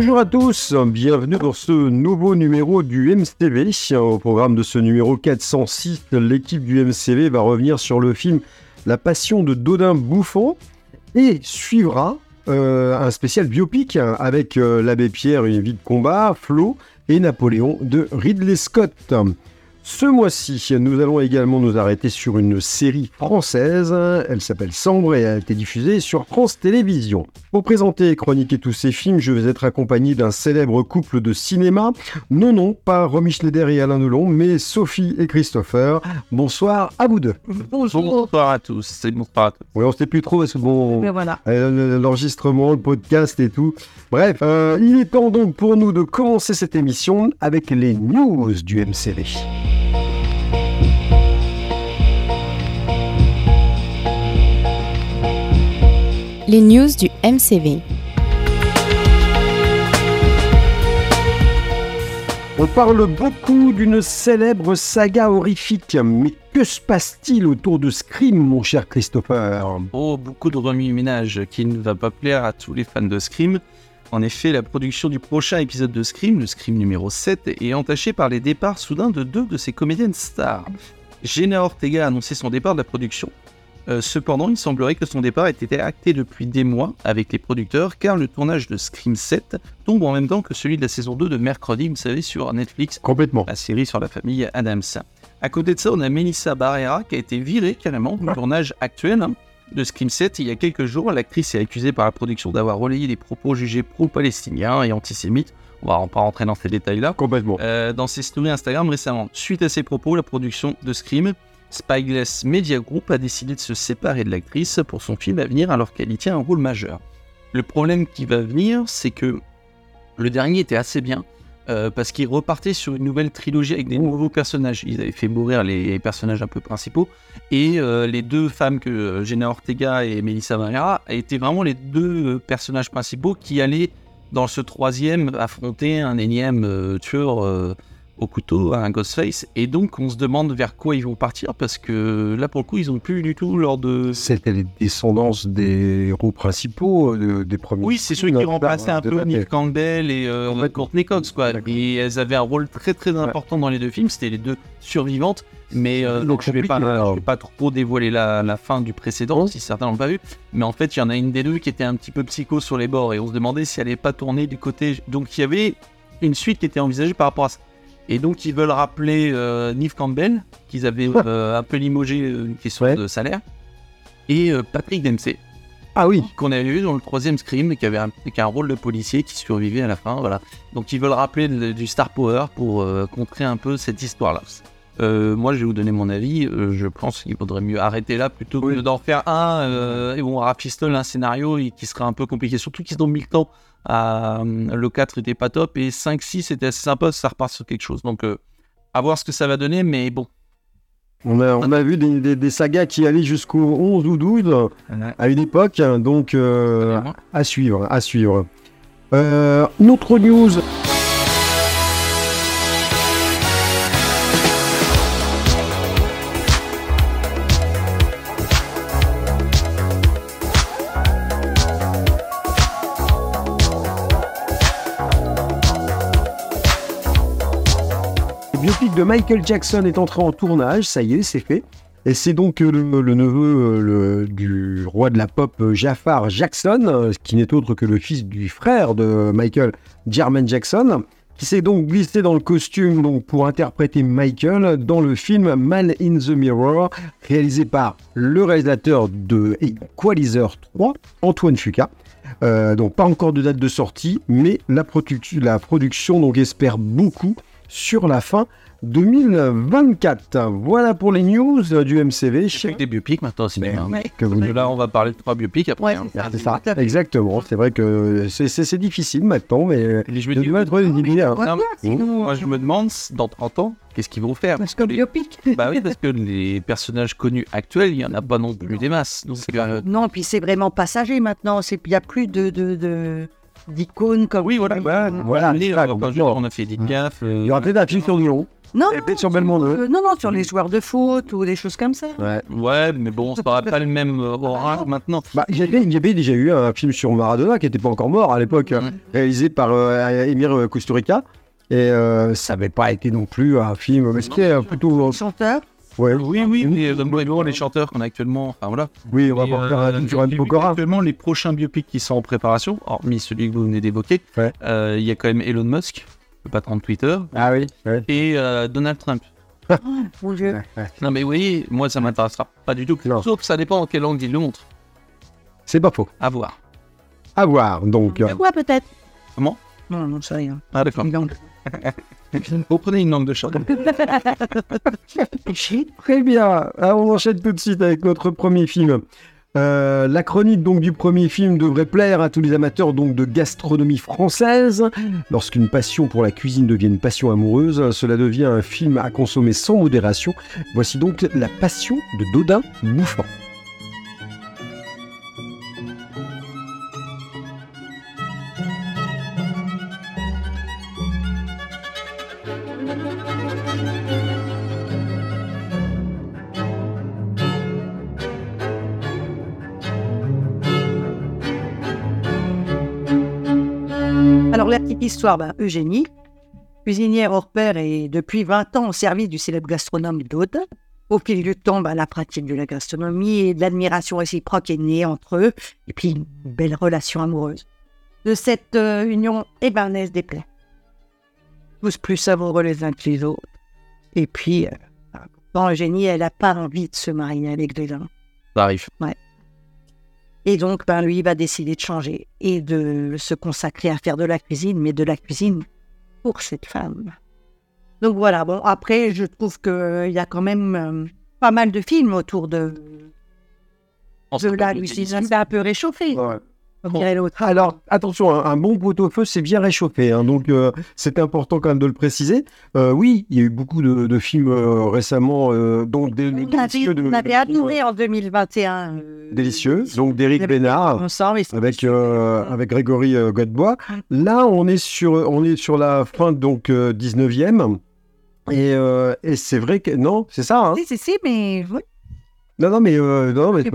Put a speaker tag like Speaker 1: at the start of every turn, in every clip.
Speaker 1: Bonjour à tous, bienvenue dans ce nouveau numéro du MCV. Au programme de ce numéro 406, l'équipe du MCV va revenir sur le film La Passion de Dodin Bouffon et suivra euh, un spécial biopic avec euh, l'abbé Pierre, une vie de combat, Flo et Napoléon de Ridley Scott. Ce mois-ci, nous allons également nous arrêter sur une série française. Elle s'appelle Sambre et a été diffusée sur France Télévisions. Pour présenter et chroniquer tous ces films, je vais être accompagné d'un célèbre couple de cinéma. Non, non, pas Romy Schneider et Alain Delon, mais Sophie et Christopher. Bonsoir à vous deux.
Speaker 2: Bonsoir à tous. C'est bonsoir à tous.
Speaker 1: Oui, on ne sait plus trop parce que bon,
Speaker 3: Mais voilà.
Speaker 1: euh, l'enregistrement, le podcast et tout. Bref, euh, il est temps donc pour nous de commencer cette émission avec les news du MCV.
Speaker 4: Les news du MCV.
Speaker 1: On parle beaucoup d'une célèbre saga horrifique, mais que se passe-t-il autour de Scream, mon cher Christopher?
Speaker 2: Oh, beaucoup de remue-ménage qui ne va pas plaire à tous les fans de Scream. En effet, la production du prochain épisode de Scream, le Scream numéro 7, est entachée par les départs soudains de deux de ses comédiennes stars. Jenna Ortega a annoncé son départ de la production. Euh, cependant, il semblerait que son départ ait été acté depuis des mois avec les producteurs, car le tournage de Scream 7 tombe en même temps que celui de la saison 2 de Mercredi, vous savez, sur Netflix,
Speaker 1: Complètement.
Speaker 2: la série sur la famille Adams. À côté de ça, on a Melissa Barrera qui a été virée carrément du tournage actuel hein, de Scream 7. Il y a quelques jours, l'actrice est accusée par la production d'avoir relayé des propos jugés pro-palestiniens et antisémites. On va pas rentrer dans ces détails-là.
Speaker 1: Complètement.
Speaker 2: Euh, dans ses stories Instagram récemment. Suite à ces propos, la production de Scream, Spyglass Media Group a décidé de se séparer de l'actrice pour son film à venir alors qu'elle y tient un rôle majeur. Le problème qui va venir, c'est que le dernier était assez bien euh, parce qu'il repartait sur une nouvelle trilogie avec des nouveaux personnages. Ils avaient fait mourir les personnages un peu principaux et euh, les deux femmes que euh, Jenna Ortega et Melissa Barrera étaient vraiment les deux personnages principaux qui allaient dans ce troisième affronter un énième tueur au couteau, un Ghostface. Et donc on se demande vers quoi ils vont partir parce que là pour le coup ils ont plus du tout leur de...
Speaker 1: C'était les descendances des héros principaux euh, de- des premiers.
Speaker 2: Oui, c'est ceux qui remplaçaient un
Speaker 1: tout
Speaker 2: peu
Speaker 1: à fait.
Speaker 2: Campbell et euh. Courtney Cox, quoi. Et elles avaient un rôle très très important dans les deux films. C'était les deux survivantes. Mais euh,
Speaker 1: Donc,
Speaker 2: je vais pas, je vais pas trop dévoiler la, la fin du précédent, si certains l'ont pas vu. Mais en fait, il y en a une des deux qui était un petit peu psycho sur les bords et on se demandait si elle allait pas tourner du côté. Donc il y avait une suite qui était envisagée par rapport à ça. Et donc ils veulent rappeler euh, Neve Campbell, qu'ils avaient euh, un peu limogé euh, une question
Speaker 1: Ouais.
Speaker 2: de salaire, et euh, Patrick Dempsey
Speaker 1: Ah oui,
Speaker 2: qu'on avait vu dans le troisième Scream, qui avait un, qui a un rôle de policier qui survivait à la fin, voilà. Donc ils veulent rappeler le- du Star Power pour contrer un peu cette histoire-là. Euh, moi, je vais vous donner mon avis. euh, je pense qu'il vaudrait mieux arrêter là plutôt
Speaker 1: Oui.
Speaker 2: que d'en faire un euh, et on rafistole un scénario et qui serait un peu compliqué. Surtout qu'ils ont mis le temps. À, euh, le 4 était pas top et 5-6 c'était assez sympa. Ça repart sur quelque chose. Donc, euh, à voir ce que ça va donner, mais bon.
Speaker 1: on a, on a vu des, des- des sagas qui allaient jusqu'au 11 ou 12 à une époque, donc euh, à suivre, à suivre. Euh, notre news. Michael Jackson est entré en tournage, ça y est, c'est fait. Et c'est donc euh, le, neveu euh, du roi de la pop euh, Jafar Jackson, qui n'est autre que le fils du frère de Michael, Jermaine Jackson, qui s'est donc glissé dans le costume pour interpréter Michael dans le film Man in the Mirror, réalisé par le réalisateur de Equalizer 3, Antoine. Euh, donc pas encore de date de sortie, mais la, produc- la production espère beaucoup sur la fin 2024. Voilà pour les news euh, du MCV.
Speaker 2: Que des biopics maintenant, c'est
Speaker 1: Mais-
Speaker 2: bien.
Speaker 1: Que vous
Speaker 2: Là, on va parler de trois biopics après.
Speaker 3: Ouais,
Speaker 2: hein.
Speaker 3: c'est ça.
Speaker 1: exactement. C'est vrai que c'est- difficile maintenant, mais
Speaker 2: je me dis,
Speaker 1: des hein.
Speaker 3: Ouais, ouais,
Speaker 2: moi, je me demande, dans 30 ans, qu'est-ce qu'ils vont faire?
Speaker 3: Parce que le biopic.
Speaker 2: Bah oui, parce que les personnages connus actuels, il n'y en a pas non plus des masses. Donc, euh,
Speaker 3: Non, et puis c'est vraiment passager maintenant. C'est- Il n'y a plus de, de, de, d'icônes comme.
Speaker 2: Oui, voilà.
Speaker 1: voilà,
Speaker 2: euh, quand on a fait Edith Piaf. euh,
Speaker 1: Il y aura peut-être un film sur Dion.
Speaker 3: Non, non,
Speaker 1: sur Belmondo.
Speaker 3: euh, non, non, sur les joueurs de foot ou des choses comme ça.
Speaker 1: Ouais.
Speaker 2: Ouais, mais bon, ça n'aura pas le même euh, aura maintenant.
Speaker 1: Bah, il y avait, il y avait déjà eu un film sur Maradona qui n'était pas encore mort à l'époque,
Speaker 2: Ouais.
Speaker 1: réalisé par euh, Emir Kusturica. Et euh, ça n'avait pas été non plus un film, mais c'était euh, plutôt.
Speaker 3: Chanteur.
Speaker 1: Ouais,
Speaker 2: Oui, oui, mais euh, bon, les chanteurs qu'on a actuellement, enfin voilà.
Speaker 1: oui, on va pas faire un
Speaker 2: euh,
Speaker 1: film sur un
Speaker 2: j'ai vu
Speaker 1: Pokora.
Speaker 2: Actuellement, les prochains biopics qui sont en préparation, hormis celui que vous venez d'évoquer,
Speaker 1: Ouais.
Speaker 2: euh, il y a quand même Elon Musk, le patron de Twitter,
Speaker 1: Ah oui, ouais.
Speaker 2: et euh, Donald Trump.
Speaker 3: Mon Dieu.
Speaker 1: Ouais, ouais.
Speaker 2: Non, mais voyez, moi, ça m'intéressera pas du tout.
Speaker 1: Non.
Speaker 2: Sauf que ça dépend en quel angle il le montre.
Speaker 1: C'est pas faux.
Speaker 2: À voir.
Speaker 1: À voir, donc. euh,
Speaker 3: Quoi peut-être
Speaker 2: Comment?
Speaker 3: Non, non, ça rien.
Speaker 2: Ah, d'accord. Vous prenez une langue de chat.
Speaker 1: Très bien. Alors, on enchaîne tout de suite avec notre premier film. Euh, la chronique donc du premier film devrait plaire à tous les amateurs donc de gastronomie française. Lorsqu'une passion pour la cuisine devient une passion amoureuse, cela devient un film à consommer sans modération. Voici donc La Passion de Dodin Bouffant.
Speaker 3: Alors, la petite histoire, ben, Eugénie, cuisinière hors pair et depuis 20 ans au service du célèbre gastronome Dodin. Au fil du temps, ben, la pratique de la gastronomie et de l'admiration réciproque est née entre eux, et puis une belle relation amoureuse. De cette euh, union, ben, naissent des. Tous plus savoureux les uns que les autres. Et puis, euh, pourtant, Eugénie, elle n'a pas envie de se marier avec Dodin.
Speaker 2: Ça arrive.
Speaker 3: Et donc, ben, lui, il va décider de changer et de se consacrer à faire de la cuisine, mais de la cuisine pour cette femme. Donc voilà, bon, après, je trouve qu'il y a quand même euh, pas mal de films autour de,
Speaker 2: On
Speaker 3: de
Speaker 2: se
Speaker 3: la cuisine. C'est un peu réchauffé,
Speaker 1: Alors, attention, un, un bon pot-au-feu, c'est bien réchauffé. hein, donc, euh, c'est important quand même de le préciser. Euh, oui, il y a eu beaucoup de, de films euh, récemment, euh, dont des
Speaker 3: On avait,
Speaker 1: de-
Speaker 3: on avait adoré en 2021. euh,
Speaker 1: délicieux. Donc, d'Éric Bénard. Avec, avec Grégory Godebois. Là, on est sur, on est sur la fin donc euh, 19e. Et, et c'est vrai que non, c'est ça. Hein
Speaker 3: Si, si, si, mais oui.
Speaker 1: non, non, mais non, mais
Speaker 3: vous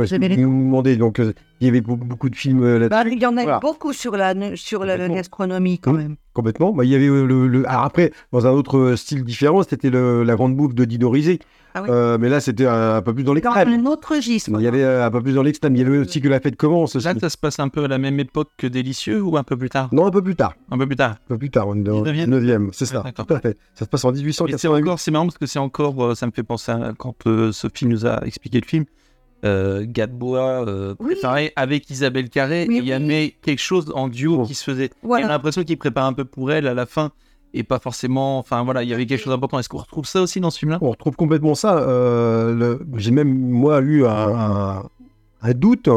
Speaker 1: vous me demandez. Donc, il y avait beaucoup, de films euh, là
Speaker 3: Bah, il y en a
Speaker 1: Voilà.
Speaker 3: beaucoup sur la, sur la, gastronomie quand
Speaker 1: Mm.
Speaker 3: même.
Speaker 1: complètement. Bah, il y avait euh, le, le- alors après, dans un autre euh, style différent, c'était le- la grande bouffe de Dino Risi.
Speaker 3: Ah oui.
Speaker 1: Euh, mais là, c'était un, un peu plus dans
Speaker 3: Dans
Speaker 1: l'extrême.
Speaker 3: un autre registre.
Speaker 1: Il y avait un peu plus dans l'extrême. Il y avait aussi que la fête commence. aussi.
Speaker 2: Là, ça se passe un peu à la même époque que Délicieux ou un peu plus tard?
Speaker 1: Non, un peu plus tard.
Speaker 2: Un peu plus tard.
Speaker 1: Un peu plus tard, on est dans le
Speaker 2: 19e.
Speaker 1: 19e, c'est ça.
Speaker 2: Ouais, d'accord.
Speaker 1: tout à fait. Ça se passe en
Speaker 2: Mais c'est
Speaker 1: 1888.
Speaker 2: encore, c'est marrant parce que c'est encore, ça me fait penser à quand euh, Sophie nous a expliqué le film. Euh, Gadebois euh,
Speaker 3: Oui.
Speaker 2: préparé avec Isabelle Carré,
Speaker 3: Oui,
Speaker 2: il y
Speaker 3: oui.
Speaker 2: avait quelque chose en duo
Speaker 1: Oh.
Speaker 2: qui se faisait.
Speaker 3: Voilà.
Speaker 2: l'impression qu'il prépare un peu pour elle à la fin et pas forcément. Enfin voilà, il y avait quelque chose d'important. Est-ce qu'on retrouve ça aussi dans ce film-là?
Speaker 1: On retrouve complètement ça. euh, le- J'ai même, moi, eu un, un- un doute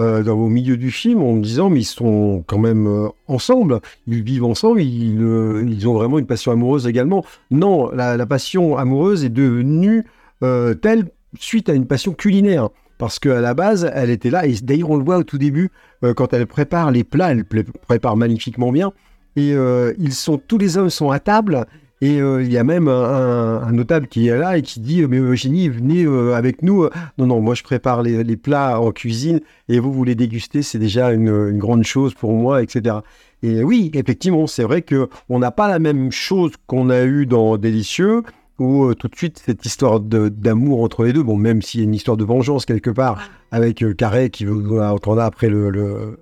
Speaker 1: euh, dans, au milieu du film en me disant, mais ils sont quand même euh, ensemble, ils vivent ensemble, ils, euh, ils ont vraiment une passion amoureuse également. Non, la, la passion amoureuse est devenue euh, telle suite à une passion culinaire. Parce qu'à la base, elle était là, et d'ailleurs on le voit au tout début, euh, quand elle prépare les plats, elle prépare magnifiquement bien, et euh, ils sont, tous les hommes sont à table, et euh, il y a même un, notable qui est là et qui dit Mais Eugénie, venez avec nous. Non, non, moi je prépare les, plats en cuisine et vous, vous les dégustez, c'est déjà une, une grande chose pour moi, etc. Et oui, effectivement, c'est vrai que on n'a pas la même chose qu'on a eu dans Délicieux, où euh, tout de suite cette histoire de- d'amour entre les deux, bon, même s'il y a une histoire de vengeance quelque part, avec euh, Carré qui veut entendre après le, le,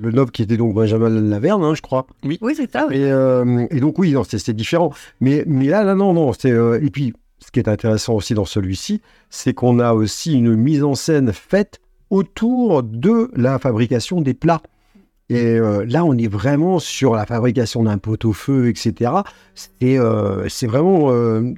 Speaker 1: le noble qui était donc Benjamin Laverne, hein, je crois.
Speaker 3: Oui, c'est ça. oui.
Speaker 1: Et, euh, et donc oui, non, c'est c'est différent. Mais, mais là, là, non, non. c'est, euh, et puis, ce qui est intéressant aussi dans celui-ci, c'est qu'on a aussi une mise en scène faite autour de la fabrication des plats. Et euh, là, on est vraiment sur la fabrication d'un pot-au-feu, etc. C'est euh, c'est vraiment... euh,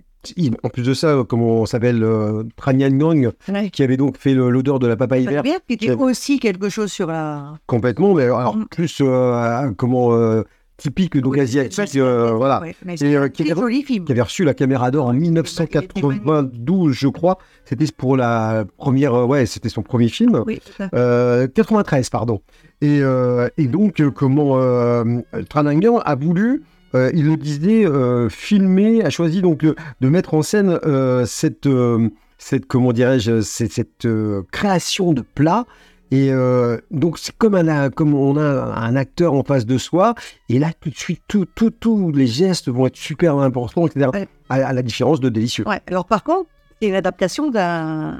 Speaker 1: en plus de ça, comment on s'appelle euh, Tran Nguyen Nguyen,
Speaker 3: Ouais.
Speaker 1: qui avait donc fait l'odeur de la papaye verte
Speaker 3: a
Speaker 1: J'aime.
Speaker 3: aussi quelque chose sur la.
Speaker 1: Complètement, mais alors
Speaker 3: Mm.
Speaker 1: plus euh, comment euh, typique donc
Speaker 3: Oui,
Speaker 1: asiatique, euh, voilà,
Speaker 3: ouais,
Speaker 1: Et, euh, qui avait-
Speaker 3: joli film.
Speaker 1: qui avait reçu la caméra d'or en 1992, je crois. C'était pour la première, euh, ouais, c'était son premier film.
Speaker 3: Oui, tout à fait.
Speaker 1: Euh, 93, pardon. Et, euh, et donc, euh, comment euh, Tran Anh Muang a voulu, euh, il le disait, euh, filmer, a choisi donc de, de mettre en scène euh, cette, euh, cette, comment dirais-je, cette, cette, création de plat. Et donc, c'est comme, un, comme on a un acteur en face de soi. Et là, tout de suite, tout- tout- tous les gestes vont être super importants, etc.
Speaker 3: Ouais.
Speaker 1: À, à la différence de Délicieux.
Speaker 3: Ouais, alors par contre, c'est l'adaptation d'un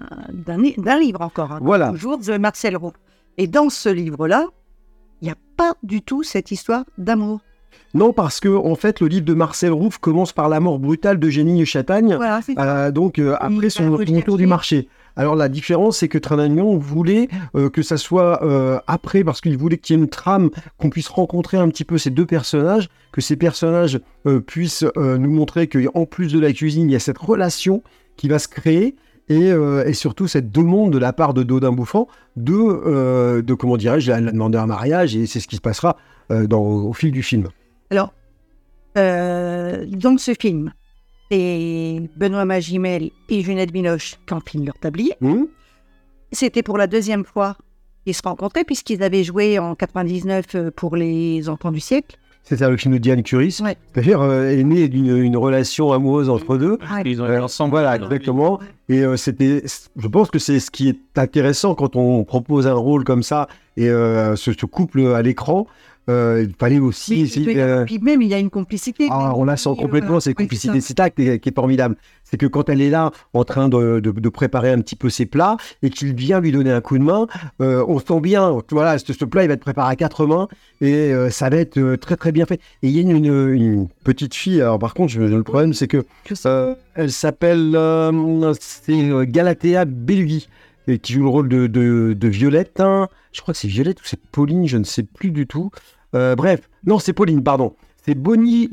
Speaker 3: livre encore. hein,
Speaker 1: Voilà.
Speaker 3: Toujours de Marcel Roux. Et dans ce livre-là, il n'y a pas du tout cette histoire d'amour.
Speaker 1: Non, parce que en fait, le livre de Marcel Rouff commence par la mort brutale d'Eugénie Chatagne,
Speaker 3: Voilà, c'est
Speaker 1: euh, donc euh, après son retour du marché. Alors la différence, c'est que Tranagnon voulait euh, que ça soit euh, après, parce qu'il voulait qu'il y ait une trame, qu'on puisse rencontrer un petit peu ces deux personnages, que ces personnages euh, puissent nous montrer qu'en plus de la cuisine, il y a cette relation qui va se créer. Et, et surtout cette demande de la part de Dodin Bouffant de, de comment dirais-je, la, la demander un mariage, et c'est ce qui se passera dans, au fil du film.
Speaker 3: Alors, euh, dans ce film, c'est Benoît Magimel et Junette Binoche qui enfilent leur tablier.
Speaker 1: Hmm
Speaker 3: C'était pour la deuxième fois qu'ils se rencontraient, puisqu'ils avaient joué en 99 euh, pour Les Enfants du siècle.
Speaker 1: C'est ça le film de Diane Curis.
Speaker 3: Ouais.
Speaker 1: D'ailleurs, euh, est né d'une une relation amoureuse entre deux.
Speaker 2: Ils ont été ensemble.
Speaker 1: Voilà, exactement. Et euh, c'était, je pense que c'est ce qui est intéressant quand on propose un rôle comme ça et euh, ce, ce couple à l'écran. Euh, il fallait aussi
Speaker 3: puis-
Speaker 1: euh,
Speaker 3: Puis même, il y a une complicité.
Speaker 1: ah, on la sent complètement,
Speaker 3: Oui,
Speaker 1: complicité. C'est ça qui est, qui est formidable. C'est que quand elle est là, en train de, de- de préparer un petit peu ses plats, et qu'il vient lui donner un coup de main, euh, on sent bien, voilà, ce, ce plat, il va être préparé à quatre mains, et euh, ça va être très très bien fait. Et il y a une, une- une petite fille, alors par contre, je- le problème, c'est que elle s'appelle c'est Galatea Bellugi, et qui joue le rôle de, de- de Violette. hein. Je crois que c'est Violette ou c'est Pauline, je ne sais plus du tout. Euh, bref, non, c'est Pauline, pardon. C'est Bonnie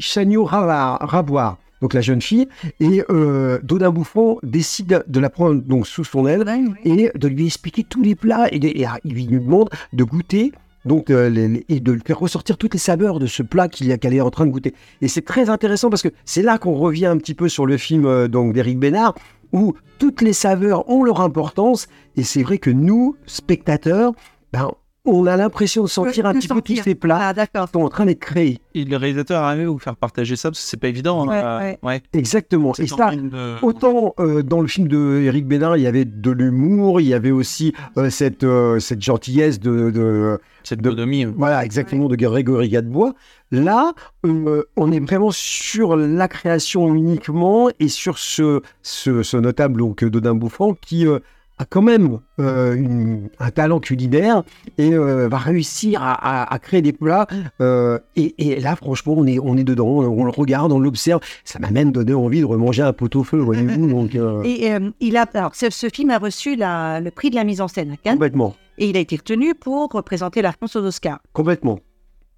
Speaker 1: Chagnot-Raboire, donc la jeune fille. Et euh, Bouffon décide de la prendre donc, sous son aile et de lui expliquer tous les plats. Et, ah, il lui demande de goûter. Donc, euh, les- les- et de lui faire ressortir toutes les saveurs de ce plat qu'elle est en train de goûter. Et c'est très intéressant parce que c'est là qu'on revient un petit peu sur le film euh, donc d'Éric Bénard, où toutes les saveurs ont leur importance. Et c'est vrai que nous, spectateurs, ben, on a l'impression de sentir un petit peu tous ces plats
Speaker 3: Ah,
Speaker 1: sont en train d'être créés.
Speaker 2: Et le réalisateur arrive à vous faire partager ça parce que c'est pas évident.
Speaker 3: Ouais,
Speaker 2: hein.
Speaker 3: ouais.
Speaker 2: ouais.
Speaker 1: Exactement. Et ça,
Speaker 2: euh,
Speaker 1: Autant euh, dans le film de Eric Bénin, il y avait de l'humour, il y avait aussi euh, cette, euh, cette gentillesse de, de-
Speaker 2: cette
Speaker 1: de-
Speaker 2: bonhomie.
Speaker 1: voilà exactement de Grégory Gadebois. Là, euh, on est vraiment sur la création uniquement et sur ce, ce, ce notable donc Dodin Bouffant qui euh, a quand même euh, une- un talent culinaire et euh, va réussir à, à- à créer des plats. euh, et, et là, franchement, on est, on est dedans, on, on le regarde, on l'observe. Ça m'a même donné envie de remanger un pot-au-feu, voyez-vous. Donc, euh,
Speaker 3: Et euh, il a, alors, ce, ce film a reçu la- le prix de la mise en scène à Cannes
Speaker 1: complètement,
Speaker 3: et il a été retenu pour représenter la France aux Oscars.
Speaker 1: complètement,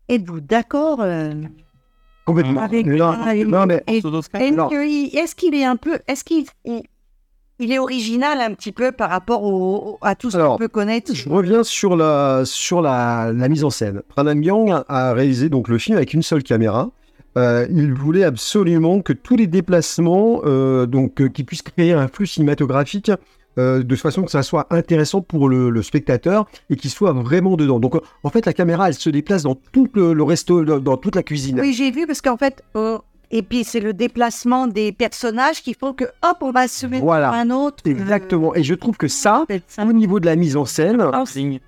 Speaker 3: Êtes-vous d'accord euh,
Speaker 1: complètement.
Speaker 3: Avec-
Speaker 1: non, mais
Speaker 3: Est-ce qu'il est un peu, est-ce qu'il il, est original un petit peu par rapport au- à tout ce qu'on peut connaître
Speaker 1: Je reviens sur la, sur la, la mise en scène. Pranam Myung a réalisé donc le film avec une seule caméra. Euh, il voulait absolument que tous les déplacements, euh, donc, euh, qui puissent créer un flux cinématographique de façon que ça soit intéressant pour le, le spectateur et qu'il soit vraiment dedans. Donc, en fait, la caméra, elle se déplace dans tout le, le resto, dans dans toute la cuisine.
Speaker 3: Oui, j'ai vu parce qu'en fait, et puis c'est le déplacement des personnages qui font que hop, on va se mettre
Speaker 1: Voilà.
Speaker 3: un autre. euh,
Speaker 1: Exactement. Et je trouve que ça, au niveau de la mise en scène,
Speaker 3: Ah,
Speaker 2: Signe.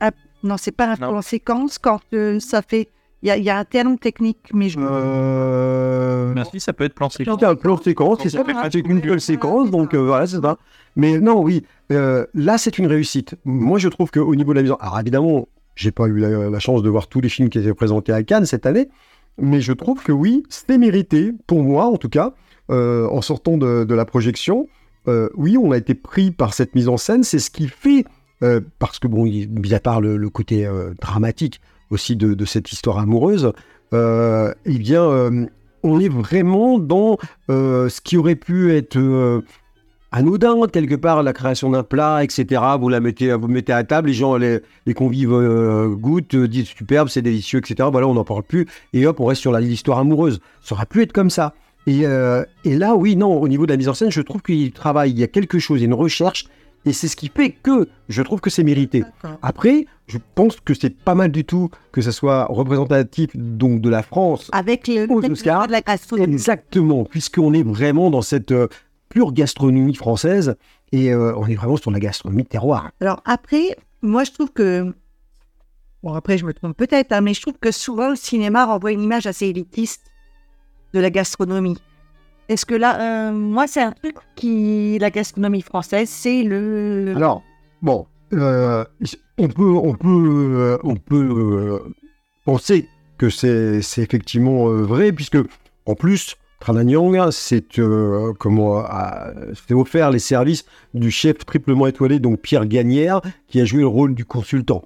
Speaker 3: Non, c'est pas un
Speaker 2: Non.
Speaker 3: plan séquence quand euh, ça fait. Il y, a- il y a un terme technique, mais je.
Speaker 1: euh,
Speaker 2: Merci, ça peut être plan séquence.
Speaker 1: C'est un plan séquence, c'est ça, c'est une seule séquence, donc euh, voilà, c'est ça. Mais non, oui, euh, là c'est une réussite. Moi je trouve qu'au niveau de la mise en... Alors évidemment, j'ai pas eu la, la chance de voir tous les films qui étaient présentés à Cannes cette année, mais je trouve que oui, c'était mérité, pour moi en tout cas, euh, en sortant de, la projection. Euh, oui, on a été pris par cette mise en scène, c'est ce qui fait, euh, parce que bon, mis à part le, côté dramatique aussi de, de cette histoire amoureuse, eh bien, on est vraiment dans ce qui aurait pu être anodin quelque part la création d'un plat, etc. Vous la mettez, vous mettez à table, les gens, les, les convives euh, goûtent, euh, disent superbe, c'est délicieux, etc. Voilà, on n'en parle plus et hop, on reste sur l'histoire amoureuse. Ça aurait pu être comme ça. Et, euh, et là, oui, non, au niveau de la mise en scène, je trouve qu'il travaille, il y a quelque chose, il y a une recherche, et c'est ce qui fait que je trouve que c'est mérité. Après, je pense que c'est pas mal du tout que ça soit représentatif donc de la France.
Speaker 3: Avec le
Speaker 1: Aux Oscars.
Speaker 3: de la.
Speaker 1: Exactement, puisqu'on est vraiment dans cette euh, pure gastronomie française et euh, on est vraiment sur la gastronomie de terroir.
Speaker 3: Alors après, moi je trouve que. Bon, après, je me trompe peut-être, hein, mais je trouve que souvent le cinéma renvoie une image assez élitiste de la gastronomie. Est-ce que là, euh, moi, c'est un truc qui. La gastronomie française, c'est le.
Speaker 1: Alors, bon, euh, on peut, on peut, on peut penser que c'est effectivement vrai, puisque en plus, Trananyang, c'est euh, s'est offert les services du chef triplement étoilé, donc Pierre Gagnère, qui a joué le rôle du consultant.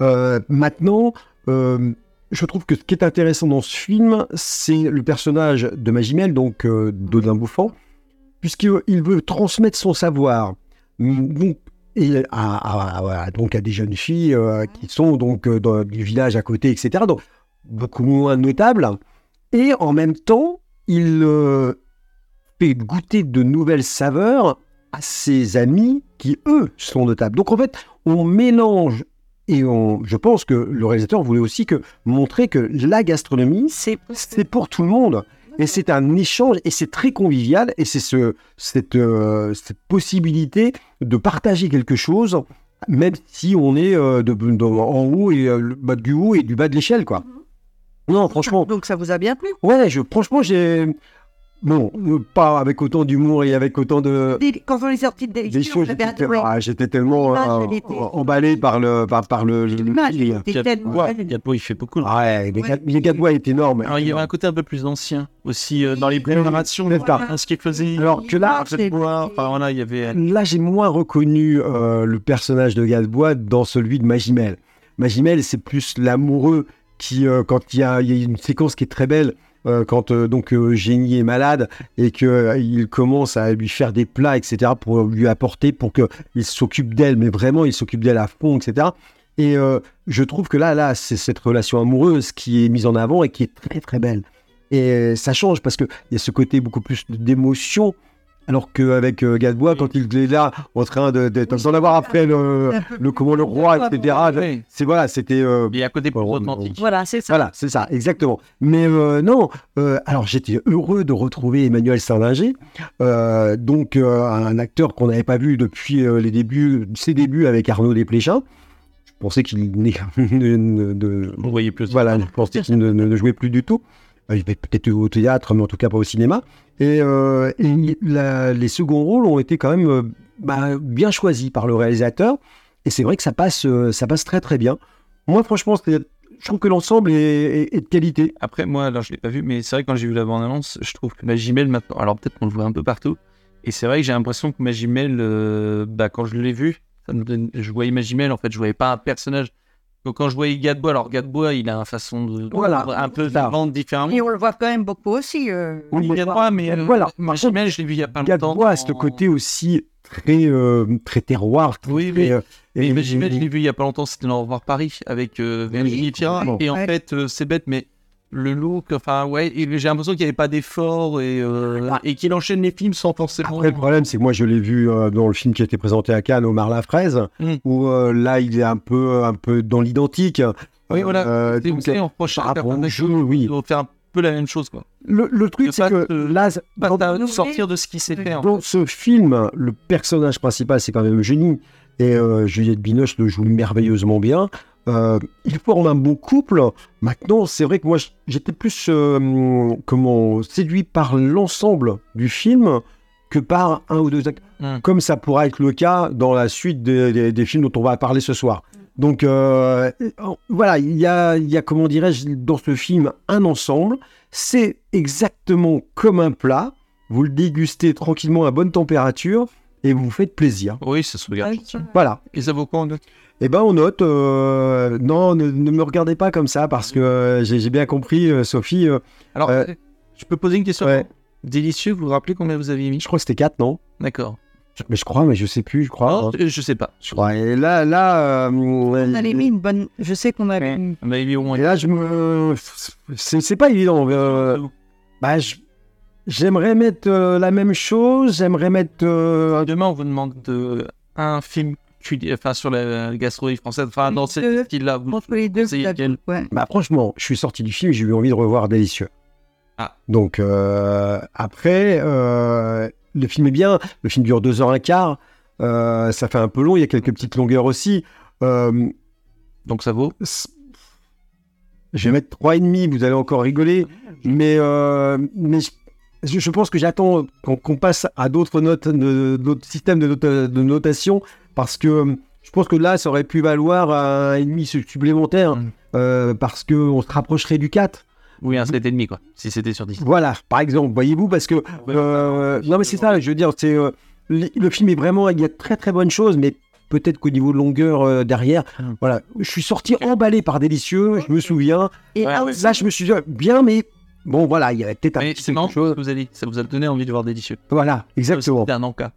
Speaker 1: Euh, maintenant, euh, je trouve que ce qui est intéressant dans ce film, c'est le personnage de Magimel, donc euh, d'Odin Bouffant, puisqu'il veut transmettre son savoir. Donc, et à, donc des jeunes filles qui sont donc dans du village à côté, etc. Donc beaucoup moins notables. Et en même temps, il euh, fait goûter de nouvelles saveurs à ses amis qui, eux, sont notables. Donc en fait, on mélange et on, je pense que le réalisateur voulait aussi que montrer que la gastronomie,
Speaker 3: C'est.
Speaker 1: pour tout le monde. Et c'est un échange, et c'est très convivial, et c'est ce, cette, euh, cette possibilité de partager quelque chose, même si on est euh, de, de- en haut et euh, du haut et du bas de l'échelle, quoi. Non, franchement,
Speaker 3: Donc ça vous a bien plu?
Speaker 1: Ouais, je, franchement, j'ai, bon, pas avec autant d'humour et avec autant de,
Speaker 3: Quand on est sorti de
Speaker 1: des
Speaker 3: l'émission,
Speaker 1: choses,
Speaker 3: j'avais
Speaker 1: j'étais,
Speaker 3: adoré.
Speaker 1: ah, j'étais tellement euh, emballé par le, par, par le, le-.
Speaker 2: Gadebois, il fait beaucoup. là.
Speaker 1: Ouais, mais
Speaker 3: Ouais.
Speaker 1: Gadebois est énorme.
Speaker 2: Alors, il y avait un côté un peu plus ancien aussi euh, dans les
Speaker 1: ça.
Speaker 2: hein, ce qu'il faisait.
Speaker 1: Alors que là,
Speaker 2: voilà, il y avait.
Speaker 1: Là, j'ai moins reconnu euh, le personnage de Gadebois dans celui de Magimel. Magimel, c'est plus l'amoureux euh, quand il y, a, il une séquence qui est très belle, euh, quand euh, donc euh, Génie est malade et qu'il commence à lui faire des plats, etc., pour lui apporter, pour qu'il s'occupe d'elle, mais vraiment, il s'occupe d'elle à fond, etc. Et euh, je trouve que là, là, c'est cette relation amoureuse qui est mise en avant et qui est très, très belle. Et ça change parce qu'il y a ce côté beaucoup plus d'émotion. Alors qu'avec euh, Gadebois, quand il est là, en train de- de- avoir après le, le, comment, le roi, etc. C'est voilà, c'était. euh,
Speaker 2: Il y a un côté plus authentique.
Speaker 3: Voilà, c'est ça.
Speaker 1: voilà, c'est ça, exactement. Mais euh, non, euh, alors j'étais heureux de retrouver Emmanuel Sarlinger, euh, donc euh, un acteur qu'on n'avait pas vu depuis euh, les débuts, ses débuts avec Arnaud Desplechin. Je pensais qu'il ne-
Speaker 2: voyez plus.
Speaker 1: voilà, je pensais qu'il ne, ne- ne jouait plus du tout. Euh, Il va peut-être au théâtre, mais en tout cas pas au cinéma. Et, euh, les seconds rôles ont été quand même euh, bah, bien choisis par le réalisateur. Et c'est vrai que ça passe, euh, ça passe très très bien. Moi, franchement, je trouve que l'ensemble est, de qualité.
Speaker 2: Après, moi, alors je l'ai pas vu, mais c'est vrai que quand j'ai vu la bande-annonce, je trouve que Magimel maintenant. Alors peut-être qu'on le voit un peu partout. Et c'est vrai que j'ai l'impression que Magimel, bah, quand je l'ai vu, je voyais Magimel, en fait, je voyais pas un personnage. Donc, quand je voyais Gadebois, alors Gadebois, il a une façon de.
Speaker 1: Voilà,
Speaker 2: un peu
Speaker 1: ça.
Speaker 2: vendre différemment.
Speaker 3: Et on le voit quand même beaucoup aussi. euh,
Speaker 1: Oui,
Speaker 2: Gadebois, mais euh,
Speaker 1: Voilà.
Speaker 2: Je l'ai vu il y a pas longtemps.
Speaker 1: Gadebois a ce côté aussi très, euh, très terroir. Très,
Speaker 2: Oui,
Speaker 1: très,
Speaker 2: oui.
Speaker 1: euh,
Speaker 2: Et
Speaker 1: et-
Speaker 2: Magimel, je l'ai vu il y a pas longtemps, c'était dans Au revoir Paris avec euh.
Speaker 1: Bon.
Speaker 2: Et en
Speaker 3: Ouais.
Speaker 2: fait, euh, c'est bête, mais le look, enfin, ouais, j'ai l'impression qu'il n'y avait pas d'effort et, euh,
Speaker 1: Ah.
Speaker 2: et qu'il enchaîne les films sans forcément.
Speaker 1: Après, le problème, c'est que moi, je l'ai vu euh, dans le film qui a été présenté à Cannes, Omar la fraise,
Speaker 2: Mm.
Speaker 1: où euh, là, il est un peu, un peu dans l'identique.
Speaker 2: Oui, voilà.
Speaker 1: Euh,
Speaker 2: C'est savez, on reproche à certains
Speaker 1: au jeu, oui.
Speaker 2: Doit faire un peu la même chose, quoi.
Speaker 1: Le, le truc,
Speaker 2: De
Speaker 1: c'est que là,
Speaker 2: Pas
Speaker 1: dans,
Speaker 2: de sortir de ce qu'il sait faire.
Speaker 1: dans ce film, le personnage principal, c'est quand même Eugénie. Et euh, Juliette Binoche le joue merveilleusement bien. Euh, ils forment un bon couple. Maintenant, c'est vrai que moi, j'étais plus euh, comment séduit par l'ensemble du film que par un ou deux actes,
Speaker 2: Mm.
Speaker 1: comme ça pourra être le cas dans la suite des, des- des films dont on va parler ce soir. Donc euh, voilà, il y a, il y a, comment dirais-je, dans ce film un ensemble. C'est exactement comme un plat. Vous le dégustez tranquillement à bonne température et vous vous faites plaisir.
Speaker 2: Oui, ça se regarde.
Speaker 1: Voilà.
Speaker 2: Et ça vaut quoi en note?
Speaker 1: Eh ben on note. euh, non, ne, ne me regardez pas comme ça parce que euh, j'ai bien compris, euh, Sophie. euh,
Speaker 2: Alors,
Speaker 1: Euh,
Speaker 2: je peux poser une question?
Speaker 1: Ouais.
Speaker 2: Délicieux, vous vous rappelez combien vous aviez mis?
Speaker 1: Je crois que c'était 4, non?
Speaker 2: D'accord.
Speaker 1: Mais je crois, mais je sais plus, je crois.
Speaker 2: Oh, je sais pas.
Speaker 1: Je crois. Et là, là, euh,
Speaker 3: On avait mis une bonne. Je sais qu'on avait.
Speaker 2: On avait mis au moins
Speaker 1: et là, je me, c'est c'est pas évident. euh, bah, je- j'aimerais mettre euh, la même chose. J'aimerais mettre. euh,
Speaker 2: Demain, on vous demande de, un film enfin, sur la gastronomie française, enfin, dans
Speaker 3: Euh,
Speaker 2: cette style-là. Vous,
Speaker 3: Entre les deux,
Speaker 2: conseillez
Speaker 3: vous avez-
Speaker 2: lequel
Speaker 3: ouais.
Speaker 1: Bah franchement, je suis sorti du film, j'ai eu envie de revoir Délicieux.
Speaker 2: Ah.
Speaker 1: Donc euh, après, euh, le film est bien, le film dure deux heures un quart, euh, ça fait un peu long, il y a quelques petites longueurs aussi. Euh,
Speaker 2: Donc ça vaut?
Speaker 1: je vais mettre trois et demi, vous allez encore rigoler, mais, euh, mais je, je pense que j'attends qu'on passe à d'autres notes, d'autres systèmes de, nota- de notation, parce que euh, je pense que là, ça aurait pu valoir un et demi supplémentaire,
Speaker 2: Mm.
Speaker 1: euh, parce qu'on se rapprocherait du 4.
Speaker 2: Oui, un 7,5 quoi, si c'était sur 10.
Speaker 1: Voilà, par exemple, voyez-vous, parce que... euh, non, mais c'est ça, je veux dire, c'est... euh, le film est vraiment... Il y a de très très bonnes choses, mais peut-être qu'au niveau de longueur euh, derrière,
Speaker 2: Mm.
Speaker 1: voilà, je suis sorti emballé par Délicieux, je me souviens.
Speaker 3: Et
Speaker 2: Ouais,
Speaker 3: là
Speaker 2: ouais.
Speaker 3: aussi,
Speaker 1: Là, je me suis dit, bien, mais bon, voilà, il y avait peut-être un
Speaker 2: Mais
Speaker 1: petit
Speaker 2: c'est
Speaker 1: quelque chose.
Speaker 2: vous avez dit, ça vous a donné envie de voir Délicieux.
Speaker 1: Voilà, exactement.
Speaker 2: C'était un encas.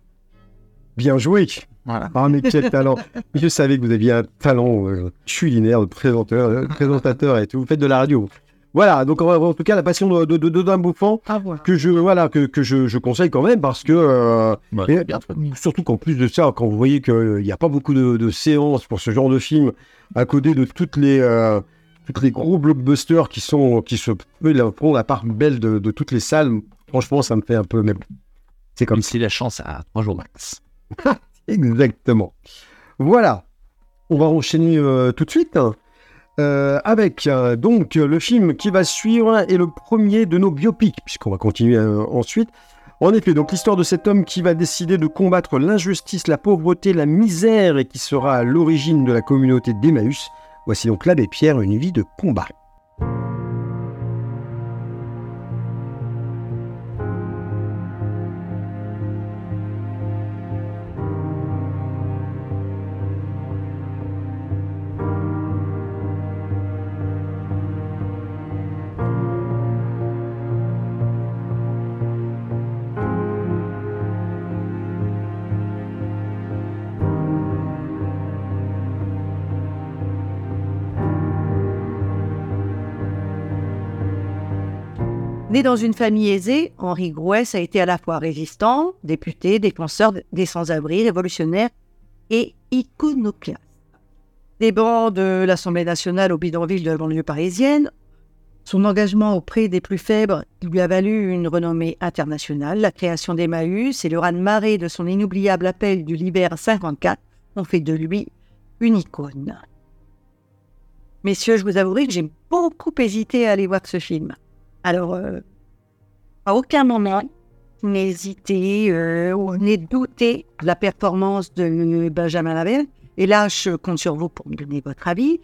Speaker 1: Bien joué.
Speaker 2: Voilà.
Speaker 1: Ah, mais quel talent. Je savais que vous aviez un talent euh, culinaire, de présentateur, euh, présentateur et tout. Vous faites de la radio. Voilà, donc en, en tout cas, la passion de, de, de Bouffant,
Speaker 3: à voir.
Speaker 1: que je, voilà, que, que je, je conseille quand même parce que. euh, et-
Speaker 2: bien.
Speaker 1: surtout qu'en plus de ça, quand vous voyez qu'il n'y a pas beaucoup de, de séances pour ce genre de film, à côté de toutes les, toutes les gros blockbusters qui, sont, qui se prennent la part belle de, de toutes les salles, franchement, ça me fait un peu. Mais c'est comme
Speaker 2: si la chance à 3 jours max.
Speaker 1: Exactement. Voilà. On va enchaîner euh, tout de suite hein, euh, avec euh, donc le film qui va suivre et le premier de nos biopics, puisqu'on va continuer euh, ensuite. En effet, donc l'histoire de cet homme qui va décider de combattre l'injustice, la pauvreté, la misère et qui sera à l'origine de la communauté d'Emmaüs. Voici donc l'abbé Pierre, une vie de combat.
Speaker 3: Né dans une famille aisée, Henri Grouès a été à la fois résistant, député, défenseur des sans-abri, révolutionnaire et iconoclaste. Des bancs de l'Assemblée nationale au bidonville de la banlieue parisienne, son engagement auprès des plus faibles lui a valu une renommée internationale. La création d'Emmaüs et le raz-de-marée de son inoubliable appel du Libère 54 ont fait de lui une icône. Messieurs, je vous avouerai que j'ai beaucoup hésité à aller voir ce film. Alors, euh, à aucun moment, hésité euh, ou n'ai douté de la performance de Benjamin Laverne. Et là, je compte sur vous pour me donner votre avis.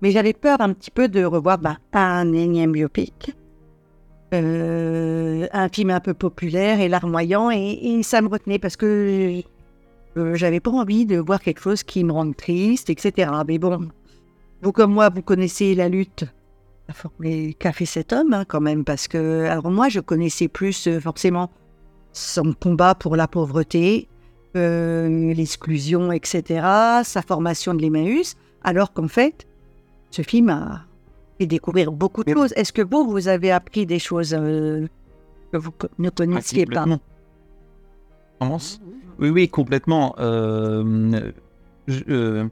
Speaker 3: Mais j'avais peur un petit peu de revoir bah, un énième biopic. Euh, un film un peu populaire et larmoyant. Et, et ça me retenait parce que euh, j'avais pas envie de voir quelque chose qui me rende triste, etc. Mais bon, vous comme moi, vous connaissez la lutte mais qu'a fait cet homme hein, quand même? Parce que, alors moi, je connaissais plus euh, forcément son combat pour la pauvreté, euh, l'exclusion, etc., sa formation de l'Emmaüs, alors qu'en fait, ce film a fait découvrir beaucoup de choses. Est-ce que vous, vous avez appris des choses euh, que vous ne connaissiez pas?
Speaker 2: Oui, oui, complètement. Euh, je- euh,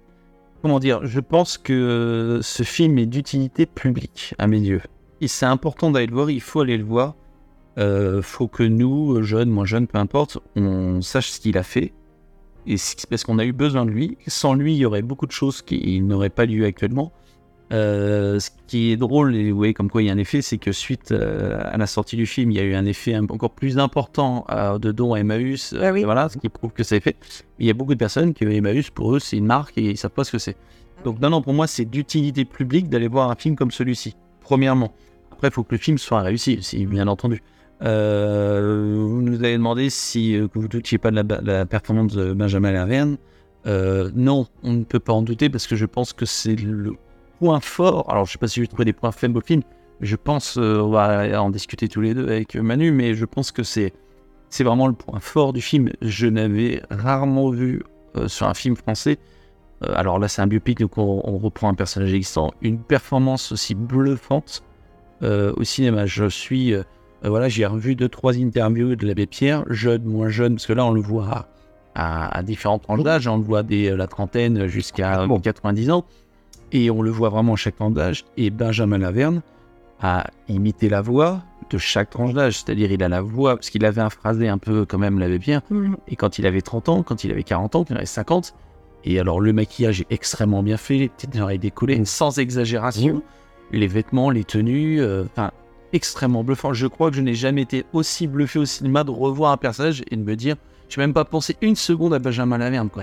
Speaker 2: comment dire Je pense que ce film est d'utilité publique à mes yeux. Et c'est important d'aller le voir, il faut aller le voir. Euh, faut que nous, jeunes, moins jeunes, peu importe, on sache ce qu'il a fait. Et parce qu'on a eu besoin de lui. Sans lui, il y aurait beaucoup de choses qui n'auraient pas lieu actuellement. Euh, ce qui est drôle, et vous voyez comme quoi il y a un effet, c'est que suite euh, à la sortie du film, il y a eu un effet encore plus important euh, de dons à Emmaüs,
Speaker 3: Ah oui.
Speaker 2: voilà, ce qui prouve que ça a fait. Il y a beaucoup de personnes que Emmaüs, pour eux, c'est une marque et ils savent pas ce que c'est. Donc non, non, pour moi, c'est d'utilité publique d'aller voir un film comme celui-ci, premièrement. Après, il faut que le film soit réussi bien entendu. Vous nous avez demandé si vous ne doutiez pas de la, la performance de Benjamin Laverne. Non, on ne peut pas en douter parce que je pense que c'est le point fort. Alors, je sais pas si je vais trouver des points faibles au film, je pense, euh, on va en discuter tous les deux avec Manu, mais je pense que c'est c'est vraiment le point fort du film. Je n'avais rarement vu euh, sur un film français, euh, alors là c'est un biopic, donc on, on reprend un personnage existant, une performance aussi bluffante au cinéma. Je suis, voilà, j'ai revu deux trois interviews de l'abbé Pierre, jeune, moins jeune, parce que là on le voit à, à, à différentes tranches d'âge, on le voit dès la trentaine jusqu'à
Speaker 1: Bon.
Speaker 2: 90 ans, et on le voit vraiment à chaque tranche d'âge. Et Benjamin Laverne a imité la voix de chaque tranche d'âge, c'est-à-dire il a la voix, parce qu'il avait un phrasé un peu quand même l'abbé Pierre, et quand il avait 30 ans, quand il avait 40 ans, quand il avait 50, et alors le maquillage est extrêmement bien fait, les petites oreilles décollées, sans exagération, les vêtements, les tenues, euh, enfin, extrêmement bluffant. Je crois que je n'ai jamais été aussi bluffé au cinéma de revoir un personnage et de me dire, je n'ai même pas pensé une seconde à Benjamin Laverne. Quoi.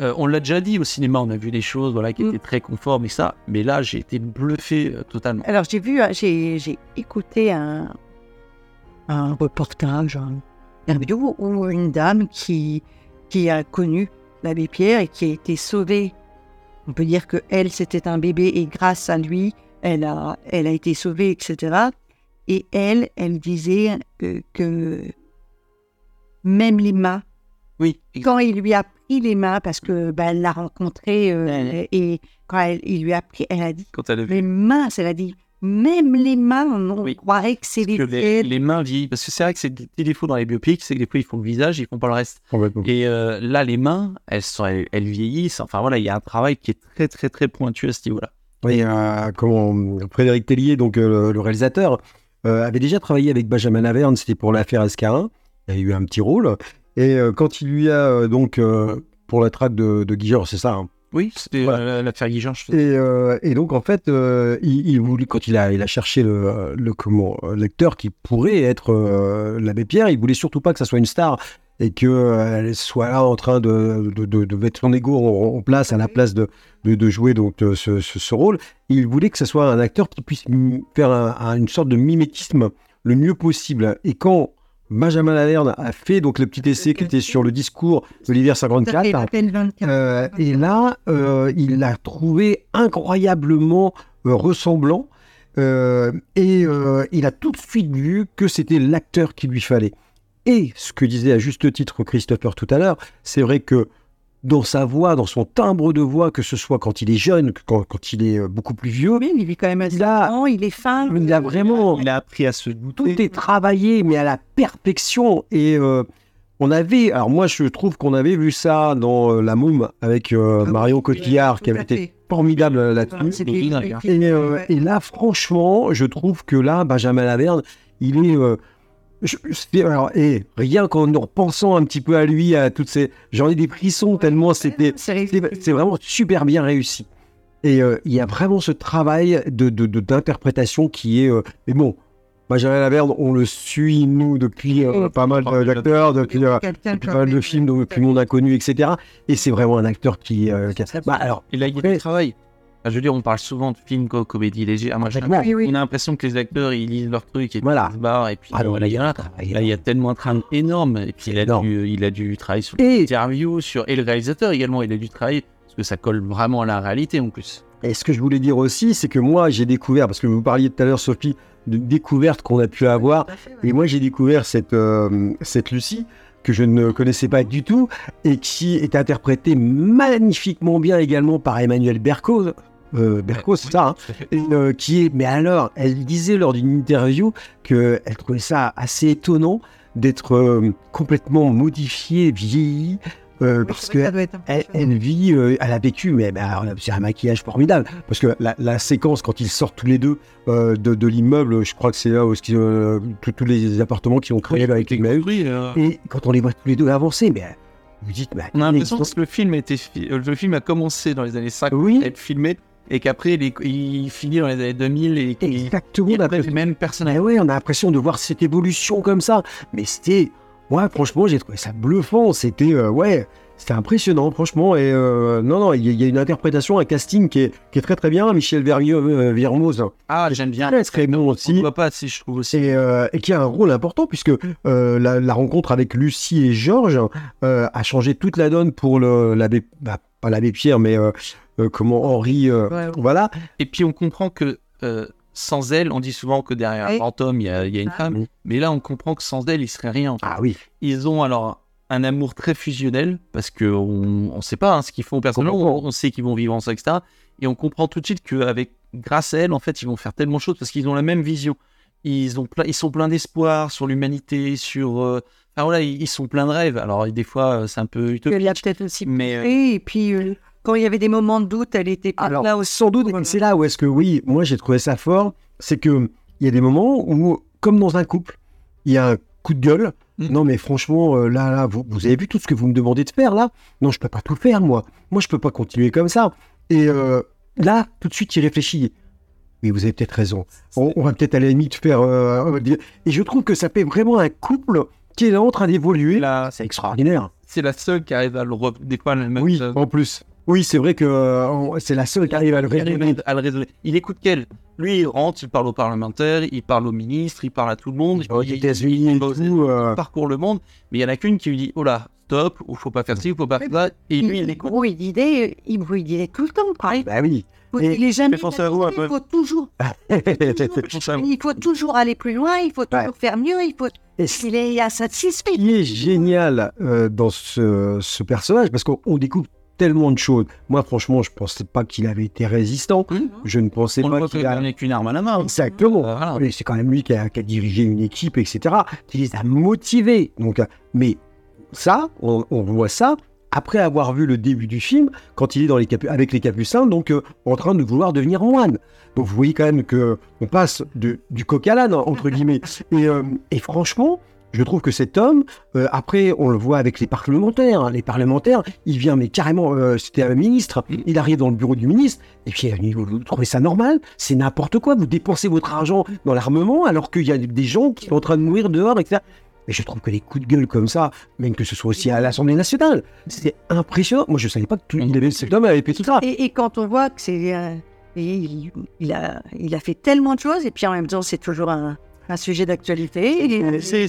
Speaker 2: Euh, on l'a déjà dit au cinéma, on a vu des choses voilà, qui
Speaker 3: Mm.
Speaker 2: étaient très conformes et ça, mais là j'ai été bluffé euh, totalement.
Speaker 3: Alors, j'ai vu, euh, j'ai j'ai écouté un, un reportage, un interview où une dame qui, qui a connu l'abbé Pierre et qui a été sauvée. On peut dire que elle, c'était un bébé et grâce à lui, elle a, elle a été sauvée, etc. Et elle, elle disait que, que même les mains,
Speaker 2: Oui,
Speaker 3: quand il lui a pris les mains, parce que ben, elle l'a rencontré, euh,
Speaker 2: Ouais.
Speaker 3: et quand elle- il lui a pris, elle a dit
Speaker 2: quand elle a vu
Speaker 3: les mains, elle a dit, même les mains, on
Speaker 2: Oui.
Speaker 3: croirait que c'est les
Speaker 2: que les, les mains vieillissent, parce que c'est vrai que c'est des petits défauts dans les biopics, c'est que des fois ils font le visage, ils font pas le reste. Et euh, là, les mains, elles, sont, elles, elles vieillissent. Enfin voilà, il y a un travail qui est très très très pointu à ce niveau-là.
Speaker 1: Oui, euh, comment Frédéric Tellier, donc euh, le, réalisateur, euh, avait déjà travaillé avec Benjamin Laverne, c'était pour l'affaire Escarin. Il a eu un petit rôle. Et euh, quand il lui a euh, donc euh, pour la traque de, de Guy Georges, c'est ça. hein.
Speaker 2: Oui, c'était
Speaker 1: Voilà.
Speaker 2: l'affaire Guigeon. je
Speaker 1: Et, euh, et donc en fait, euh, il, il voulait quand il a il a cherché le, le comment l'acteur qui pourrait être euh, l'abbé Pierre, il voulait surtout pas que ça soit une star et que euh, elle soit là en train de, de, de, de mettre son ego en, en place à la place de, de, jouer donc ce, ce, ce rôle. Il voulait que ce soit un acteur qui puisse faire un- un- une sorte de mimétisme le mieux possible. Et quand Benjamin Laverne a fait donc le petit essai qui était sur le discours de l'hiver
Speaker 3: Ça fait
Speaker 1: 54,
Speaker 3: à peine 24.
Speaker 1: euh, et là, euh, il l'a trouvé incroyablement euh, ressemblant. et il a tout de suite vu que c'était l'acteur qu'il lui fallait. Et ce que disait à juste titre Christopher tout à l'heure, c'est vrai que dans sa voix, dans son timbre de voix, que ce soit quand il est jeune, que quand, quand il est euh, beaucoup plus vieux,
Speaker 3: Oui, il vit quand même assez
Speaker 1: il a-
Speaker 3: longtemps, il est fin.
Speaker 1: il a vraiment
Speaker 2: Il a appris à se
Speaker 1: tout
Speaker 2: douter.
Speaker 1: est travaillé, mais à la perfection. Et euh, on avait, alors moi je trouve qu'on avait vu ça dans euh, La Môme avec euh,
Speaker 3: Ah
Speaker 1: Marion Cotillard,
Speaker 3: tout
Speaker 1: qui avait été formidable là-dessus.
Speaker 2: regarde.
Speaker 1: Et, euh, et là, franchement, je trouve que là, Benjamin Laverne, il est. euh, je- c'est- alors, et rien qu'en en repensant un petit peu à lui, à toutes ces. J'en ai des frissons tellement c'était.
Speaker 3: C'est
Speaker 1: vraiment super bien réussi. Et euh, il y a vraiment ce travail de de- de- d'interprétation qui est. euh, mais bon, Benjamin Laverne, on le suit, nous, depuis euh,
Speaker 3: Oh,
Speaker 1: pas mal d'acteurs, depuis, euh, pas mal de films, depuis Mon Inconnu, etc. Et c'est vraiment un acteur qui. euh, qui a- Bah, alors,
Speaker 2: il a du travail. Enfin, je veux dire, on parle souvent de films co comédie légère. Moi, j'ai-
Speaker 1: Exactement.
Speaker 3: Oui, oui.
Speaker 2: On a l'impression que les acteurs, ils lisent leur truc et puis
Speaker 1: Voilà.
Speaker 2: ils se barrent. Et puis,
Speaker 1: Ah non, là, il y a un travail
Speaker 2: là, il y a tellement un travail énorme. Et puis, il a, dû, il a dû travailler sur
Speaker 1: Et-
Speaker 2: l'interview, sur... et le réalisateur également, il a dû travailler. Parce que ça colle vraiment à la réalité en plus.
Speaker 1: Et ce que je voulais dire aussi, c'est que moi, j'ai découvert, parce que vous parliez tout à l'heure, Sophie, de découvertes qu'on a pu avoir. Et moi, j'ai découvert cette, euh, cette Lucie que je ne connaissais pas du tout et qui est interprétée magnifiquement bien également par Emmanuel Berco. Euh, Berco, c'est ça, hein euh, qui est, mais alors, elle disait lors d'une interview qu'elle trouvait ça assez étonnant d'être euh, complètement modifiée, vieillie, euh, parce que elle, elle vit, euh, elle a vécu, mais c'est un maquillage formidable. Parce que la, la séquence, quand ils sortent tous les deux euh, de, de l'immeuble, je crois que c'est là où euh, tous- tous les appartements qui ont créé avec.
Speaker 2: Oui, euh,
Speaker 1: Et quand on les voit tous les deux avancer, mais vous dites, mais
Speaker 2: On a l'impression que le film, a été fi- le film a commencé dans les années 50
Speaker 1: Oui.
Speaker 2: à être filmé et qu'après il, il finit dans les années 2000 et
Speaker 1: exactement,
Speaker 2: il
Speaker 1: on a
Speaker 2: reprend les mêmes personnages.
Speaker 1: ouais, on a l'impression de voir cette évolution comme ça. Mais c'était, ouais, franchement, j'ai trouvé ça bluffant. C'était, euh, ouais, c'était impressionnant, franchement. Et euh, non, non, il y, a- il y a une interprétation, un casting qui est, qui est très très bien. Michel Vergniaud, euh, Virmoz,
Speaker 2: Ah, j'aime bien.
Speaker 1: très très bon
Speaker 2: On
Speaker 1: aussi.
Speaker 2: voit pas si je trouve aussi.
Speaker 1: Et, euh, et qui a un rôle important puisque la, la rencontre avec Lucie et Georges a changé toute la donne pour le- l'abbé, bah, pas l'abbé Pierre, mais comment Henri, euh,
Speaker 3: Ouais, ouais.
Speaker 1: voilà.
Speaker 2: Et puis on comprend que euh, sans elle, on dit souvent que derrière un grand homme, il y a, il y a une
Speaker 3: Ah.
Speaker 2: femme. Mais là, on comprend que sans elle, il serait rien.
Speaker 1: Ah oui.
Speaker 2: Ils ont alors un amour très fusionnel parce qu'on on sait pas hein, ce qu'ils font personnellement. On, on sait qu'ils vont vivre ensemble, etc. Et on comprend tout de suite qu'avec grâce à elle, en fait, ils vont faire tellement de choses parce qu'ils ont la même vision. Ils, ont plein, ils sont pleins d'espoir sur l'humanité, sur. euh, Enfin voilà, ils, ils sont pleins de rêves. Alors des fois, euh, c'est un peu
Speaker 3: Elle a
Speaker 2: utopique.
Speaker 3: peut-être aussi
Speaker 2: Mais, euh,
Speaker 3: et puis euh, quand il y avait des moments de doute, elle était pas
Speaker 1: Alors,
Speaker 3: là aussi.
Speaker 1: sans doute, c'est là où est-ce que, oui, moi j'ai trouvé ça fort, c'est que il y a des moments où, comme dans un couple, il y a un coup de gueule.
Speaker 2: Mm.
Speaker 1: Non, mais franchement, euh, là, là, vous, vous avez vu tout ce que vous me demandez de faire là? Non, je peux pas tout faire, moi. Moi, je peux pas continuer comme ça. Et euh, là, tout de suite, il réfléchit. Oui, vous avez peut-être raison. On, on va peut-être à la limite faire. euh, et je trouve que ça fait vraiment un couple qui est là en train d'évoluer.
Speaker 2: Là,
Speaker 1: C'est extraordinaire.
Speaker 2: c'est la seule qui arrive à le re... des fois,
Speaker 1: Oui,
Speaker 2: euh,
Speaker 1: en plus. Oui, c'est vrai que euh, c'est la seule qui arrive à le
Speaker 2: il à raisonner. Il écoute quel Lui, il rentre, il parle aux parlementaires, il parle aux ministres, il parle à tout le monde. Il, il aux
Speaker 1: tout. euh,
Speaker 2: il parcourt le monde, mais il y en a qu'une qui lui dit Oh là, stop, ou faut pas faire ci, ou faut pas faire ça. Et lui, il écoute.
Speaker 3: brouille d'idées, il brouille d'idées tout le temps. pareil.
Speaker 1: Bah oui.
Speaker 3: Faut-
Speaker 1: Et-
Speaker 3: il est jamais
Speaker 2: à vous un peu.
Speaker 3: Il faut toujours, il faut toujours aller plus loin, il faut toujours faire mieux, il faut.
Speaker 1: Et ce
Speaker 3: Il est insatisfait.
Speaker 1: qui est génial euh, dans ce, ce personnage, parce qu'on on découvre tellement de choses. Moi, franchement, je pensais pas qu'il avait été résistant. Je ne pensais
Speaker 2: On
Speaker 1: pas qu'il a...
Speaker 2: avec une arme à la main.
Speaker 1: Exactement.
Speaker 2: Euh, voilà.
Speaker 1: C'est quand même lui qui a, qui a dirigé une équipe, etc. Qui les a motivés. Donc, euh, mais ça, on, on voit ça après avoir vu le début du film, quand il est dans les avec les capucins, donc euh, en train de vouloir devenir moine. Donc vous voyez quand même que on passe de, du coq à l'âne, entre guillemets. Et, euh, et franchement, je trouve que cet homme, euh, après, on le voit avec les parlementaires. hein. Les parlementaires, il vient, mais carrément, euh, c'était un ministre. Il arrive dans le bureau du ministre, et puis vous, vous trouvez ça normal? C'est n'importe quoi. Vous dépensez votre argent dans l'armement alors qu'il y a des gens qui sont en train de mourir dehors, etc. Mais je trouve que les coups de gueule comme ça, même que ce soit aussi à l'Assemblée nationale, c'est impressionnant. Moi, je savais pas que tout, il avait, cet homme avait fait tout ça.
Speaker 3: Et, et quand on voit que c'est. euh, il a, il a fait tellement de choses, et puis en même temps, c'est toujours un, un sujet d'actualité.
Speaker 2: C'est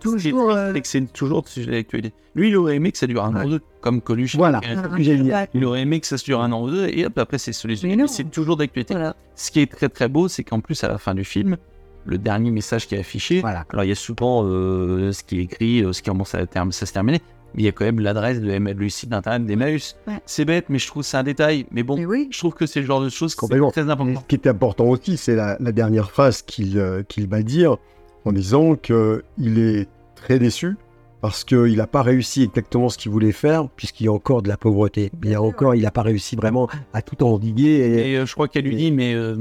Speaker 3: toujours.
Speaker 2: c'est toujours le sujet d'actualité. Lui, il aurait aimé que ça dure un an ou deux, comme Coluche.
Speaker 1: Voilà.
Speaker 2: Euh, Il aurait aimé que ça se dure un an ou deux, et hop, après, c'est solution.
Speaker 3: Mais non.
Speaker 2: C'est toujours d'actualité. Ce qui est très très beau, c'est qu'en plus, à la fin du film, le dernier message qui est affiché, alors il y a souvent euh, ce qui est écrit, euh, ce qui commence à, ça se terminer, mais il y a quand même l'adresse de M- le site internet d'Emmaüs.
Speaker 3: Ouais.
Speaker 2: C'est bête, mais je trouve que c'est un détail. Mais bon,
Speaker 3: Mais oui.
Speaker 2: je trouve que c'est le genre de choses qui
Speaker 1: Complètement.
Speaker 2: très important.
Speaker 1: Ce qui est important aussi, c'est la, la dernière phrase qu'il euh, qu'il va dire en disant qu'il est très déçu parce qu'il n'a pas réussi exactement ce qu'il voulait faire puisqu'il y a encore de la pauvreté. Il y a encore, il n'a pas réussi vraiment à tout endiguer. Et...
Speaker 2: Et euh, je crois qu'elle lui dit, mais euh,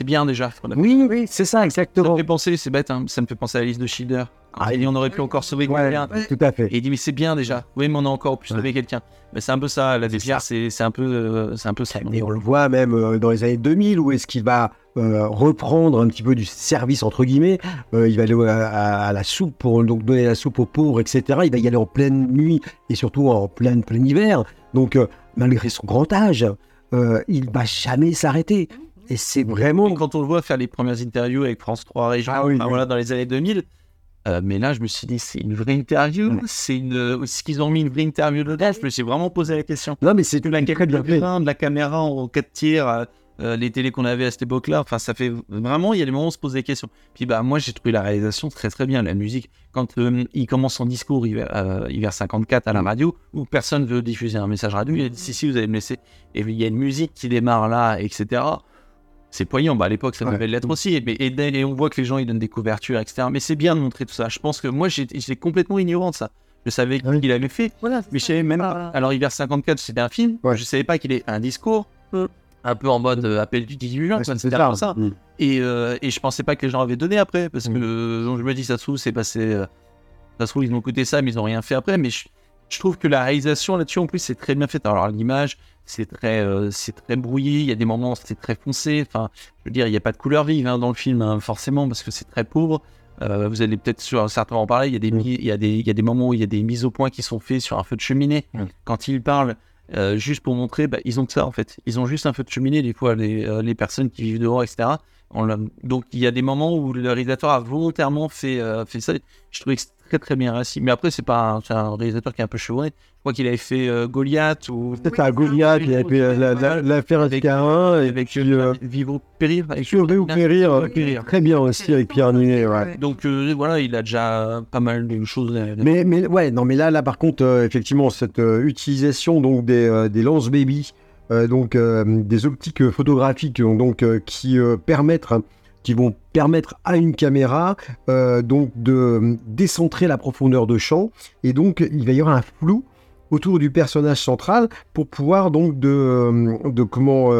Speaker 2: c'est bien déjà. ce.
Speaker 1: Oui, oui, c'est ça,
Speaker 2: Ça me
Speaker 1: exactement.
Speaker 2: fait penser, c'est bête, hein, ça me fait penser à la liste de Schindler.
Speaker 1: Ah,
Speaker 2: il dit on aurait pu encore sauver
Speaker 1: Ouais,
Speaker 2: quelqu'un.
Speaker 1: tout à fait.
Speaker 2: Et il dit mais c'est bien déjà. Oui, mais on a encore pu sauver quelqu'un. Mais c'est un peu ça, la dévière, c'est un peu, euh, c'est un peu ça.
Speaker 1: Et on le voit même euh, dans les années 2000 où est-ce qu'il va euh, reprendre un petit peu du service entre guillemets. Il va aller à, à- à la soupe pour donc donner la soupe aux pauvres, etc. Il va y aller en pleine nuit et surtout en plein, plein hiver. Donc malgré son grand âge, il va jamais s'arrêter. Et c'est vraiment
Speaker 2: Et quand on le voit faire les premières interviews avec France 3 Région,
Speaker 1: Ah oui,
Speaker 2: enfin,
Speaker 1: oui.
Speaker 2: voilà, dans les années 2000, euh, mais là je me suis dit c'est une vraie interview,
Speaker 1: Ouais.
Speaker 2: c'est une, euh, est-ce qu'ils ont mis une vraie interview dedans Je me suis vraiment posé la question.
Speaker 1: non mais c'est
Speaker 2: De la,
Speaker 1: bien fait.
Speaker 2: de la caméra en 4 tiers, euh, euh, les télés qu'on avait à cette époque-là, enfin ça fait vraiment, il y a des moments où on se pose des questions. Puis bah moi j'ai trouvé la réalisation très très bien, la musique. Quand euh, il commence son discours hiver, euh, hiver 54 à la radio, où personne veut diffuser un message radio, il a dit si si vous allez me laisser. Et il y a une musique qui démarre là, etc. C'est poignant, bah à l'époque ça
Speaker 1: Ouais.
Speaker 2: devait l'être aussi, mais, et, et on voit que les gens ils donnent des couvertures, etc. Mais c'est bien de montrer tout ça. Je pense que moi j'étais complètement ignorant de ça. Je savais
Speaker 1: Oui.
Speaker 2: qu'il avait fait,
Speaker 3: Voilà,
Speaker 2: mais je savais même pas. Alors, Hiver 54, c'était un film.
Speaker 1: Ouais.
Speaker 2: Je savais pas qu'il ait un discours.
Speaker 3: Mm.
Speaker 2: Un peu en mode euh, appel du 18 juin.
Speaker 1: Ouais,
Speaker 2: c'était
Speaker 1: ça.
Speaker 2: comme ça.
Speaker 1: Mm.
Speaker 2: Et, euh, et je pensais pas que les gens avaient donné après. Parce que
Speaker 1: Mm.
Speaker 2: euh, donc je me dis, ça se trouve, c'est passé. euh, ça se trouve, ils ont écouté ça, mais ils ont rien fait après. Mais je, je trouve que la réalisation là-dessus, en plus, c'est très bien fait. Alors, l'image, c'est très, euh, c'est très brouillé. Il y a des moments, c'est très foncé. Enfin, je veux dire, il n'y a pas de couleur vive hein, dans le film, hein, forcément, parce que c'est très pauvre. Euh, vous allez peut-être sur certains en parler. Il y, a des,
Speaker 1: Mm.
Speaker 2: il, y a des, il y a des moments où il y a des mises au point qui sont faits sur un feu de cheminée.
Speaker 1: Mm.
Speaker 2: Quand ils parlent, euh, juste pour montrer, bah, ils ont que ça en fait. Ils ont juste un feu de cheminée, des fois, les, euh, les personnes qui vivent dehors, etc. On donc il y a des moments où le réalisateur a volontairement fait, euh, fait ça. Je trouvais que très très bien réussi. Mais après, c'est pas un, c'est un réalisateur qui est un peu chevronné. Je crois qu'il avait fait euh, Goliath ou.
Speaker 1: Peut-être à Goliath, il avait euh, la- la- l'affaire
Speaker 2: Avec-
Speaker 1: Ascarin, et
Speaker 2: Avec euh,
Speaker 1: euh,
Speaker 2: Vivre Périr. Avec
Speaker 1: ou Périr, euh,
Speaker 2: Périr.
Speaker 1: très bien aussi avec Pierre Ninet, ouais.
Speaker 2: Donc euh, voilà, il a déjà pas mal de choses.
Speaker 1: Mais, mais ouais, non, mais là, là par contre, euh, effectivement, cette euh, utilisation donc des, euh, des lance baby, euh, donc euh, des optiques photographiques, donc euh, qui euh, permettent, qui vont permettre à une caméra euh, donc de euh, décentrer la profondeur de champ, et donc il va y avoir un flou autour du personnage central pour pouvoir donc de, euh, comment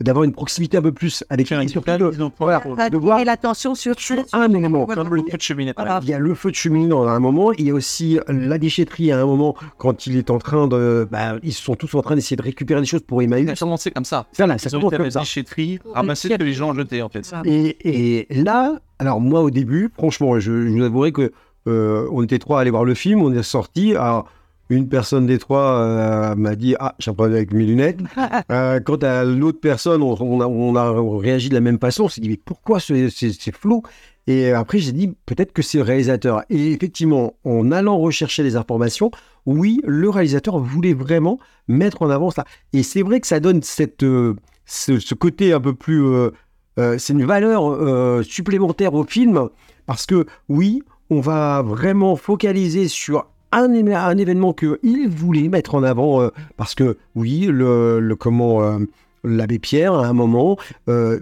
Speaker 1: d'avoir une proximité un peu plus avec surtout
Speaker 2: plan,
Speaker 1: de- voir
Speaker 3: l'attention sur,
Speaker 1: un élément.
Speaker 3: Voilà.
Speaker 2: Comme le feu de cheminée.
Speaker 3: Voilà.
Speaker 1: Il y a le feu de cheminée à un moment, il y a aussi la déchetterie à un moment quand il est en train de. Bah, ils sont tous en train d'essayer de récupérer des choses pour
Speaker 2: Ça
Speaker 1: Emmaüs.
Speaker 2: commencé comme ça.
Speaker 1: Voilà, ça commence comme ça.
Speaker 2: déchetterie, ramasser ce que les gens jetaient en fait.
Speaker 1: Et, et là, alors moi au début, franchement, je, je vous avouerai que euh, on était trois à aller voir le film, on est sorti. Alors, une personne des trois euh, m'a dit Ah, j'ai un problème avec mes lunettes. Euh, quant à l'autre personne, on, on a, on a réagi de la même façon. On s'est dit Mais pourquoi c'est flou? Et après, j'ai dit Peut-être que c'est le réalisateur. Et effectivement, en allant rechercher les informations, oui, le réalisateur voulait vraiment mettre en avant ça. Et c'est vrai que ça donne cette, euh, ce, ce côté un peu plus. euh, euh, c'est une valeur euh, supplémentaire au film parce que oui, on va vraiment focaliser sur un, événement qu'il voulait mettre en avant euh, parce que oui, le, le comment euh, l'abbé Pierre à un moment euh,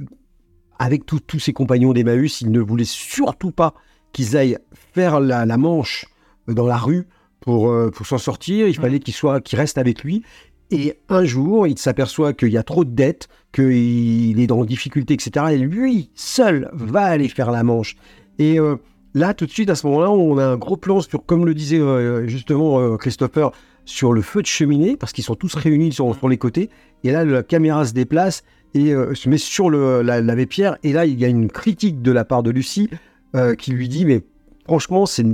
Speaker 1: avec tous ses compagnons d'Emmaüs, il ne voulait surtout pas qu'ils aillent faire la, la manche dans la rue pour, pour s'en sortir. Il fallait qu'il soit, qu'il reste avec lui. Et un jour, il s'aperçoit qu'il y a trop de dettes, qu'il est dans difficulté, etc. Et lui, seul, va aller faire la manche. Et euh, là, tout de suite, à ce moment-là, on a un gros plan sur, comme le disait euh, justement euh, Christopher, sur le feu de cheminée, parce qu'ils sont tous réunis sur, sur les côtés. Et là, la caméra se déplace et euh, se met sur le, la, l'abbé Pierre. Et là, il y a une critique de la part de Lucie qui lui dit, mais franchement, c'est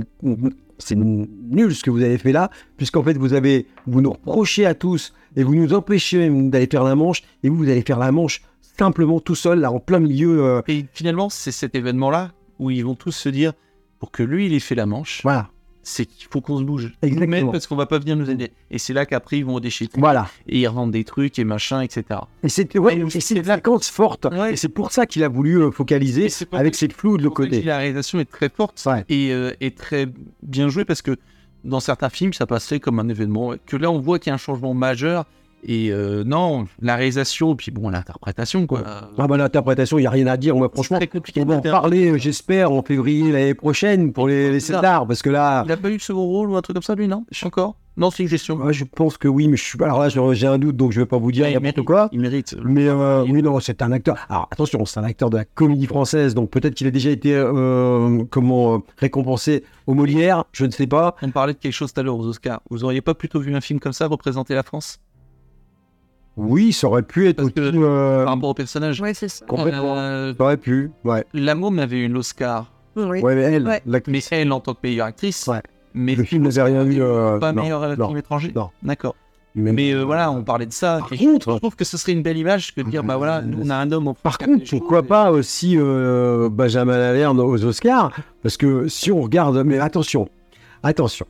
Speaker 1: nul ce que vous avez fait là, puisqu'en fait, vous avez, vous nous reprochez à tous et vous nous empêchez d'aller faire la manche, et vous, vous allez faire la manche simplement tout seul, là, en plein milieu.
Speaker 2: Et finalement, c'est cet événement-là où ils vont tous se dire pour que lui, il ait fait la manche,
Speaker 1: voilà,
Speaker 2: c'est qu'il faut qu'on se bouge.
Speaker 1: Exactement.
Speaker 2: Parce qu'on va pas venir nous aider. Et c'est là qu'après, ils vont au déchet.
Speaker 1: voilà.
Speaker 2: Et ils revendent des trucs et machin, etc.
Speaker 1: Et c'est ouais,
Speaker 2: Et
Speaker 1: et une séquence forte.
Speaker 2: Ouais.
Speaker 1: Et c'est pour ça qu'il a voulu euh, focaliser
Speaker 2: Et
Speaker 1: avec
Speaker 2: ça
Speaker 1: cette flou de l'autre côté.
Speaker 2: La réalisation est très forte
Speaker 1: Ouais.
Speaker 2: et, euh, est très bien jouée parce que dans certains films, ça passerait comme un événement. Que là, on voit qu'il y a un changement majeur. Et euh, non, la réalisation, puis bon, l'interprétation, quoi.
Speaker 1: Ah bah, l'interprétation, il n'y a rien à dire. Moi, franchement,
Speaker 2: très compliqué.
Speaker 1: on va en parler, euh, j'espère, en février l'année prochaine pour les, les. Césars, parce que là,
Speaker 2: Il a pas eu de second rôle ou un truc comme ça, lui, non? Encore? Non, c'est une gestion.
Speaker 1: ouais, je pense que oui, mais je suis alors là, j'ai un doute, donc je vais pas vous dire
Speaker 2: Ouais, il
Speaker 1: n'importe quoi.
Speaker 2: Il mérite.
Speaker 1: Mais euh, oui, non, c'est un acteur. Alors attention, c'est un acteur de la comédie française, donc peut-être qu'il a déjà été euh, comment euh, récompensé au Molière, je ne sais pas.
Speaker 2: On parlait de quelque chose tout à l'heure aux Oscars. Vous auriez pas plutôt vu un film comme ça représenter la France?
Speaker 1: Oui, ça aurait pu être
Speaker 2: Parce
Speaker 1: aussi,
Speaker 2: que-
Speaker 1: euh,
Speaker 2: par rapport au personnage
Speaker 3: Oui, c'est ça.
Speaker 1: complètement.
Speaker 2: Euh,
Speaker 1: Ça aurait pu, ouais.
Speaker 2: la môme avait eu l'Oscar,
Speaker 3: Oui.
Speaker 1: Ouais, mais elle,
Speaker 3: Ouais.
Speaker 1: l'actrice,
Speaker 2: mais elle en tant que meilleure actrice.
Speaker 1: Ouais.
Speaker 2: Mais
Speaker 1: le film n'avait rien eu. euh,
Speaker 2: pas
Speaker 1: non,
Speaker 2: meilleur
Speaker 1: non,
Speaker 2: film étranger.
Speaker 1: non.
Speaker 2: D'accord.
Speaker 1: Mais,
Speaker 2: Mais euh, voilà, on parlait de ça.
Speaker 1: Par
Speaker 2: Et
Speaker 1: contre-
Speaker 2: je trouve que ce serait une belle image que de dire, bah voilà, nous, on a un homme. on
Speaker 1: Par contre, pourquoi pas aussi euh, Benjamin Laverne aux Oscars? Parce que si on regarde, mais attention, attention.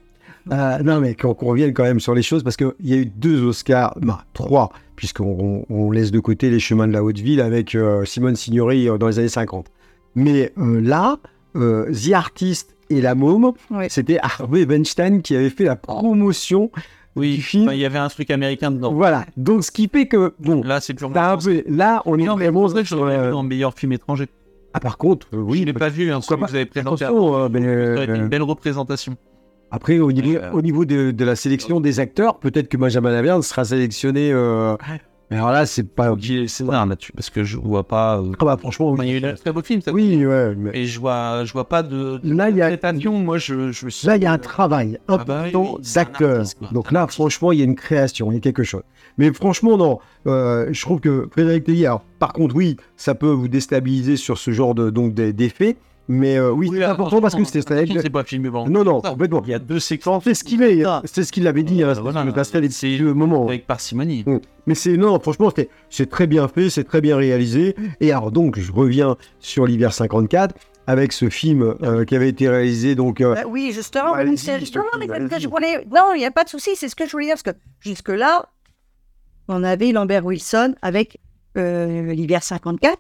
Speaker 1: Euh, non, mais qu'on revienne quand même sur les choses, parce qu'il y a eu deux Oscars, bah, trois, puisqu'on on- on laisse de côté les chemins de la haute ville avec euh, Simone Signoret euh, dans les années 50. Mais euh, là, euh, The Artist et La Môme, c'était Harvey Weinstein qui avait fait la promotion
Speaker 2: Oui,
Speaker 1: du film.
Speaker 2: il y avait un truc américain dedans.
Speaker 1: Voilà. Donc, ce qui fait que, bon,
Speaker 2: Là, c'est
Speaker 1: un peu- là, on est
Speaker 2: Non, mais
Speaker 1: vraiment
Speaker 2: c'est vrai que je
Speaker 1: sur,
Speaker 2: l'aurais
Speaker 1: euh,
Speaker 2: vu en meilleur film étranger.
Speaker 1: Ah, par contre,
Speaker 2: Oui, je l'ai pas vu, hein, celui que vous avez présenté. avant.
Speaker 1: Attention, euh, mais,
Speaker 2: Ça aurait été une belle représentation.
Speaker 1: Après, au niveau, au niveau de, de la sélection des acteurs, peut-être que Benjamin Laverne sera sélectionné. euh, Mais alors là, c'est pas.
Speaker 2: C'est vrai là-dessus, parce que je vois pas. euh,
Speaker 1: Ah bah, franchement,
Speaker 2: enfin, il y a eu
Speaker 1: oui.
Speaker 2: un très beau film, ça.
Speaker 1: Oui, ouais. mais
Speaker 2: Et je vois, je vois pas de. de
Speaker 1: Là, il y a.
Speaker 2: Moi, je, je me suis.
Speaker 1: là, il y a un travail
Speaker 2: Ah bah oui,
Speaker 1: important
Speaker 2: oui,
Speaker 1: d'acteur. Donc là, franchement, il y a une création, il y a quelque chose. Mais franchement, non. euh, je trouve que Frédéric Tellier, par contre, oui, ça peut vous déstabiliser sur ce genre de, donc. Mais euh, oui, c'est important parce que
Speaker 2: attention, c'est pas filmé bon.
Speaker 1: Non, non, complètement.
Speaker 2: Il y a deux séquences
Speaker 1: C'est ce qu'il est. C'est ce qu'il avait dit.
Speaker 2: Euh,
Speaker 1: c'est
Speaker 2: voilà, c'est-
Speaker 1: le moment.
Speaker 2: avec parcimonie.
Speaker 1: Mm. Mais c'est non, franchement, c'est- c'est très bien fait, c'est très bien réalisé. Et alors donc, je reviens sur l'hiver 54 avec ce film euh, qui avait été réalisé donc. euh,
Speaker 3: Bah oui, justement. C'est-
Speaker 1: je
Speaker 3: ce que voulais. Non, il n'y a pas de souci, c'est ce que je voulais dire. Parce que jusque-là, on avait Lambert Wilson avec euh, l'hiver 54.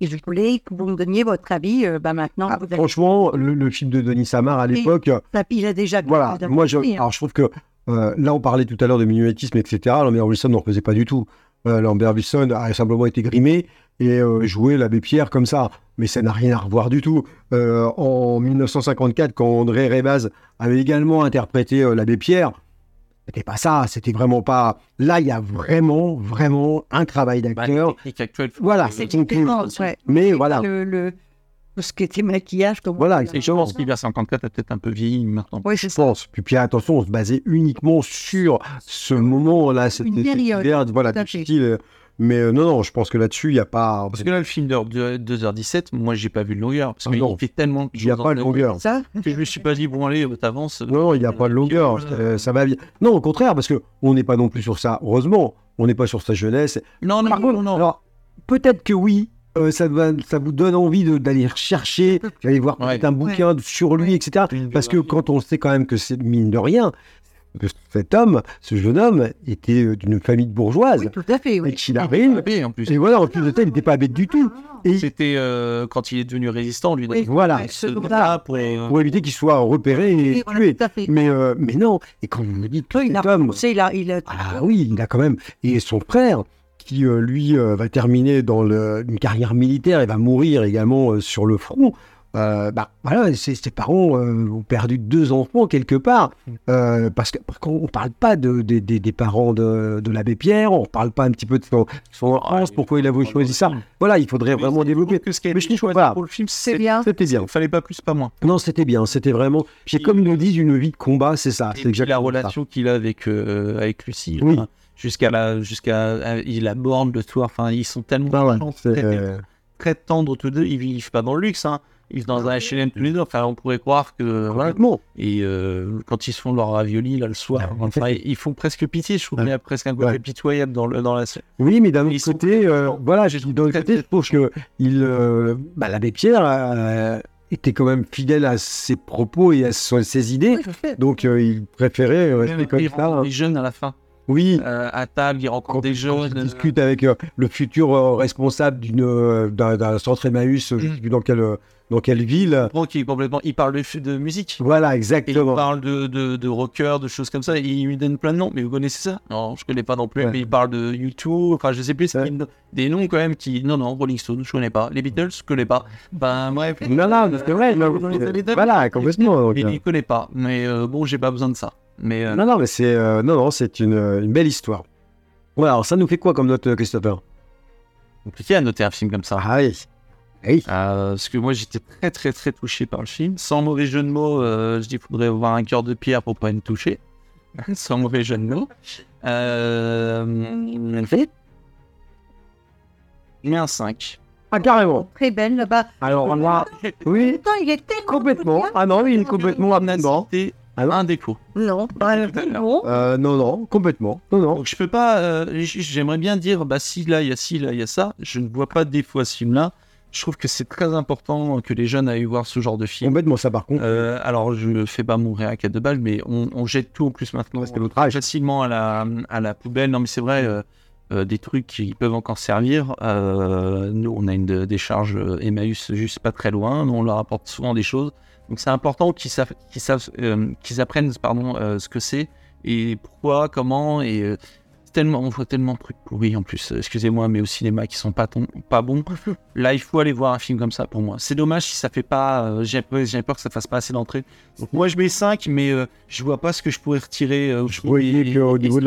Speaker 3: Et je voulais que vous me donniez votre avis. euh, bah maintenant,
Speaker 1: ah,
Speaker 3: vous avez-
Speaker 1: franchement, le, le film de Denis Samar à l'époque, euh,
Speaker 3: il a déjà.
Speaker 1: voilà. Moi, je,
Speaker 3: hein.
Speaker 1: alors je trouve que euh, là, on parlait tout à l'heure de minuétisme, etc. Lambert Wilson n'en faisait pas du tout. Euh, Lambert Wilson a simplement été grimé et joué l'abbé Pierre comme ça. Mais ça n'a rien à revoir du tout. En 1954, quand André Rebaz avait également interprété l'abbé Pierre, c'était pas ça. C'était vraiment pas. Là, il y a vraiment, vraiment un travail
Speaker 2: Bah,
Speaker 1: d'acteur.
Speaker 2: la technique actuelle.
Speaker 1: Voilà,
Speaker 3: C'est différent, ouais.
Speaker 1: Mais voilà.
Speaker 3: Le, le, ce qui était maquillage, comme
Speaker 1: Voilà,
Speaker 2: Et je pense qu'hiver 54 a peut-être un peu vieilli maintenant.
Speaker 3: Oui,
Speaker 1: Je
Speaker 3: ça.
Speaker 1: pense. Puis, puis attention, on se basait uniquement sur ce moment-là. C'était
Speaker 3: Une
Speaker 1: cette
Speaker 3: période,
Speaker 1: période, voilà,
Speaker 3: tout à
Speaker 1: du
Speaker 3: fait.
Speaker 1: style. Mais euh, non, non, je pense que là-dessus, il n'y a pas.
Speaker 2: Parce que là, le film de 2h17, moi, j'ai pas vu de longueur. Parce
Speaker 1: Ah
Speaker 2: qu'il
Speaker 1: non.
Speaker 2: fait tellement de
Speaker 1: Il n'y a pas de longueur.
Speaker 3: Ça,
Speaker 2: que je me suis pas dit, bon, allez, t'avances.
Speaker 1: Non, non, il n'y a pas de longueur. euh, ça va bien. Non, au contraire, parce que on n'est pas non plus sur ça. Heureusement, on n'est pas sur sa jeunesse.
Speaker 2: Non, non,
Speaker 1: Par
Speaker 2: non,
Speaker 1: contre,
Speaker 2: non.
Speaker 1: alors, peut-être que oui, euh, ça, va- ça vous donne envie de- d'aller chercher, d'aller voir
Speaker 2: Ouais.
Speaker 1: peut-être un bouquin sur lui, etc. Parce que quand on sait quand même que c'est mine de rien, cet homme, ce jeune homme, était euh, d'une famille bourgeoise,
Speaker 3: oui, tout à fait.
Speaker 1: et qu'il arrive.
Speaker 2: En plus.
Speaker 1: Et voilà, en plus de ça, il n'était pas bête du tout. Et
Speaker 2: C'était euh, quand il est devenu résistant, lui.
Speaker 3: Oui.
Speaker 1: voilà,
Speaker 2: Ce
Speaker 3: ce
Speaker 2: gars pour. euh,
Speaker 1: pour éviter qu'il soit repéré et
Speaker 3: Oui, voilà,
Speaker 1: tué.
Speaker 3: tout à fait.
Speaker 1: Mais, euh, mais non, et quand vous me dites que
Speaker 3: Oui, il a
Speaker 1: cet homme,
Speaker 3: repoussé, il a, il a-
Speaker 1: ah oui, il a quand même, et son frère, qui euh, lui euh, va terminer dans le- une carrière militaire et va mourir également euh, sur le front. Euh, bah voilà, ses, ses parents euh, ont perdu deux enfants quelque part, euh, parce qu'on parle pas de, des- parents de, de l'abbé Pierre, on parle pas un petit peu de son, son enfance, pourquoi il a voulu choisir ça. Voilà, il faudrait vraiment développer.
Speaker 2: que ce qui a été choisi
Speaker 1: pas.
Speaker 2: pour le film,
Speaker 3: c'est
Speaker 2: c'est
Speaker 3: bien.
Speaker 1: C'était bien.
Speaker 2: Il fallait pas plus, pas moins.
Speaker 1: Non, c'était bien, c'était vraiment. C'est
Speaker 2: Puis-
Speaker 1: comme ils le disent, une vie de combat, c'est ça. C'est
Speaker 2: la relation qu'il a avec, euh, avec Lucie.
Speaker 1: Oui.
Speaker 2: enfin, Jusqu'à la, jusqu'à, il aborde le soir. Enfin, ils sont tellement
Speaker 1: Ah ouais,
Speaker 2: très,
Speaker 1: euh,
Speaker 2: très tendres tous deux. Ils vivent pas dans le luxe, hein. Ils vivent dans un HLM tous les deux. Enfin, on pourrait croire que voilà.
Speaker 1: complètement.
Speaker 2: Et euh, quand ils se font leur ravioli là le soir,
Speaker 1: Ah,
Speaker 2: enfin, ils font presque pitié. Je trouve qu'il y a presque un côté
Speaker 1: Ouais.
Speaker 2: pitoyable dans, le, dans la scène.
Speaker 1: Oui, mais d'un autre
Speaker 2: sont
Speaker 1: côté, euh, voilà,
Speaker 2: J'ai
Speaker 1: d'un autre côté, je trouve que il, euh, bah, l'abbé Pierre euh, était quand même fidèle à ses propos et à ses idées,
Speaker 3: Oui,
Speaker 1: donc euh, il préférait rester comme
Speaker 2: il
Speaker 1: ça. hein.
Speaker 2: des jeunes à la fin.
Speaker 1: Oui,
Speaker 2: Euh, à table, il rencontre
Speaker 1: quand,
Speaker 2: des jeunes.
Speaker 1: il discute avec euh, le futur euh, responsable d'une, d'un, d'un centre Emmaüs,
Speaker 2: Mm.
Speaker 1: je sais plus dans quelle, euh, dans quelle ville.
Speaker 2: Est complètement. Il parle de, de musique.
Speaker 1: Voilà,
Speaker 2: Et il
Speaker 1: exactement.
Speaker 2: parle de, de, de rocker, de choses comme ça. Il lui donne plein de noms. Mais vous connaissez ça? Non, je connais pas non plus.
Speaker 1: Ouais.
Speaker 2: Mais il parle de YouTube. Enfin, je sais plus.
Speaker 1: Ouais.
Speaker 2: Des noms quand même qui. Non, non, Rolling Stone, je connais pas. Les Beatles, je connais pas. Ben, bref.
Speaker 1: Non, non, c'est vrai. voilà, complètement.
Speaker 2: Il
Speaker 1: euh,
Speaker 2: ne connaît pas. Mais euh, bon, j'ai pas besoin de ça. Mais euh,
Speaker 1: non, non, mais c'est, euh, non, non, c'est une, euh, une belle histoire. Voilà, alors ça nous fait quoi comme note, euh, Christopher?
Speaker 2: Compliqué à noter un film comme ça.
Speaker 1: Ah oui. Oui.
Speaker 2: Euh, parce que moi j'étais très très très touché par le film. Sans mauvais jeu de mots, euh, je dis qu'il faudrait avoir un cœur de pierre pour pas être touché. Sans mauvais jeu de mots. Euh, fait. Il met un 5.
Speaker 1: Ah, carrément.
Speaker 3: Très belle là-bas.
Speaker 1: Alors là, oui,
Speaker 3: Pourtant, il est tellement
Speaker 1: complètement. Ah non, il est complètement.
Speaker 2: C'était
Speaker 1: Ah non
Speaker 2: un défaut.
Speaker 3: Non, bah, non.
Speaker 1: Euh, non, non, complètement. Non, non.
Speaker 2: Donc je peux pas. euh, J'aimerais bien dire, bah si là il y a ci, là il y a ça. Je ne vois pas de défaut à ce film-là. Je trouve que c'est très important que les jeunes aillent voir ce genre de film.
Speaker 1: Complètement, ça par contre.
Speaker 2: Euh, alors, je ne fais pas mon réac à deux balles, mais on, on jette tout en plus maintenant
Speaker 1: Ouais, c'est notre âge.
Speaker 2: facilement à la, à la poubelle. Non, mais c'est vrai, euh, euh, des trucs qui peuvent encore servir. Nous, on a une décharge Emmaüs juste pas très loin. Nous, on leur apporte souvent des choses. Donc, c'est important qu'ils savent, qu'ils savent, qu'ils apprennent pardon, ce que c'est et pourquoi, comment. Et tellement, on voit tellement de trucs pourris en plus. euh, Excusez-moi, mais au cinéma qui sont pas, ton- pas bons. Là, il faut aller voir un film comme ça pour moi. C'est dommage si ça fait pas. euh, j'ai peur, j'ai peur que ça fasse pas assez d'entrée. Donc, moi, je mets 5, mais euh, je vois pas ce que je pourrais retirer. euh,
Speaker 1: Je voyais qu'au niveau de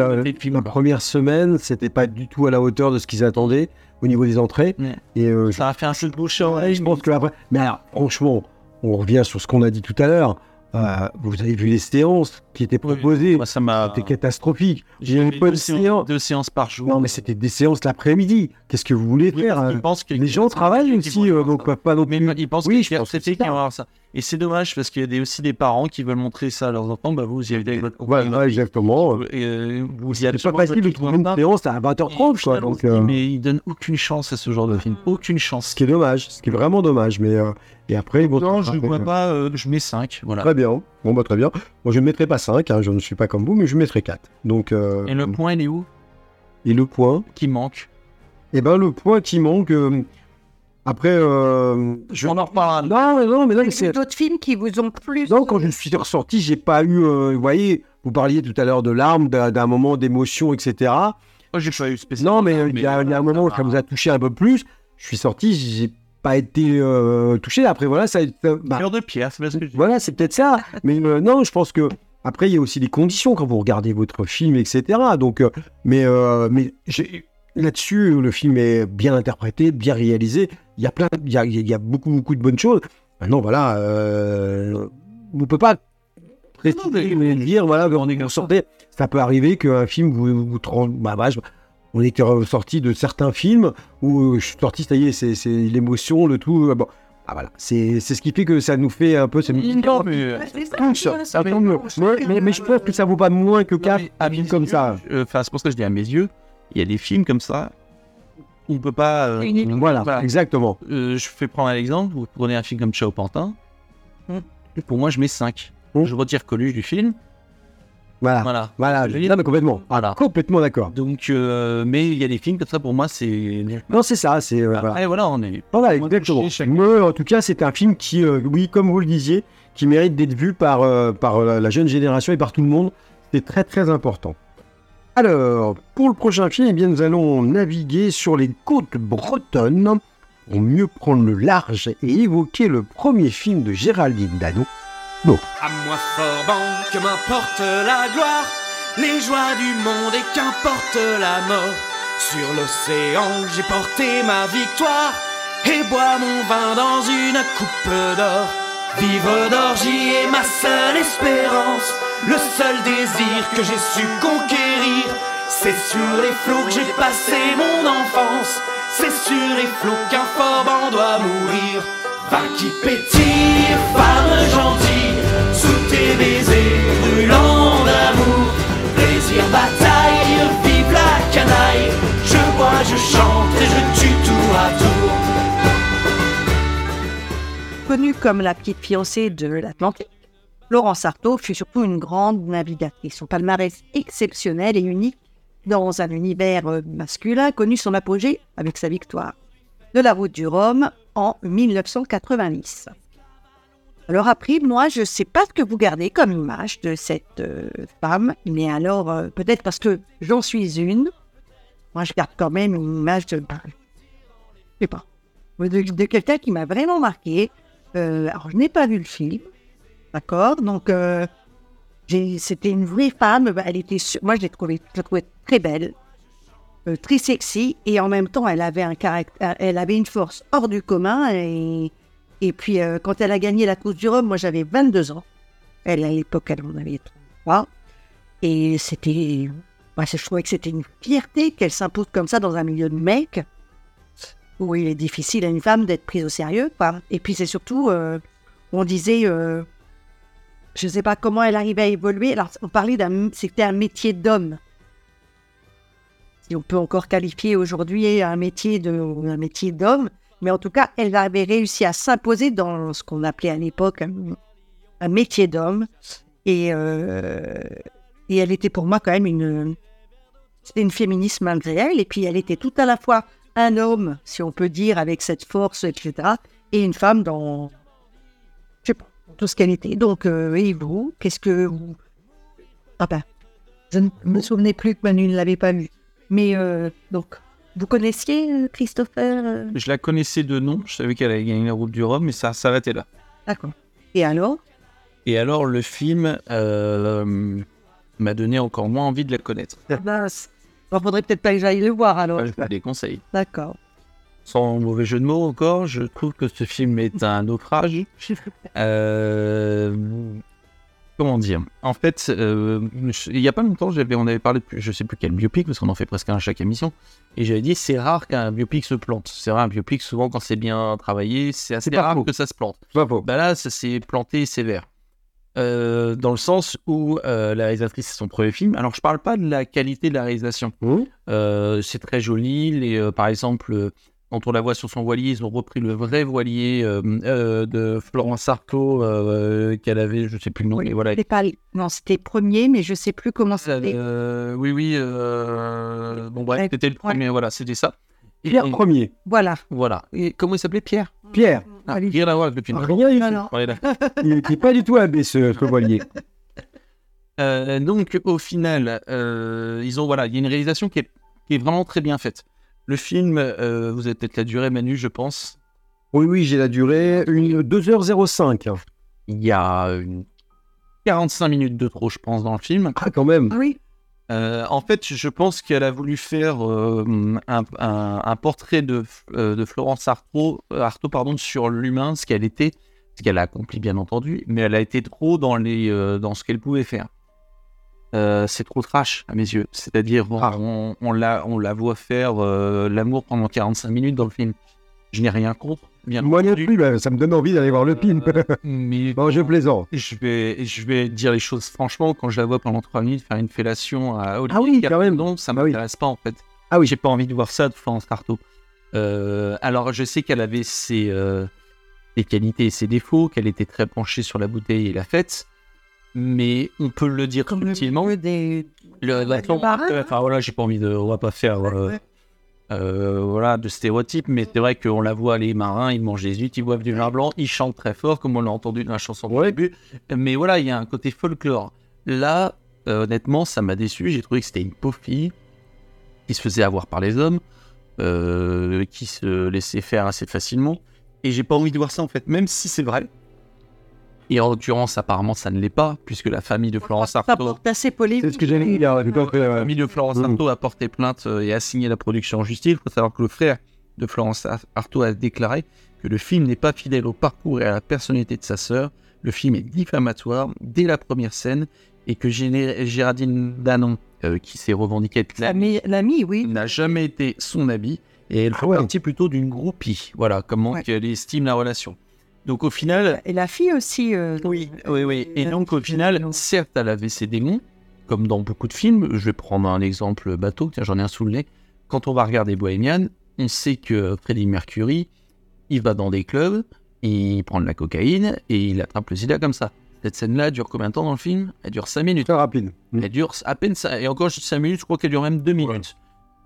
Speaker 1: la, première semaine, c'était pas du tout à la hauteur de ce qu'ils attendaient au niveau des entrées.
Speaker 2: Ouais.
Speaker 1: Et euh,
Speaker 2: Ça a fait un jeu de bouche à oreille.
Speaker 1: je pense que après. Mais alors, franchement, on revient sur ce qu'on a dit tout à l'heure. Euh, vous avez vu les séances. Qui était proposé.
Speaker 2: Moi, ça m'a.
Speaker 1: C'était catastrophique.
Speaker 2: J'ai
Speaker 1: J'avais pas de séance.
Speaker 2: deux séances par jour.
Speaker 1: Non, mais c'était des séances l'après-midi. Qu'est-ce que vous voulez
Speaker 2: Oui,
Speaker 1: faire hein?
Speaker 2: pensent que-
Speaker 1: Les gens travaillent aussi, euh, donc pas non
Speaker 2: Mais
Speaker 1: plus.
Speaker 2: ils pensent
Speaker 1: Oui,
Speaker 2: que
Speaker 1: je
Speaker 2: c'est
Speaker 1: pense c'est
Speaker 2: qui
Speaker 1: ça.
Speaker 2: va avoir ça. Et c'est dommage parce qu'il y a des- aussi des parents qui veulent montrer ça à leurs enfants. Bah, vous y avez avec votre
Speaker 1: Voilà, exactement.
Speaker 2: Et, euh, vous y
Speaker 1: pas facile de trouver une séance à 20h30, quoi. Donc, euh,
Speaker 2: Mais ils donnent aucune chance à ce genre de film. Aucune chance.
Speaker 1: ce qui est dommage, ce qui est vraiment dommage. Mais euh, et après, bon,
Speaker 2: Non, je vois
Speaker 1: euh,
Speaker 2: pas. euh, je mets 5. Voilà.
Speaker 1: Très bien. Bon, bah, très bien. Moi, je ne mettrai pas 5, je ne suis pas comme vous, mais je mettrai 4. Donc, euh,
Speaker 2: Et le point, il est où?
Speaker 1: Et le point
Speaker 2: Qui manque?
Speaker 1: Eh ben, le point qui manque. euh, après, euh, je...
Speaker 2: On en reparlera.
Speaker 1: Non, non, mais non, mais c'est.
Speaker 3: d'autres films qui vous ont plus
Speaker 1: Non, quand je suis ressorti, j'ai pas eu. euh, vous voyez, vous parliez tout à l'heure de larmes, d'un moment d'émotion, etc.
Speaker 2: Moi, j'ai pas eu spécialement.
Speaker 1: Non, mais il y, a il y a un moment où ça vous a touché un peu plus. Je suis sorti, j'ai pas été euh, touché. Après, voilà, ça. ça- bah,
Speaker 2: de pierre, c'est
Speaker 1: voilà, c'est peut-être ça. Mais euh, non, je pense que après, il y a aussi des conditions quand vous regardez votre film, etc. Donc, euh, mais euh, mais là-dessus, le film est bien interprété, bien réalisé. Il y a plein, il y a, il y a beaucoup, beaucoup de bonnes choses. Maintenant, voilà, euh, on ne peut pas préciser, mais dire, voilà, on est sortait. Ça peut arriver qu'un film vous, vous trans- bah, bah, je- on était sorti de certains films où euh, je suis sorti, ça y est, c'est c'est l'émotion, le tout. euh, bon, ah, voilà, c'est c'est ce qui fait que ça nous fait un peu. Nous
Speaker 2: Non, mais.
Speaker 1: Mais, mais- mais je pense que ça vaut pas moins que 4
Speaker 2: à
Speaker 1: un film comme ça.
Speaker 2: Enfin, c'est pour ça que je dis à mes yeux, il y a des films comme ça. On peut pas. euh,
Speaker 3: Une-
Speaker 1: Voilà,
Speaker 2: Voilà.
Speaker 1: exactement.
Speaker 2: euh, je fais prendre un exemple. Vous prenez un film comme Chao Pantin.
Speaker 3: Hmm.
Speaker 2: Pour moi, je mets 5.
Speaker 1: Hmm.
Speaker 2: Je retire Coluche du film.
Speaker 1: Voilà,
Speaker 2: Voilà.
Speaker 1: voilà. Non, mais complètement.
Speaker 2: Voilà.
Speaker 1: Complètement d'accord.
Speaker 2: Donc, euh, mais il y a des films comme ça, pour moi, c'est.
Speaker 1: Non, c'est ça. C'est euh, voilà.
Speaker 2: Après, voilà, on est.
Speaker 1: Voilà, exactement. Mais en tout cas, c'est un film qui, euh, oui, comme vous le disiez, qui mérite d'être vu par, euh, par euh, la jeune génération et par tout le monde. C'est très très important. Alors, pour le prochain film, eh bien, nous allons naviguer sur les côtes bretonnes pour mieux prendre le large et évoquer le premier film de Géraldine Dano.
Speaker 5: À moi Forban, que m'importe la gloire, les joies du monde et qu'importe la mort. Sur l'océan, j'ai porté ma victoire et bois mon vin dans une coupe d'or. Vivre d'orgie est ma seule espérance, le seul désir que j'ai su conquérir. C'est sur les flots que j'ai passé mon enfance, c'est sur les flots qu'un Forban doit mourir. Va qui femme gentille, tes baisers brûlants. Plaisir, bataille, vive la canaille. Je bois, je chante et je tue à tour.
Speaker 3: Connue comme la petite fiancée de l'Atlantique, Laurence Artaud fut surtout une grande navigatrice. Son palmarès exceptionnel et unique dans un univers euh, masculin connut son apogée avec sa victoire de la route du Rhum en 1990. Alors après, moi, je ne sais pas ce que vous gardez comme image de cette euh, femme, mais alors, euh, peut-être parce que j'en suis une, moi, je garde quand même une image de... ben, je sais pas, de, quelqu'un qui m'a vraiment marqué. Euh, alors, je n'ai pas vu le film, d'accord Donc, c'était une vraie femme. bah, Elle était, moi, je l'ai trouvée, très belle, très sexy, et en même temps, elle avait un caractère, elle avait une force hors du commun. Et, et puis, euh, quand elle a gagné la course du Rhum, moi, j'avais 22 ans. Elle, à l'époque, elle en avait 3. Et c'était, moi, je trouvais que c'était une fierté qu'elle s'impose comme ça dans un milieu de mecs où il est difficile à une femme d'être prise au sérieux. Et puis c'est surtout, euh, on disait, euh, je ne sais pas comment elle arrivait à évoluer. Alors on parlait d'un, c'était un métier d'homme. Si on peut encore qualifier aujourd'hui un métier d'homme, mais en tout cas, elle avait réussi à s'imposer dans ce qu'on appelait à l'époque un, un métier d'homme. Et, euh, et elle était pour moi quand même une, c'était une féministe malgré elle. Et puis elle était tout à la fois un homme, si on peut dire, avec cette force, etc., et une femme dans, je sais pas, tout ce qu'elle était. Donc, euh, et vous, qu'est-ce que vous... Ah ben, je ne me souvenais plus que Manu ne l'avait pas vu. Mais, euh, donc, vous connaissiez euh, Christopher euh,
Speaker 2: Je la connaissais de nom. Je savais qu'elle avait gagné la route du Rhum, mais ça s'arrêtait là.
Speaker 3: D'accord. Et alors?
Speaker 2: Et alors, le film euh, m'a donné encore moins envie de la connaître.
Speaker 3: Mince. Il faudrait peut-être pas que j'aille le voir, alors.
Speaker 2: Enfin, je vous des conseils.
Speaker 3: D'accord.
Speaker 2: Sans mauvais jeu de mots encore, je trouve que ce film est un naufrage. Euh, comment dire? En fait, euh, je- il y a pas longtemps, on avait parlé, de, je sais plus quel biopic, parce qu'on en fait presque un à chaque émission, et j'avais dit c'est rare qu'un biopic se plante. C'est rare un biopic, souvent quand c'est bien travaillé, c'est assez rare
Speaker 1: faux.
Speaker 2: que ça se plante. Bah là, ça s'est planté sévère. Euh, dans le sens où euh, la réalisatrice c'est son premier film. Alors je parle pas de la qualité de la réalisation. Euh, c'est très joli. Les, par exemple, quand on la voit sur son voilier, ils ont repris le vrai voilier euh, euh, de Florence Artaud euh, qu'elle avait, je sais plus le nom,
Speaker 3: Oui,
Speaker 2: voilà.
Speaker 3: pas... Non, c'était premier, mais je sais plus comment c'était.
Speaker 2: Euh, oui, oui. euh, bon, bref,
Speaker 3: Ouais.
Speaker 2: c'était le premier, voilà, c'était ça. Et,
Speaker 1: Pierre
Speaker 2: et-
Speaker 1: premier.
Speaker 3: Voilà.
Speaker 2: voilà. Et comment il s'appelait? Pierre
Speaker 1: Pierre.
Speaker 2: ah,
Speaker 3: Allez.
Speaker 2: Rien à voir avec le film.
Speaker 1: Rien du tout. Il n'était pas du tout abbé ce, ce voilier.
Speaker 2: Euh, donc au final, euh, ils ont voilà, il y a une réalisation qui est, qui est vraiment très bien faite. Le film, euh, vous avez peut-être la durée, Manu, je pense.
Speaker 1: Oui, oui, j'ai la durée. Une 2h05.
Speaker 2: Il y a une 45 minutes de trop, je pense, dans le film.
Speaker 1: Ah, quand même.
Speaker 3: Ah oui.
Speaker 2: Euh, en fait, je pense qu'elle a voulu faire euh, un, un- un portrait de, euh, de Florence Artaud, Artaud pardon, sur l'humain, ce qu'elle était, ce qu'elle a accompli bien entendu, mais elle a été trop dans, les, euh, dans ce qu'elle pouvait faire. Euh, c'est trop trash à mes yeux. C'est-à-dire, on,
Speaker 1: Ah.
Speaker 2: on, on la, on la voit faire euh, l'amour pendant 45 minutes dans le film. Je n'ai rien contre, bien
Speaker 1: Moi non plus, bah, ça me donne envie d'aller voir le film.
Speaker 2: Euh, mais
Speaker 1: bon, je plaisante.
Speaker 2: je vais, je vais dire les choses franchement, quand je la vois pendant 3 minutes faire une fellation à Olivier
Speaker 1: Ah oui, quand même.
Speaker 2: non, ça
Speaker 1: Ah oui.
Speaker 2: m'intéresse pas en fait.
Speaker 1: Ah oui.
Speaker 2: J'ai pas envie de voir ça de Florence Artaud. Euh, alors je sais qu'elle avait ses, ses qualités et ses défauts, qu'elle était très penchée sur la bouteille et la fête, mais on peut le dire
Speaker 3: Comme le des...
Speaker 2: Le, euh, enfin voilà, j'ai pas envie de, on va pas faire euh,
Speaker 3: ouais.
Speaker 2: euh, voilà, de stéréotypes, mais c'est vrai qu'on la voit, les marins, ils mangent des huîtres, ils boivent du vin blanc, ils chantent très fort, comme on l'a entendu dans la chanson du
Speaker 1: Ouais.
Speaker 2: début. Mais voilà, il y a un côté folklore. Là, euh, honnêtement, ça m'a déçu. J'ai trouvé que c'était une pauvre fille qui se faisait avoir par les hommes, euh, qui se laissait faire assez facilement. Et j'ai pas envie de voir ça en fait, même si c'est vrai. Et en l'occurrence, apparemment, ça ne l'est pas, puisque la famille de Florence Artaud
Speaker 3: porte assez polémique.
Speaker 1: C'est ce que tout à fait,
Speaker 2: la famille de Florence
Speaker 1: Mm.
Speaker 2: Artaud a porté plainte euh, et a signé la production en justice. Il faut savoir que le frère de Florence Ar- Artaud a déclaré que le film n'est pas fidèle au parcours et à la personnalité de sa sœur. Le film est diffamatoire dès la première scène et que Géraldine Danon, euh, qui s'est revendiquée être l'amie,
Speaker 3: L'ami, l'ami, oui.
Speaker 2: n'a jamais été son amie et elle fait
Speaker 1: Ah ouais.
Speaker 2: partie plutôt d'une groupie. Voilà comment
Speaker 3: Ouais.
Speaker 2: qu'elle estime la relation. Donc au final,
Speaker 3: Et la fille aussi. euh,
Speaker 2: oui, oui, oui. Et
Speaker 3: euh,
Speaker 2: donc, au final,
Speaker 3: non.
Speaker 2: certes, elle avait ses démons, comme dans beaucoup de films. Je vais prendre un exemple bateau, tiens, j'en ai un sous le nez. Quand on va regarder Bohemian, on sait que Freddie Mercury, il va dans des clubs, il prend de la cocaïne et il attrape le sida comme ça. Cette scène-là dure combien de temps dans le film? Elle dure 5 minutes.
Speaker 1: Très rapide.
Speaker 2: Elle dure à peine ça. Et encore 5 minutes, je crois qu'elle dure même 2 minutes.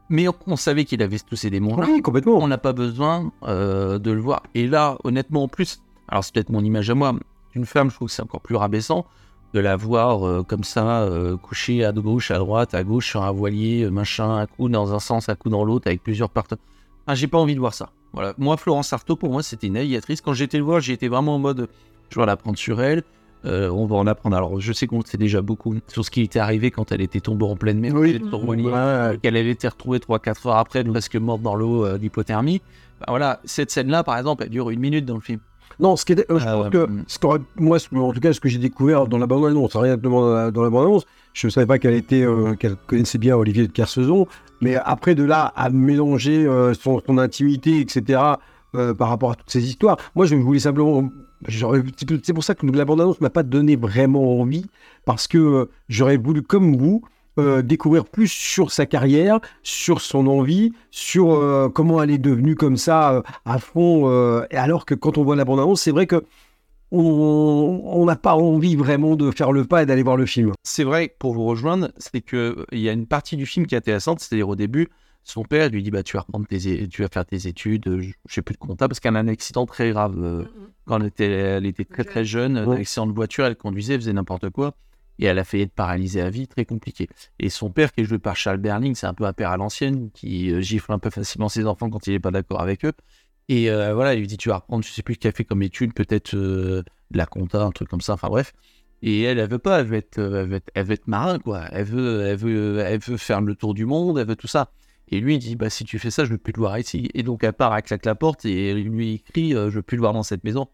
Speaker 2: Mais on, on savait qu'il avait tous ces démons-là
Speaker 1: Oui, complètement.
Speaker 2: on n'a pas besoin euh, de le voir. Et là, honnêtement, en plus, alors c'est peut-être mon image à moi, une femme, je trouve que c'est encore plus rabaissant de la voir euh, comme ça, euh, couchée à gauche, à droite, à gauche sur un voilier, euh, machin, un coup dans un sens, un coup dans l'autre, avec plusieurs partenaires. Ah, j'ai pas envie de voir ça. Voilà. Moi, Florence Artaud, pour moi, c'était une aviatrice. Quand j'étais le voir, j'étais vraiment en mode, je vais l'apprendre sur elle. Euh, on va en apprendre. Alors, je sais qu'on sait déjà beaucoup sur ce qui était arrivé quand elle était tombée en pleine mer.
Speaker 1: Oui. Ouais,
Speaker 2: qu'elle avait été retrouvée 3-4 heures après, presque morte dans l'eau d'hypothermie. Bah, voilà, cette scène-là, par exemple, elle dure une minute dans le film.
Speaker 1: Non, ce qui était, euh, je
Speaker 2: Ah
Speaker 1: pense
Speaker 2: ouais.
Speaker 1: que,
Speaker 2: Mm.
Speaker 1: ce moi, ce- en tout cas, ce que j'ai découvert dans la bande-annonce, rien dans la, dans la bande-annonce, je ne savais pas qu'elle était, euh, qu'elle connaissait bien Olivier de Kersauzon, mais après de là à mélanger euh, son, son intimité, etc., par rapport à toutes ces histoires, moi, je voulais simplement, c'est pour ça que la bande-annonce m'a pas donné vraiment envie, parce que j'aurais voulu, comme vous, euh, découvrir plus sur sa carrière, sur son envie, sur euh, comment elle est devenue comme ça euh, à fond. euh, et alors que quand on voit la bande-annonce, c'est vrai que on n'a pas envie vraiment de faire le pas et d'aller voir le film.
Speaker 2: C'est vrai, pour vous rejoindre, c'est que il y a une partie du film qui est intéressante, c'est-à-dire au début, son père lui dit bah tu vas reprendre tes, tu vas faire tes études, je je sais plus de compta parce qu'elle a un accident très grave euh, quand elle était, elle était très très jeune, un accident de voiture, elle conduisait, elle faisait n'importe quoi. Et elle a failli être paralysée à vie, très compliqué. Et son père, qui est joué par Charles Berling, c'est un peu un père à l'ancienne, qui euh, gifle un peu facilement ses enfants quand il n'est pas d'accord avec eux. Et euh, voilà, il lui dit Tu vas reprendre, je sais plus ce qu'elle fait comme étude, peut-être euh, la compta, un truc comme ça, enfin bref. Et elle, elle veut pas, elle veut être, elle veut être, elle marin, quoi. Elle veut, elle, veut, elle veut faire le tour du monde, elle veut tout ça. Et lui, il dit Bah, si tu fais ça, je veux plus te voir ici. Et donc, elle part, elle claque la porte et lui il crie Je veux plus le voir dans cette maison.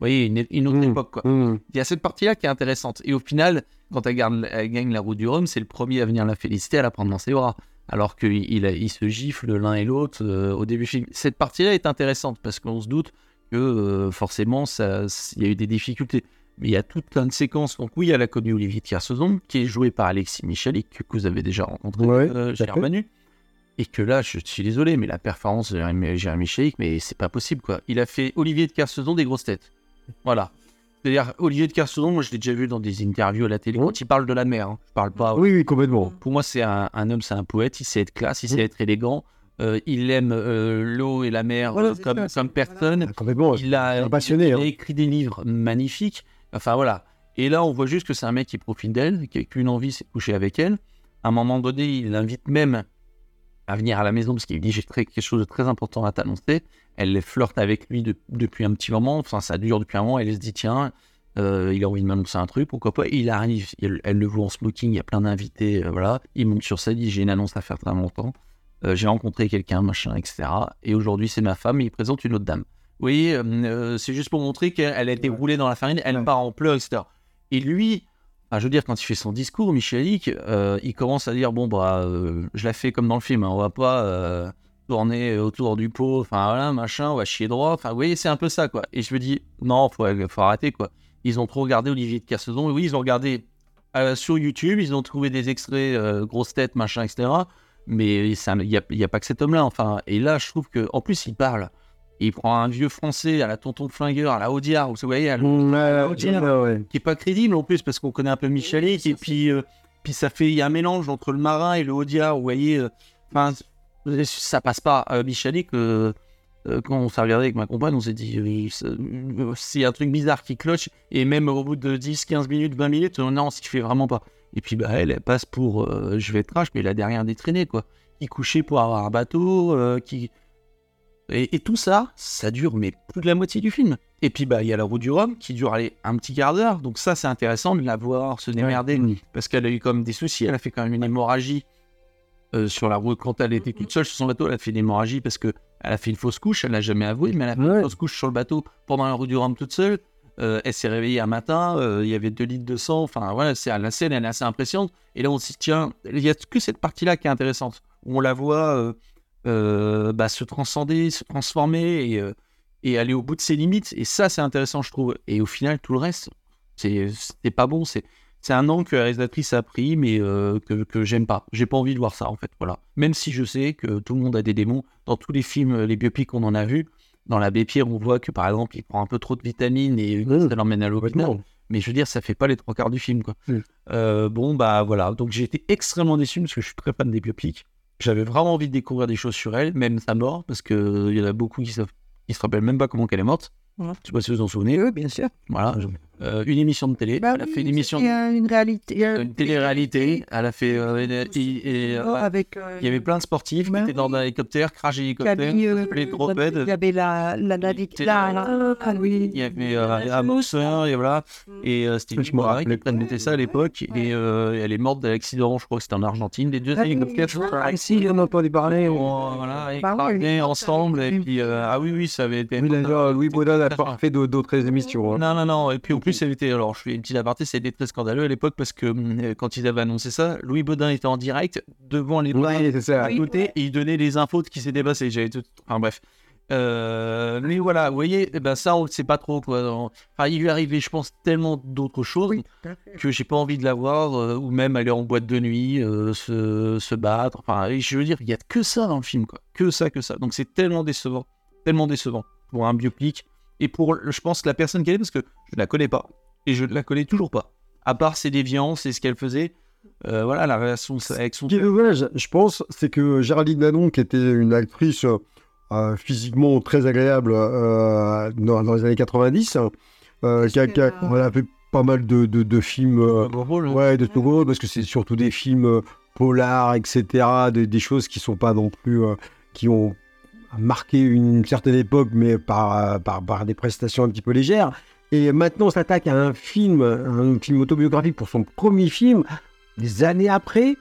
Speaker 2: Voyez, une, une autre
Speaker 1: Mm.
Speaker 2: époque, quoi.
Speaker 1: Mmh.
Speaker 2: Il y a cette partie-là qui est intéressante. Et au final, quand elle, garde- elle gagne la route du Rhum, c'est le premier à venir la féliciter, à la prendre dans ses bras. Alors qu'il il, se gifle l'un et l'autre euh, au début du film. Cette partie-là est intéressante parce qu'on se doute que euh, forcément, il y a eu des difficultés. Mais il y a toute plein de séquences. Donc oui, elle a connu Olivier de Kersauzon, qui est joué par Alexis Michalik, que vous avez déjà rencontré
Speaker 1: Ouais,
Speaker 2: euh. Manu. Et que là, je suis désolé, mais la performance de Jérémy Jérémy Michalik, mais c'est pas possible, quoi. Il a fait Olivier de Kersauzon des grosses têtes. Voilà. C'est-à-dire, Olivier de Kersauzon, moi je l'ai déjà vu dans des interviews à la télé, quand il parle de la mer. hein. Je parle pas.
Speaker 1: Oui, oui, complètement.
Speaker 2: Pour moi, c'est un, un homme, c'est un poète. Il sait être classe, il sait être élégant. euh, il aime euh, l'eau et la mer
Speaker 3: Voilà,
Speaker 2: euh, comme, personne.
Speaker 1: Ah, Complètement.
Speaker 2: Il a,
Speaker 1: un passionné,
Speaker 2: il a
Speaker 1: hein.
Speaker 2: écrit des livres magnifiques. Enfin voilà. Et là, on voit juste que c'est un mec qui profite d'elle, qui a qu'une envie, c'est de coucher avec elle. À un moment donné, il l'invite même à venir à la maison parce qu'il lui dit j'ai très- quelque chose de très important à t'annoncer. Elle flirte avec lui de- depuis un petit moment. Enfin, ça dure depuis un moment. Elle se dit tiens, euh, il a envie de m'annoncer un truc, pourquoi pas. Il arrive, elle, elle le voit en smoking, il y a plein d'invités, euh, voilà. Il monte sur scène, il dit j'ai une annonce à faire très longtemps. Euh, j'ai rencontré quelqu'un, machin, etc. Et aujourd'hui, c'est ma femme. Et il présente une autre dame. Vous voyez, euh, c'est juste pour montrer qu'elle elle a été roulée dans la farine, elle part en pleurs, etc. Et lui, enfin, je veux dire, quand il fait son discours, Michalik, euh, il commence à dire bon, bah, euh, je la fais comme dans le film, hein, on va pas euh, tourner autour du pot, enfin voilà, machin, on va chier droit. Enfin, vous voyez, c'est un peu ça, quoi. Et je me dis non, faut, faut arrêter, quoi. Ils ont trop regardé Olivier de. Et oui, ils ont regardé sur YouTube, ils ont trouvé des extraits, grosses têtes, machin, etc. Mais il n'y a, a pas que cet homme-là, enfin. Et là, je trouve que, en plus, il parle. Il prend un vieux français à la tonton flingueur, à la Audiard, vous voyez, à la-
Speaker 1: Mmh, ouais,
Speaker 2: qui est pas crédible en plus parce qu'on connaît un peu Michalik et puis euh, puis ça fait il y a un mélange entre le marin et le Audiard vous voyez euh, enfin ça passe pas euh, Michalik euh, euh, quand on s'est regardé avec ma compagne on s'est dit c'est un truc bizarre qui cloche et même au bout de 10 15 minutes 20 minutes euh, non s'y fait vraiment pas. Et puis bah elle elle passe pour euh, je vais être trash mais elle a derrière des traînées quoi. Qui couchait pour avoir un bateau euh, qui et, et tout ça, ça dure mais plus de la moitié du film. Et puis bah il y a la route du Rhum qui dure aller un petit quart d'heure. Donc ça c'est intéressant de la voir se démerder
Speaker 1: Mmh.
Speaker 2: parce qu'elle a eu quand même des soucis. Elle a fait quand même une hémorragie euh, sur la route quand elle était toute seule sur son bateau. Elle a fait une hémorragie parce que elle a fait une fausse couche. Elle l'a jamais avoué, mais elle a fait
Speaker 1: Ouais.
Speaker 2: une fausse couche sur le bateau pendant la route du Rhum toute seule. Euh, elle s'est réveillée un matin, euh, il y avait 2 litres de sang. Enfin voilà, c'est la scène elle est assez impressionnante. Et là on se dit tiens, il y a que cette partie-là qui est intéressante. Où on la voit bah, se transcender, se transformer et, euh, et aller au bout de ses limites. Et ça, c'est intéressant, je trouve. Et au final, tout le reste, c'est pas bon. C'est c'est un angle que la réalisatrice a pris, mais euh, que, que j'aime pas. J'ai pas envie de voir ça, en fait. Voilà. Même si je sais que tout le monde a des démons. Dans tous les films, euh, les biopics qu'on en a vu, dans la Pierre, on voit que par exemple, il prend un peu trop de vitamines et
Speaker 1: Mmh.
Speaker 2: ça l'emmène à l'hôpital. Mais je veux dire, ça fait pas les trois quarts du film, quoi. Euh, bon, bah voilà. Donc j'ai été extrêmement déçu parce que je suis très fan des biopics. J'avais vraiment envie de découvrir des choses sur elle, même sa mort, parce que il y en a beaucoup qui, qui se rappellent même pas comment qu'elle est morte.
Speaker 3: Ouais.
Speaker 2: Je sais pas si vous en souvenez.
Speaker 3: Oui, bien sûr.
Speaker 2: Voilà. Euh, une émission de télé.
Speaker 3: Bah
Speaker 2: elle a
Speaker 3: oui,
Speaker 2: fait une émission,
Speaker 3: euh, une réalité. euh,
Speaker 2: une télé-réalité. Elle a fait. euh, et- et- et, euh,
Speaker 3: avec. euh,
Speaker 2: il y avait plein de sportifs
Speaker 3: Bah
Speaker 2: qui étaient dans un hélicoptère, crash hélicoptère,
Speaker 3: euh,
Speaker 2: les
Speaker 3: Il
Speaker 2: dropheads.
Speaker 3: y avait la la ah oui.
Speaker 2: Il y avait euh, un et voilà. Et euh, c'était
Speaker 1: Je
Speaker 2: une
Speaker 1: me rappelais.
Speaker 2: présentait ça à l'époque. Et euh, elle est morte d'un accident, je crois que c'était en Argentine. Les deux
Speaker 3: Ah oui,
Speaker 2: hélicoptères
Speaker 3: crois
Speaker 1: Si, j'en ai entendu parler. on-
Speaker 2: Oh, voilà,
Speaker 3: Bah
Speaker 2: écrasés
Speaker 3: oui.
Speaker 2: ensemble. Et puis, euh, ah oui, oui, ça avait été.
Speaker 1: Louis Baudin pas
Speaker 2: fait.
Speaker 1: fait d'au- d'autres émissions. hein.
Speaker 2: Non, non, non. Et puis plus, ça avait été. Alors, je fais une petite aparté, ça a été très scandaleux à l'époque parce que hum, quand ils avaient annoncé ça, Louis Baudin était en direct devant les
Speaker 1: Ouais, c'est ça.
Speaker 2: à côté et il donnait les infos de qui s'était passé. J'avais tout. Enfin, bref. Euh, mais voilà, vous voyez, eh ben ça, on ne sait pas trop. Quoi. Enfin, il lui est arrivé, je pense, tellement d'autres choses
Speaker 3: Oui,
Speaker 2: que j'ai pas envie de la voir, euh, ou même aller en boîte de nuit, euh, se, se battre. Enfin, je veux dire, il y a que ça dans le film, quoi. Que ça, que ça. Donc c'est tellement décevant, tellement décevant pour un biopic et pour, je pense, la personne qu'elle est, parce que je la connais pas et je ne la connais toujours pas. À part ses déviances et ce qu'elle faisait, euh, voilà, la relation avec son
Speaker 1: Ce qui est dommage, je pense, c'est que Géraldine Nanon, qui était une actrice euh, physiquement très agréable euh, dans, dans les années 90, euh, qui a, qui
Speaker 3: euh,
Speaker 1: fait pas mal de, de- de films euh,
Speaker 2: rôle.
Speaker 1: ouais, de rôle, parce que c'est surtout des films euh, polars, etc., des, des choses qui sont pas non plus... euh, qui ont marqué une certaine époque, mais par, euh, par, par des prestations un petit peu légères. Et maintenant, on s'attaque à un film, un film autobiographique pour son premier film. Des années après,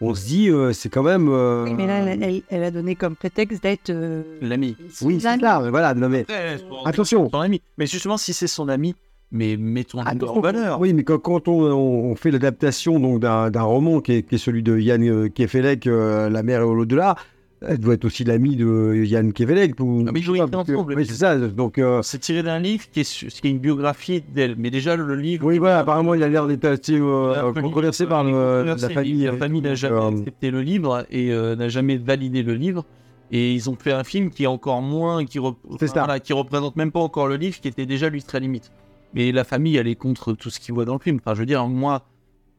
Speaker 1: on se dit, euh, c'est quand même. euh,
Speaker 3: Oui, mais là, elle, a donné comme prétexte d'être. euh,
Speaker 2: L'ami.
Speaker 1: Oui, c'est ça, mais voilà, non mais. Attention.
Speaker 2: Son ami. Mais justement, si c'est son ami, mais mettons-le en valeur.
Speaker 1: Oui, mais quand, quand on, fait l'adaptation donc d'un d'un roman qui est, qui est celui de Yann Kefelec, euh, La mer et au-delà, elle doit être aussi l'ami de Yann Kefelec. Ou,
Speaker 2: Ah, mais ils
Speaker 1: que-
Speaker 2: ensemble.
Speaker 1: Oui, c'est ça. Donc, euh,
Speaker 2: C'est tiré d'un livre qui est, su- qui est une biographie d'elle. Mais déjà, le livre.
Speaker 1: oui, voilà, apparemment, il a l'air d'être assez euh, controversé par le- la famille.
Speaker 2: La famille n'a jamais
Speaker 1: Euh,
Speaker 2: accepté le livre et euh, n'a jamais validé le livre. Et ils ont fait un film qui est encore moins, qui, rep- voilà, qui représente même pas encore le livre, qui était déjà lui très limite. Mais la famille, elle est contre tout ce qu'ils voient dans le film. Enfin, je veux dire, moi,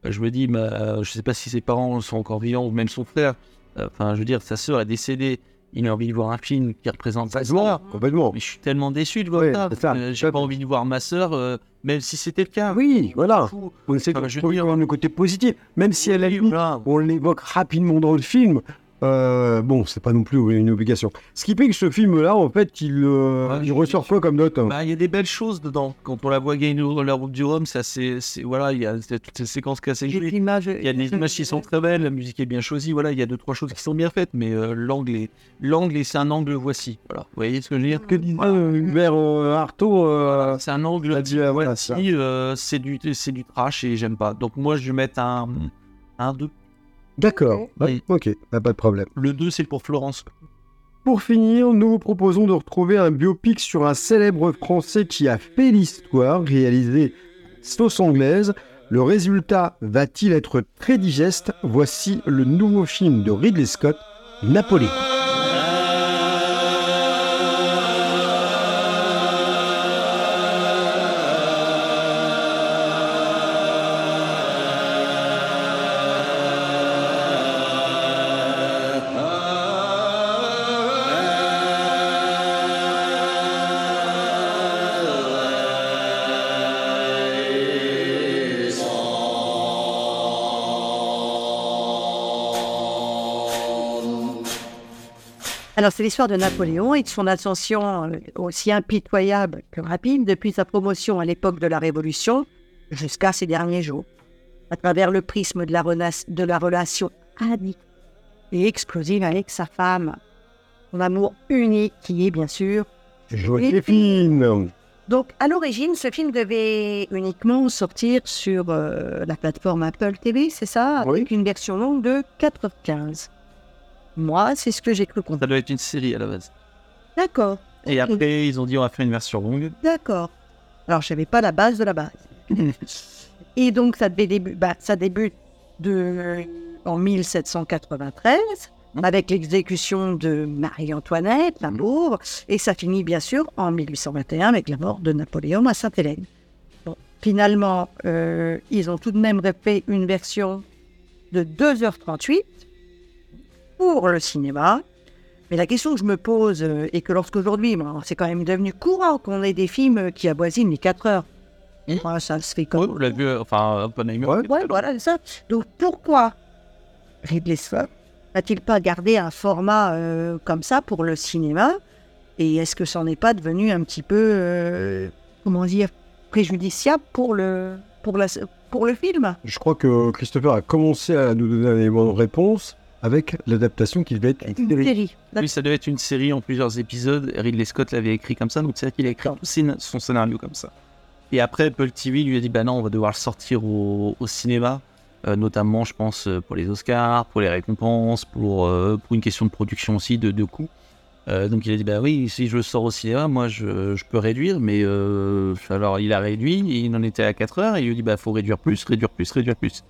Speaker 2: euh, je me dis, ma- je sais pas si ses parents sont encore vivants ou même son frère. Enfin, je veux dire, sa sœur est décédée. Il a envie de voir un film qui représente sa sœur.
Speaker 1: Complètement.
Speaker 2: Mais je suis tellement déçu de voir ça.
Speaker 1: ça.
Speaker 2: J'ai pas envie de voir ma sœur, euh, même si c'était le cas.
Speaker 1: Oui, voilà. On essaie de trouver
Speaker 2: dire-
Speaker 1: le côté positif, même si
Speaker 2: Oui,
Speaker 1: limite,
Speaker 2: voilà.
Speaker 1: on l'évoque rapidement dans le film. Euh, bon, c'est pas non plus une obligation. Ce qui fait que ce film-là, en fait, il, euh,
Speaker 2: Ouais,
Speaker 1: il
Speaker 2: je-
Speaker 1: ressort quoi comme note hein?
Speaker 2: Bah, il y a des belles choses dedans. Quand on la voit gagner la route du Rhum, c'est assez. c'est- Voilà, il y a toutes ces séquences qui sont assez
Speaker 3: J'ai
Speaker 2: jolies.
Speaker 3: l'image.
Speaker 2: Il y a des images qui sont très belles, la musique est bien choisie. Voilà, il y a deux trois choses qui sont bien faites, mais euh, l'angle est l'angle et c'est un angle voici. Voilà, vous voyez ce que je veux dire?
Speaker 1: Que euh, Hubert euh, Artaud euh,
Speaker 2: C'est un angle
Speaker 1: a dit, euh,
Speaker 2: voici. euh, c'est du c'est du trash et j'aime pas. Donc moi je vais mettre un un 2.
Speaker 1: D'accord,
Speaker 2: Oui.
Speaker 1: ok, bah, pas de problème.
Speaker 2: Le 2 c'est pour Florence.
Speaker 1: Pour finir, nous vous proposons de retrouver un biopic sur un célèbre Français qui a fait l'histoire, réalisé sauce anglaise. Le résultat va-t-il être très digeste? Voici le nouveau film de Ridley Scott, Napoléon.
Speaker 3: Alors, c'est l'histoire de Napoléon et de son ascension euh, aussi impitoyable que rapide depuis sa promotion à l'époque de la Révolution jusqu'à ses derniers jours, à travers le prisme de la, rena- de la relation addictive et explosive avec sa femme. Son amour unique qui est bien sûr.
Speaker 1: Joséphine
Speaker 3: Donc, à l'origine, ce film devait uniquement sortir sur euh, la plateforme Apple TV, c'est ça?
Speaker 1: Oui.
Speaker 3: Avec une version longue de 4h15. Moi, c'est ce que j'ai cru comprendre.
Speaker 2: Ça doit être une série à la base.
Speaker 3: D'accord.
Speaker 2: Et après ils ont dit on va faire une version longue.
Speaker 3: D'accord. Alors, je savais pas la base de la base. Et donc, ça, bah, ça débute de, en 1793
Speaker 2: Mhm.
Speaker 3: avec l'exécution de Marie-Antoinette, la pauvre, et ça finit bien sûr en 1821 avec la mort de Napoléon à Sainte-Hélène. Bon, finalement, euh, ils ont tout de même refait une version de 2h38 pour le cinéma. Mais la question que je me pose euh, est que lorsqu'aujourd'hui, bon, c'est quand même devenu courant qu'on ait des films qui avoisinent les 4 heures. Ouais, ça se fait comme
Speaker 2: vous l'avez vu, enfin Oppenheimer.
Speaker 1: Ouais.
Speaker 3: voilà, c'est ça. Donc pourquoi Ridley Scott n'a-t-il pas gardé un format euh, comme ça pour le cinéma? Et est-ce que ça n'est pas devenu un petit peu, euh, comment dire, préjudiciable pour le, pour la, pour le film?
Speaker 1: Je crois que Christopher a commencé à nous donner un élément de réponse avec l'adaptation qui devait être une
Speaker 3: Une
Speaker 1: série.
Speaker 3: série.
Speaker 2: Oui, ça devait être une série en plusieurs épisodes. Ridley Scott l'avait écrit comme ça, donc c'est-à-dire qu'il a écrit son scénario comme ça. Et après, Apple TV lui a dit Bah non, on va devoir le sortir au, au cinéma, euh, notamment, je pense, euh, pour les Oscars, pour les récompenses, pour, euh, pour une question de production aussi, de, de coûts. Euh, donc il a dit Bah oui, si je le sors au cinéma, moi je, je peux réduire, mais euh, alors il a réduit, il en était à 4 heures, et il lui a dit Bah faut réduire plus, réduire plus, réduire plus.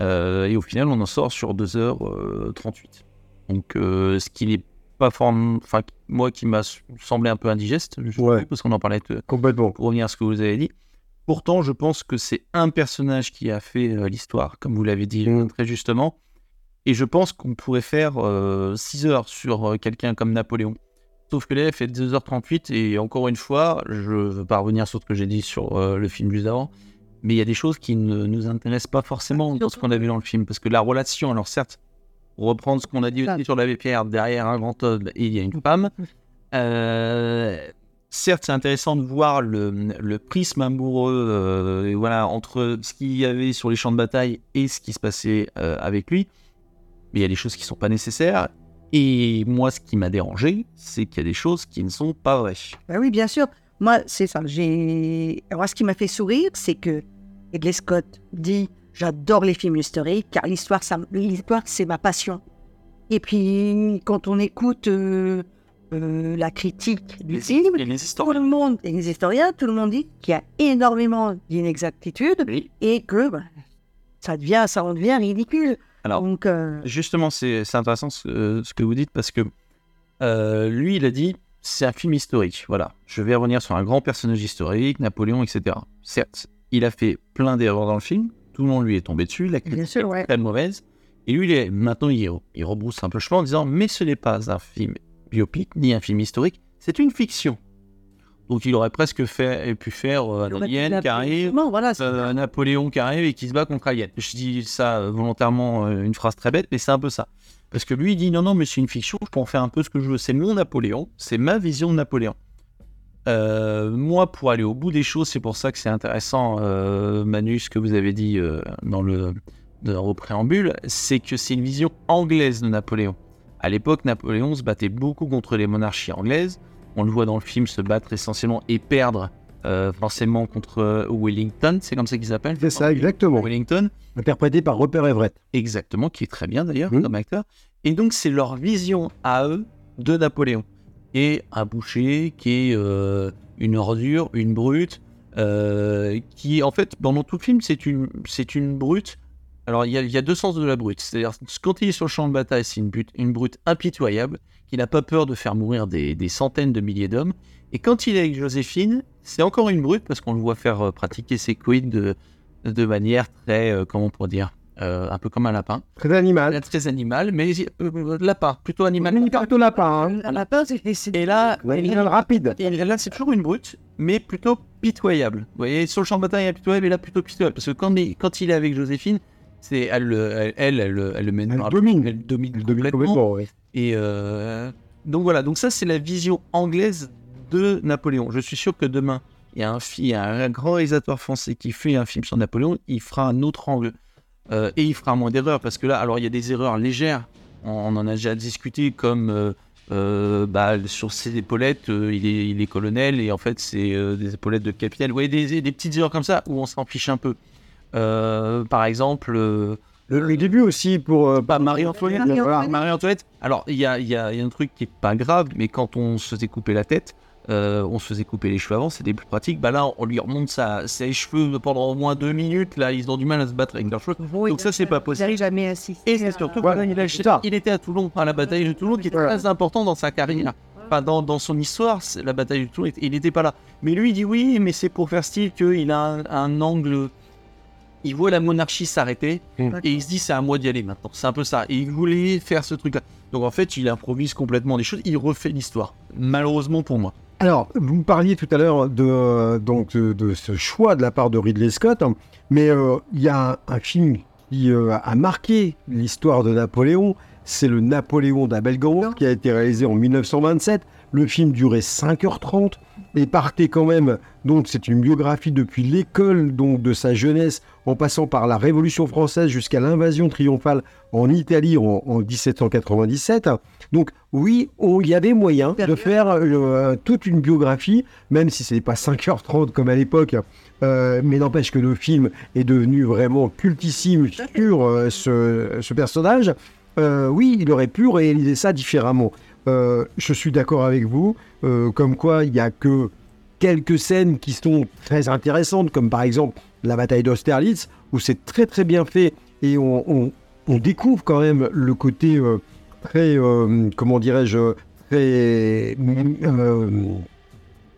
Speaker 2: Euh, et au final, on en sort sur 2h38. Donc, euh, ce qui n'est pas form... enfin, moi qui m'a semblé un peu indigeste, je
Speaker 1: Ouais.
Speaker 2: trouve, parce qu'on en parlait
Speaker 1: Complètement.
Speaker 2: pour revenir à ce que vous avez dit. Pourtant, je pense que c'est un personnage qui a fait euh, l'histoire, comme vous l'avez dit
Speaker 1: Mm.
Speaker 2: très justement. Et je pense qu'on pourrait faire 6 heures sur euh, quelqu'un comme Napoléon. Sauf que là, elle fait 2h38 et encore une fois, je ne veux pas revenir sur ce que j'ai dit sur euh, le film juste avant, mais il y a des choses qui ne nous intéressent pas forcément dans ce qu'on a vu dans le film. Parce que la relation, alors certes, reprendre ce qu'on a dit aussi sur l'abbé Pierre, derrière un grand homme, il y a une femme. Euh, certes, c'est intéressant de voir le, le prisme amoureux euh, voilà, entre ce qu'il y avait sur les champs de bataille et ce qui se passait euh, avec lui. mais il y a des choses qui sont pas nécessaires. Et moi, ce qui m'a dérangé, c'est qu'il y a des choses qui ne sont pas vraies.
Speaker 3: Bah oui, bien sûr. Moi, c'est ça. J'ai. Alors, ce qui m'a fait sourire, c'est que Ridley Scott dit J'adore les films historiques, car l'histoire, ça... l'histoire, c'est ma passion. Et puis, quand on écoute euh, euh, la critique du film,
Speaker 2: les
Speaker 3: tout le monde, et les historiens, tout le monde dit qu'il y a énormément d'inexactitudes
Speaker 2: Oui.
Speaker 3: et que bah, ça devient, ça en devient ridicule.
Speaker 2: Alors,
Speaker 3: Donc, euh,
Speaker 2: Justement, c'est c'est intéressant ce, ce que vous dites parce que lui, il a dit c'est un film historique. Voilà, je vais revenir sur un grand personnage historique, Napoléon, etc. Certes, il a fait plein d'erreurs dans le film. Tout le monde lui est tombé dessus. La critique
Speaker 3: sûr, ouais.
Speaker 2: est très mauvaise. Et lui, il est, maintenant, il, il rebrousse un peu le chemin en disant mais ce n'est pas un film biopic ni un film historique, c'est une fiction. Donc, il aurait presque fait, pu faire euh, un
Speaker 3: va
Speaker 2: alien qui arrive,
Speaker 3: voilà,
Speaker 2: euh, Napoléon qui arrive et qui se bat contre Alien. Je dis ça euh, volontairement, euh, une phrase très bête, mais c'est un peu ça. Parce que lui, il dit non, non, mais c'est une fiction, je peux en faire un peu ce que je veux. C'est mon Napoléon, c'est ma vision de Napoléon. Moi, pour aller au bout des choses, c'est pour ça que c'est intéressant, Manu, ce que vous avez dit dans le dans- c'est que c'est une vision anglaise de Napoléon. À l'époque, Napoléon se battait beaucoup contre les monarchies anglaises. On le voit dans le film se battre essentiellement et perdre euh, forcément contre euh, Wellington, c'est comme ça qu'il s'appelle
Speaker 1: C'est ça, exactement.
Speaker 2: Wellington,
Speaker 1: Interprété par Rupert Everett.
Speaker 2: exactement, qui est très bien d'ailleurs comme acteur. Et donc c'est leur vision à eux de Napoléon. Et un boucher qui est euh, une ordure, une brute, euh, qui en fait pendant tout le film c'est une, brute. Alors il y, a, il y a deux sens de la brute. C'est-à-dire quand il est sur le champ de bataille c'est une, brute- une brute impitoyable qui n'a pas peur de faire mourir des, des centaines de milliers d'hommes. Et quand il est avec Joséphine, c'est encore une brute parce qu'on le voit faire euh, pratiquer ses quid de, de manière très, euh, comment on pourrait dire, euh, un peu comme un lapin.
Speaker 1: Très animal.
Speaker 2: Là, très animal, mais euh, lapin, plutôt animal.
Speaker 1: Plutôt lapin. Hein.
Speaker 3: La lapin, c'est-
Speaker 2: Et là,
Speaker 1: Animal rapide.
Speaker 2: et là, c'est toujours une brute, mais plutôt pitoyable. Vous voyez, sur le champ de bataille, elle est pitoyable, et là, plutôt pitoyable. Parce que quand il, quand il est avec Joséphine, c'est elle, le- elle, elle, elle, le- elle le mène
Speaker 1: Elle domine.
Speaker 2: elle domine
Speaker 1: Il domine
Speaker 2: complètement. Et euh, donc voilà, donc ça c'est la vision anglaise de Napoléon. Je suis sûr que demain, il y a un, il y a un grand réalisateur français qui fait un film sur Napoléon, il fera un autre angle. Euh, et il fera moins d'erreurs, parce que là, alors il y a des erreurs légères, on, en a déjà discuté, comme euh, bah, sur ses épaulettes, il, est, colonel, et en fait c'est des épaulettes de capitaine. Vous voyez, des, des petites erreurs comme ça, où on s'en fiche un peu. Par exemple...
Speaker 1: Le, le début aussi pour. euh,
Speaker 2: Marie-Antoinette.
Speaker 1: Voilà.
Speaker 2: Marie-Antoinette. Alors, il y a, il y a- il y a un truc qui est pas grave, mais quand on se faisait couper la tête, euh, on se faisait couper les cheveux avant, c'était plus pratique. Bah là, on lui remonte sa, ses cheveux pendant au moins deux minutes. Là, ils ont du mal à se battre avec leurs cheveux.
Speaker 3: Oui,
Speaker 2: Donc ça, c'est pas possible.
Speaker 3: J'arrive jamais à assister.
Speaker 2: Et c'est surtout
Speaker 1: Voilà,
Speaker 2: a- il était à Toulon, à la bataille de Toulon, qui était
Speaker 1: Voilà.
Speaker 2: très important dans sa carrière. Enfin, dans, dans son histoire, c'est- la bataille de Toulon, il n'était pas là. Mais lui, il dit oui, mais c'est pour faire style qu'il a un, un angle. Il voit la monarchie s'arrêter
Speaker 1: Mm.
Speaker 2: et il se dit c'est à moi d'y aller maintenant. C'est un peu ça. Et il voulait faire ce truc-là. Donc en fait, il improvise complètement des choses. Il refait l'histoire. Malheureusement pour moi.
Speaker 1: Alors, vous me parliez tout à l'heure de, euh, donc, de, de ce choix de la part de Ridley Scott, hein, mais euh, il y a un, un film qui euh, a marqué l'histoire de Napoléon, c'est le Napoléon d'Abel Gance, qui a été réalisé en 1927. Le film durait 5h30 et partait quand même, donc c'est une biographie depuis l'école donc de sa jeunesse, en passant par la Révolution française jusqu'à l'invasion triomphale en Italie en, en 1797. Donc oui, il y avait moyen de faire euh, toute une biographie, même si ce n'est pas 5h30 comme à l'époque, euh, mais n'empêche que le film est devenu vraiment cultissime sur euh, ce, ce personnage. Euh, oui, il aurait pu réaliser ça différemment. Euh, je suis d'accord avec vous, euh, comme quoi il n'y a que quelques scènes qui sont très intéressantes, comme par exemple la bataille d'Austerlitz, où c'est très très bien fait et on, on- découvre quand même le côté très, comment dirais-je, très,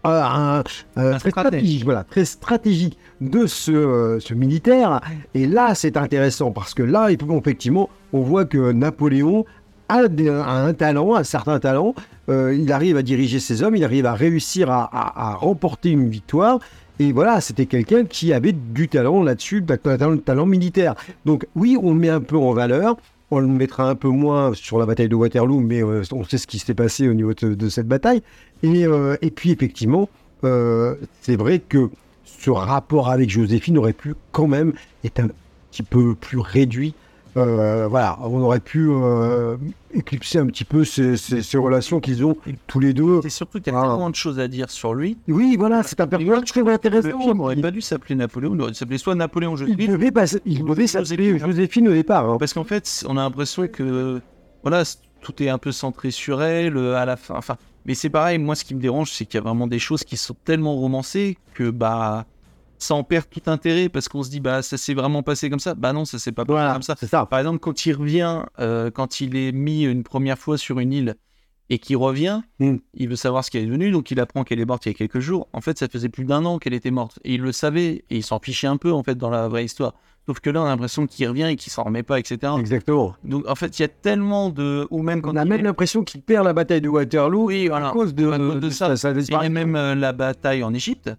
Speaker 1: un- euh,
Speaker 2: Un
Speaker 1: très stratégique, voilà, très stratégique de ce, euh, ce militaire. Et là, c'est intéressant parce que là, effectivement, on voit que Napoléon a, un talent, un certain talent. Euh, il arrive à diriger ses hommes, il arrive à réussir à, à- à remporter une victoire. Et voilà, c'était quelqu'un qui avait du talent là-dessus, talent, talent militaire. Donc oui, on le met un peu en valeur. On le mettra un peu moins sur la bataille de Waterloo, mais euh, on sait ce qui s'est passé au niveau de, cette bataille. Et, euh, et puis effectivement, euh, c'est vrai que ce rapport avec Joséphine aurait pu quand même être un petit peu plus réduit euh, voilà, on aurait pu euh, éclipser un petit peu ces, ces- ces relations qu'ils ont tous les deux.
Speaker 2: C'est surtout qu'il y a
Speaker 1: Ah.
Speaker 2: tellement de choses à dire sur lui.
Speaker 1: Oui, voilà, c'est un personnage très
Speaker 2: Le
Speaker 1: intéressant.
Speaker 2: film aurait pas dû s'appeler Napoléon, il aurait dû s'appeler soit Napoléon
Speaker 1: Il
Speaker 2: Joséphine,
Speaker 1: devait, pas, il devait s'appeler Joséphine au départ. hein.
Speaker 2: parce qu'en fait, on a l'impression que voilà, tout est un peu centré sur elle euh, à la fin. Enfin, mais c'est pareil, moi ce qui me dérange, c'est qu'il y a vraiment des choses qui sont tellement romancées que bah ça en perd tout intérêt parce qu'on se dit bah ça s'est vraiment passé comme ça. Bah non, ça s'est pas passé
Speaker 1: Voilà,
Speaker 2: comme ça.
Speaker 1: c'est ça.
Speaker 2: Par exemple, quand il revient, euh, quand il est mis une première fois sur une île et qu'il revient,
Speaker 1: Mm.
Speaker 2: il veut savoir ce qu'elle est devenue, donc il apprend qu'elle est morte il y a quelques jours. En fait, ça faisait plus d'un an qu'elle était morte. Et il le savait, et il s'en fichait un peu, en fait, dans la vraie histoire. Sauf que là, on a l'impression qu'il revient et qu'il s'en remet pas, etc.
Speaker 1: Exactement.
Speaker 2: Donc, en fait, il y a tellement de... Ou même quand
Speaker 1: On a même
Speaker 2: est-
Speaker 1: l'impression qu'il perd la bataille de Waterloo
Speaker 2: Oui,
Speaker 1: à
Speaker 2: voilà.
Speaker 1: cause de,
Speaker 2: À cause de ça.
Speaker 1: sa
Speaker 2: Et
Speaker 1: disparition.
Speaker 2: même euh, la bataille en Égypte.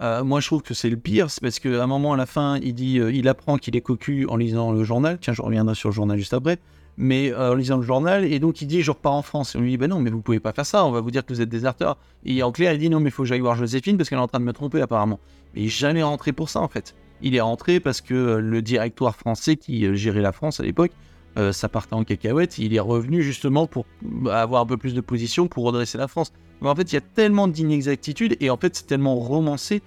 Speaker 2: Euh, moi, je trouve que c'est le pire, c'est parce qu'à un moment, à la fin, il dit, euh, il apprend qu'il est cocu en lisant le journal. Tiens, je reviendrai sur le journal juste après. Mais euh, en lisant le journal, et donc il dit, je repars en France. Et on lui dit, ben non, mais vous pouvez pas faire ça. On va vous dire que vous êtes déserteur. Et en clair, il dit, non, mais faut que j'aille voir Joséphine parce qu'elle est en train de me tromper apparemment. Mais il est jamais rentré pour ça, en fait. Il est rentré parce que le directoire français qui gérait la France à l'époque, ça partait en cacahuète. Il est revenu justement pour bah, avoir un peu plus de position pour redresser la France. Mais en fait, il y a tellement d'inexactitudes et en fait, c'est tellement romancé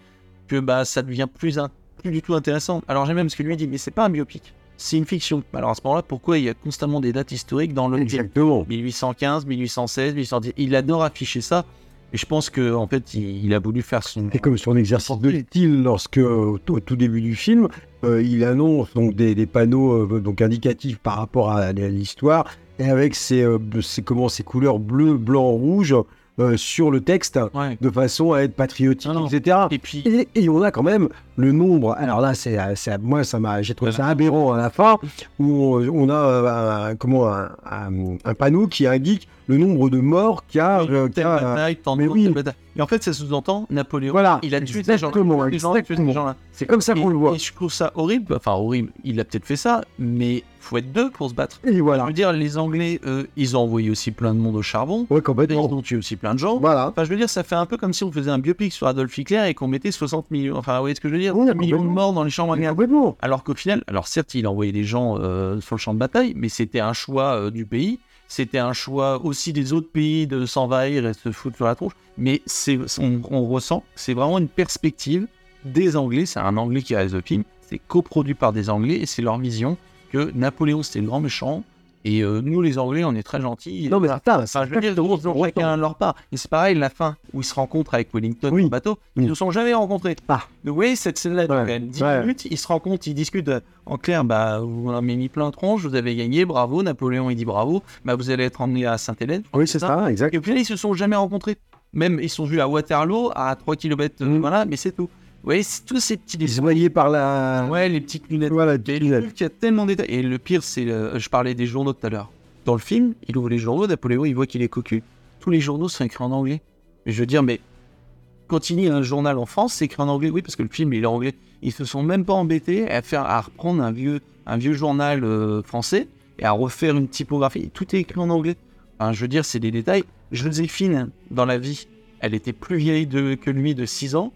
Speaker 2: que bah, ça devient plus, un- plus du tout intéressant. Alors, j'aime même ce que lui dit, mais c'est pas un biopic, c'est une fiction. Alors, à ce moment-là, pourquoi il y a constamment des dates historiques dans le film
Speaker 1: Exactement.
Speaker 2: 1815, 1816, 1810 Il adore afficher ça. Et je pense que en fait, il, il a voulu faire son.
Speaker 1: C'est comme son exercice de style lorsque, au, au tout début du film, euh, il annonce donc des, des panneaux euh, donc indicatifs par rapport à, à l'histoire et avec ses, euh, ses- comment, ses couleurs bleu, blanc, rouge euh, sur le texte
Speaker 2: Ouais.
Speaker 1: de façon à être patriotique,
Speaker 2: Non, non.
Speaker 1: etc.
Speaker 2: Et puis,
Speaker 1: Et, et on a quand même le nombre. Alors là, c'est, c'est- moi, ça m'a, j'ai trouvé ça aberrant à la fin, où on, on a euh, un, comment un, un- un panneau qui indique le nombre de morts qu'il y a. euh, y a, euh,
Speaker 2: bataille,
Speaker 1: mais oui.
Speaker 2: bataille. Et en fait, ça sous-entend Napoléon.
Speaker 1: Voilà,
Speaker 2: il a tué ces gens-là.
Speaker 1: c'est comme ça qu'on le voit.
Speaker 2: et je trouve ça horrible. Enfin, horrible. Il a peut-être fait ça, mais faut être deux pour se battre.
Speaker 1: Et
Speaker 2: Je
Speaker 1: voilà.
Speaker 2: veux dire, les Anglais, eux, ils ont envoyé aussi plein de monde au charbon.
Speaker 1: Ouais,
Speaker 2: Ils
Speaker 1: complètement.
Speaker 2: ont tué aussi plein de gens.
Speaker 1: Voilà.
Speaker 2: Enfin, je veux dire, ça fait un peu comme si on faisait un biopic sur Adolf Hitler et qu'on mettait 60 millions. Enfin, vous voyez ce que je veux dire?
Speaker 1: Oui,
Speaker 2: 1 million de morts dans les à gaz.
Speaker 1: Complètement.
Speaker 2: Alors qu'au final, alors certes, il a envoyé des gens euh, sur le champ de bataille, mais c'était un choix euh, du pays. C'était un choix aussi des autres pays de s'envahir et se foutre sur la tronche. Mais c'est, on, on ressent, c'est vraiment une perspective des Anglais. C'est un Anglais qui réalise le film. C'est coproduit par des Anglais et c'est leur vision que Napoléon c'était le grand méchant et euh, nous les Anglais on est très gentils.
Speaker 1: Non, mais attends,
Speaker 2: Enfin, je veux dire, ils ont chacun leur part. Et c'est pareil, la fin, où ils se rencontrent avec Wellington
Speaker 1: Oui.
Speaker 2: au bateau, ils
Speaker 1: Oui.
Speaker 2: ne se sont jamais rencontrés.
Speaker 1: Ah.
Speaker 2: Donc, vous voyez, cette scène-là, quand même 10
Speaker 1: Ouais.
Speaker 2: minutes, ils se rencontrent, ils discutent. euh, En clair, bah, vous en avez mis plein de tronches, vous avez gagné, bravo. Napoléon, il dit bravo. Bah, vous allez être emmené à Sainte-Hélène.
Speaker 1: Oui, c'est ça, exact.
Speaker 2: Et au final, ils se sont jamais rencontrés. Même, ils sont vus à Waterloo, à 3 km,
Speaker 1: Mm.
Speaker 2: voilà, mais c'est tout. Voyez, tous ces petits
Speaker 1: Ils se voyaient par la.
Speaker 2: Ouais, les petites lunettes.
Speaker 1: Voilà, lunettes.
Speaker 2: il y a tellement de détails. Et le pire, c'est. le- Je parlais des journaux tout à l'heure. Dans le film, il ouvre les journaux, Napoléon, il voit qu'il est cocu. Tous les journaux sont écrits en anglais. Et je veux dire, mais. Quand il lit un journal en France, c'est écrit en anglais, oui, parce que le film, il est anglais. Ils se sont même pas embêtés à, faire, à reprendre un vieux, un vieux journal euh, français et à refaire une typographie. Tout est écrit en anglais. Enfin, je veux dire, c'est des détails. Joséphine, dans la vie, elle était plus vieille de- que lui de 6 ans.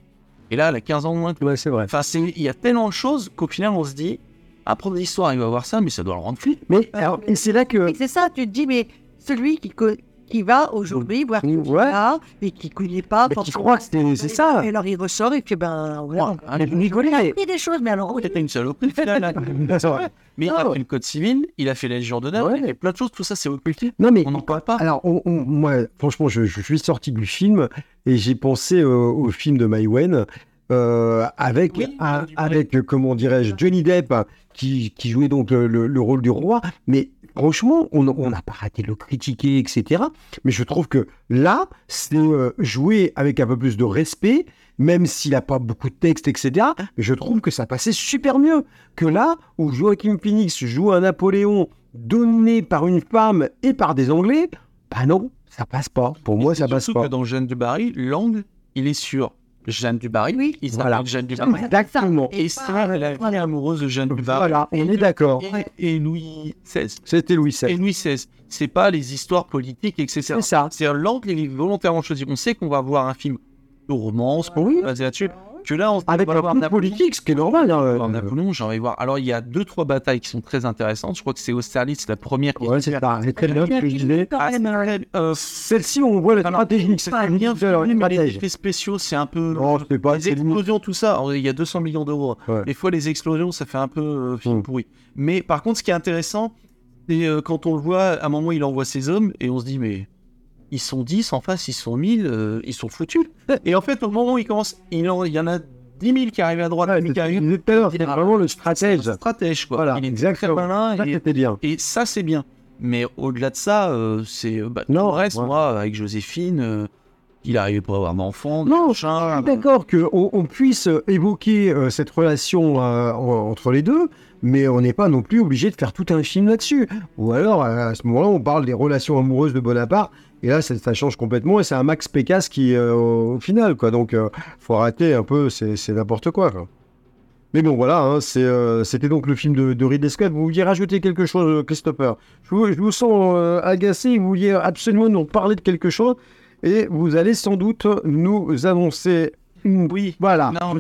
Speaker 2: Et là, elle a 15 ans de moins que
Speaker 1: Ouais, c'est vrai.
Speaker 2: Enfin, c'est- il y a tellement de choses qu'au final, on se dit, un prof d'histoire, il va voir ça, mais ça doit le rendre fou.
Speaker 1: Mais alors, et c'est là que.
Speaker 3: Et c'est ça, tu te dis, mais celui qui, co- qui va aujourd'hui voir tout
Speaker 1: Ouais.
Speaker 3: ça et qui ne connaît pas.
Speaker 1: Mais qui croit que c'est ça.
Speaker 3: Et alors il ressort et puis ben voilà.
Speaker 1: Mais.
Speaker 3: Il y a des choses, mais alors.
Speaker 2: Oh, t'es une saloperie, là. Mais il
Speaker 1: Ah
Speaker 2: a
Speaker 1: ouais.
Speaker 2: fait le code civil, il a fait la Légion d'honneur,
Speaker 1: Ouais.
Speaker 2: il a fait plein de choses, tout ça, c'est occulté.
Speaker 1: Non, mais
Speaker 2: On n'en parle pas.
Speaker 1: Alors, on- on- moi, franchement, je, je suis sorti du film et j'ai pensé euh, au film de Maïwen euh, avec,
Speaker 2: Oui,
Speaker 1: un-
Speaker 2: du-
Speaker 1: avec euh, comment dirais-je, Johnny Depp qui, qui jouait donc le, le- le rôle du roi. Mais franchement, on n'a pas raté de le critiquer, etc. Mais je trouve que là, c'est euh, joué avec un peu plus de respect, même s'il n'a pas beaucoup de texte, etc. Mais je trouve que ça passait super mieux que là où Joaquin Phoenix joue un Napoléon dominé par une femme et par des Anglais. Bah non, ça passe pas. Pour moi, ça passe
Speaker 2: surtout
Speaker 1: pas.
Speaker 2: que dans Jeanne du Barry, l'angle, il est sur Jeanne du Barry.
Speaker 3: Oui.
Speaker 1: Voilà.
Speaker 2: Jeanne du Barry.
Speaker 1: Exactement.
Speaker 2: Et ça, elle est amoureuse de Jeanne du Barry.
Speaker 1: Voilà, on est d'accord.
Speaker 2: Et, et Louis XVI.
Speaker 1: C'était Louis
Speaker 2: Et
Speaker 1: XVI.
Speaker 2: Louis XVI. C'est pas les histoires politiques, etc.
Speaker 1: C'est ça.
Speaker 2: C'est l'angle, est volontairement choisi. On sait qu'on va voir un film de romance,
Speaker 1: Oui.
Speaker 2: basé là-dessus. Que là, on
Speaker 1: Avec
Speaker 2: va
Speaker 1: un
Speaker 2: voir
Speaker 1: politique, ce qui est normal. hein.
Speaker 2: Alors, Napoléon, j'ai envie de voir. Alors, il y a deux, trois batailles qui sont très intéressantes. Je crois que c'est Austerlitz, la première. qui-
Speaker 1: Ouais, c'est ça. C'est très bien ce que je disais.
Speaker 2: Ah, euh,
Speaker 1: Celle-ci, on voit la stratégie. C'est
Speaker 2: pas bien les effets spéciaux, c'est un peu.
Speaker 1: Non, c'est pas.
Speaker 2: les explosions, tout ça, alors, il y a 200 millions d'euros.
Speaker 1: Ouais.
Speaker 2: Des fois, les explosions, ça fait un peu euh, film
Speaker 1: Mm.
Speaker 2: pourri. Mais par contre, ce qui est intéressant, c'est euh, quand on le voit, à un moment, il envoie ses hommes et on se dit, mais ils sont 10 en face, ils sont 1000, euh, ils sont foutus. Et en fait, au moment où il commence, il, en- il y en a 10 000 qui arrivent à droite,
Speaker 1: Ouais,
Speaker 2: 10 000 qui
Speaker 1: je
Speaker 2: arrivent.
Speaker 1: c'est vraiment le stratège.
Speaker 2: Stratège, quoi.
Speaker 1: Voilà,
Speaker 2: il est
Speaker 1: exactement.
Speaker 2: très malin
Speaker 1: Ça,
Speaker 2: et,
Speaker 1: c'était bien.
Speaker 2: et ça, c'est bien. Mais au-delà de ça, euh, c'est. euh, Bah,
Speaker 1: Non,
Speaker 2: le reste,
Speaker 1: ouais.
Speaker 2: moi, avec Joséphine, euh, il n'arrivait pas à avoir d'enfant.
Speaker 1: Non,
Speaker 2: machin.
Speaker 1: D'accord qu'on on puisse évoquer euh, cette relation euh, en- entre les deux, mais on n'est pas non plus obligé de faire tout un film là-dessus. Ou alors, à ce moment-là, on parle des relations amoureuses de Bonaparte, et là, ça, ça change complètement, et c'est un Max Pécasse qui, euh, au, final, quoi. Donc, euh, faut arrêter un peu, c'est n'importe quoi, quoi. Mais bon, voilà, hein, euh, c'était donc le film de, de Ridley Scott. Vous vouliez rajouter quelque chose, euh, Christopher? Je vous, je vous sens agacé, vous vouliez absolument nous parler de quelque chose, et vous allez sans doute nous annoncer
Speaker 2: Oui.
Speaker 1: voilà.
Speaker 2: Non,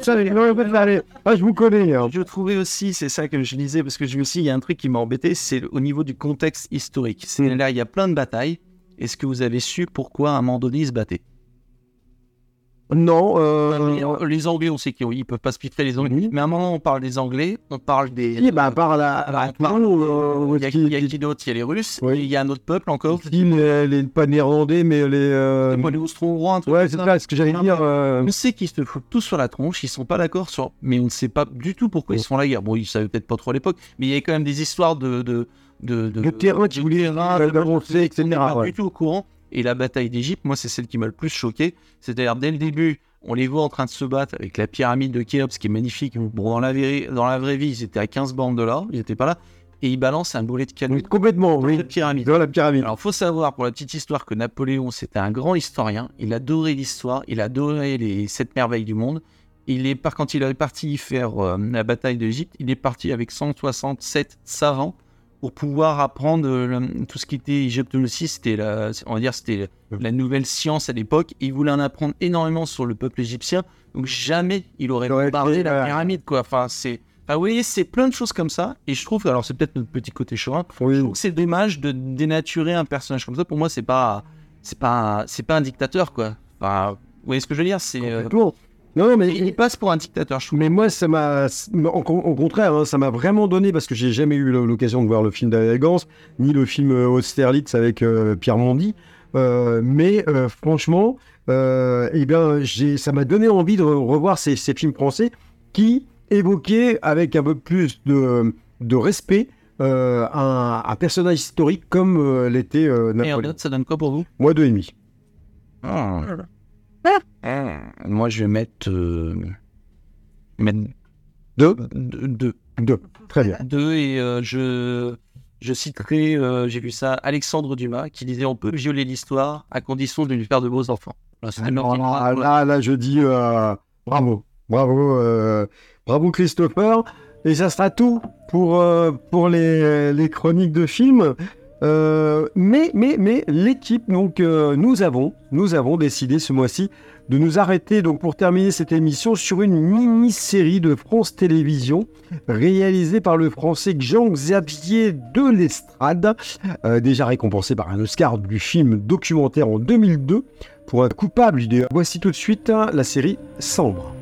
Speaker 1: ah, je vous connais. hein.
Speaker 2: Je trouvais aussi, c'est ça que je disais, parce que je me suis dit, il y a un truc qui m'a embêté, c'est au niveau du contexte historique. C'est là, il y a plein de batailles. Est-ce que vous avez su pourquoi un moment se battaient
Speaker 1: Non, euh,
Speaker 2: Les Anglais, on sait qu'ils ils peuvent pas se filtrer les Anglais.
Speaker 1: Oui.
Speaker 2: Mais à un moment, on parle des Anglais, on parle des.
Speaker 1: si, bah, par la,
Speaker 2: Alors,
Speaker 1: la
Speaker 2: on parle-
Speaker 1: euh,
Speaker 2: Il y a,
Speaker 1: qui-
Speaker 2: d'autre? Il y a les Russes,
Speaker 1: Oui.
Speaker 2: et il y a un autre peuple encore.
Speaker 1: qui- les, les- pas néerlandais, mais les. euh,
Speaker 2: les Austro-Hongrois, un truc
Speaker 1: ouais, c'est
Speaker 2: ça.
Speaker 1: ce que j'allais dire. euh,
Speaker 2: On sait qu'ils se foutent tous sur la tronche, ils sont pas d'accord sur. Mais on ne sait pas du tout pourquoi ils se font la guerre. Bon, ils savaient peut-être pas trop à l'époque, mais il y avait quand même des histoires de. de de,
Speaker 1: Le terrain qui voulait euh, d'avancer, etc.,
Speaker 2: On n'est pas
Speaker 1: ouais.
Speaker 2: du tout au courant. Et la bataille d'Égypte, moi, c'est celle qui m'a le plus choqué. C'est-à-dire, dès le début, on les voit en train de se battre avec la pyramide de Khéops, qui est magnifique. Bon, dans la, vraie- dans la vraie vie, ils étaient à 15 bandes de là, ils n'étaient pas là. Et ils balancent un boulet de canon
Speaker 1: oui, complètement,
Speaker 2: dans
Speaker 1: oui.
Speaker 2: la pyramide.
Speaker 1: Dans la pyramide.
Speaker 2: Alors, faut savoir pour la petite histoire que Napoléon, c'était un grand historien. Il adorait l'histoire, il adorait les sept merveilles du monde. Il est par quand il est parti faire euh, la bataille d'Égypte, il est parti avec 167 savants pour pouvoir apprendre euh, le- tout ce qui était égyptologie. C'était la, on va dire, c'était la nouvelle science à l'époque. Il voulait en apprendre énormément sur le peuple égyptien. Donc jamais
Speaker 1: il aurait
Speaker 2: bombardé la pyramide, quoi. Enfin, c'est, enfin, vous voyez, c'est plein de choses comme ça. Et je trouve, alors c'est peut-être notre petit côté chauvin,
Speaker 1: Oui.
Speaker 2: c'est dommage de dénaturer un personnage comme ça. Pour moi, c'est pas, c'est pas, c'est pas un dictateur, quoi. Enfin, vous voyez ce que je veux dire? C'est, euh.
Speaker 1: Non, non, mais
Speaker 2: il passe pour un dictateur, je.
Speaker 1: Mais moi, ça m'a, au, contraire, hein, ça m'a vraiment donné parce que j'ai jamais eu l'occasion de voir le film d'Alégance, ni le film euh, Austerlitz avec euh, Pierre Mondy. Euh, mais euh, franchement, euh, eh bien, ça m'a donné envie de re- revoir ces, ces films français qui évoquaient avec un peu plus de, de respect euh, un, un personnage historique comme euh, l'était euh,
Speaker 2: Et en
Speaker 1: Napoléon.
Speaker 2: note, ça donne quoi pour vous?
Speaker 1: Moi, deux et demi.
Speaker 2: Moi, je vais mettre, euh, je vais mettre
Speaker 1: Deux
Speaker 2: deux, deux,
Speaker 1: Deux. Très bien.
Speaker 2: Deux, et euh, je, je citerai, euh, j'ai vu ça, Alexandre Dumas, qui disait on peut violer l'histoire à condition de lui faire de beaux enfants.
Speaker 1: Alors
Speaker 2: petite
Speaker 1: là, là, là, je dis euh, bravo, bravo, euh, bravo Christopher. Et ça sera tout pour, euh, pour les, les chroniques de films. Euh, mais mais, mais l'équipe, donc, euh, nous, avons, nous avons décidé ce mois-ci de nous arrêter donc, pour terminer cette émission sur une mini-série de France Télévisions réalisée par le français Jean-Xavier de l'Estrade, euh, déjà récompensé par un Oscar du film documentaire en 2002 pour un coupable idée. Voici tout de suite hein, la série Sambre.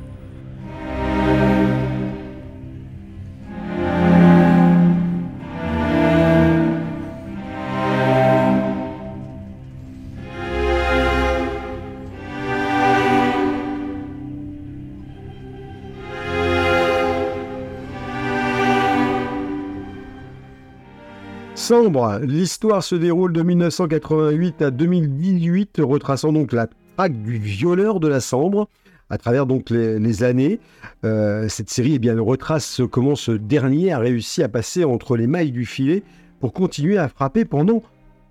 Speaker 1: L'histoire se déroule de 1988 à 2018, retraçant donc la traque du violeur de la Sambre à travers donc les, années. Euh, cette série eh bien, retrace comment ce dernier a réussi à passer entre les mailles du filet pour continuer à frapper pendant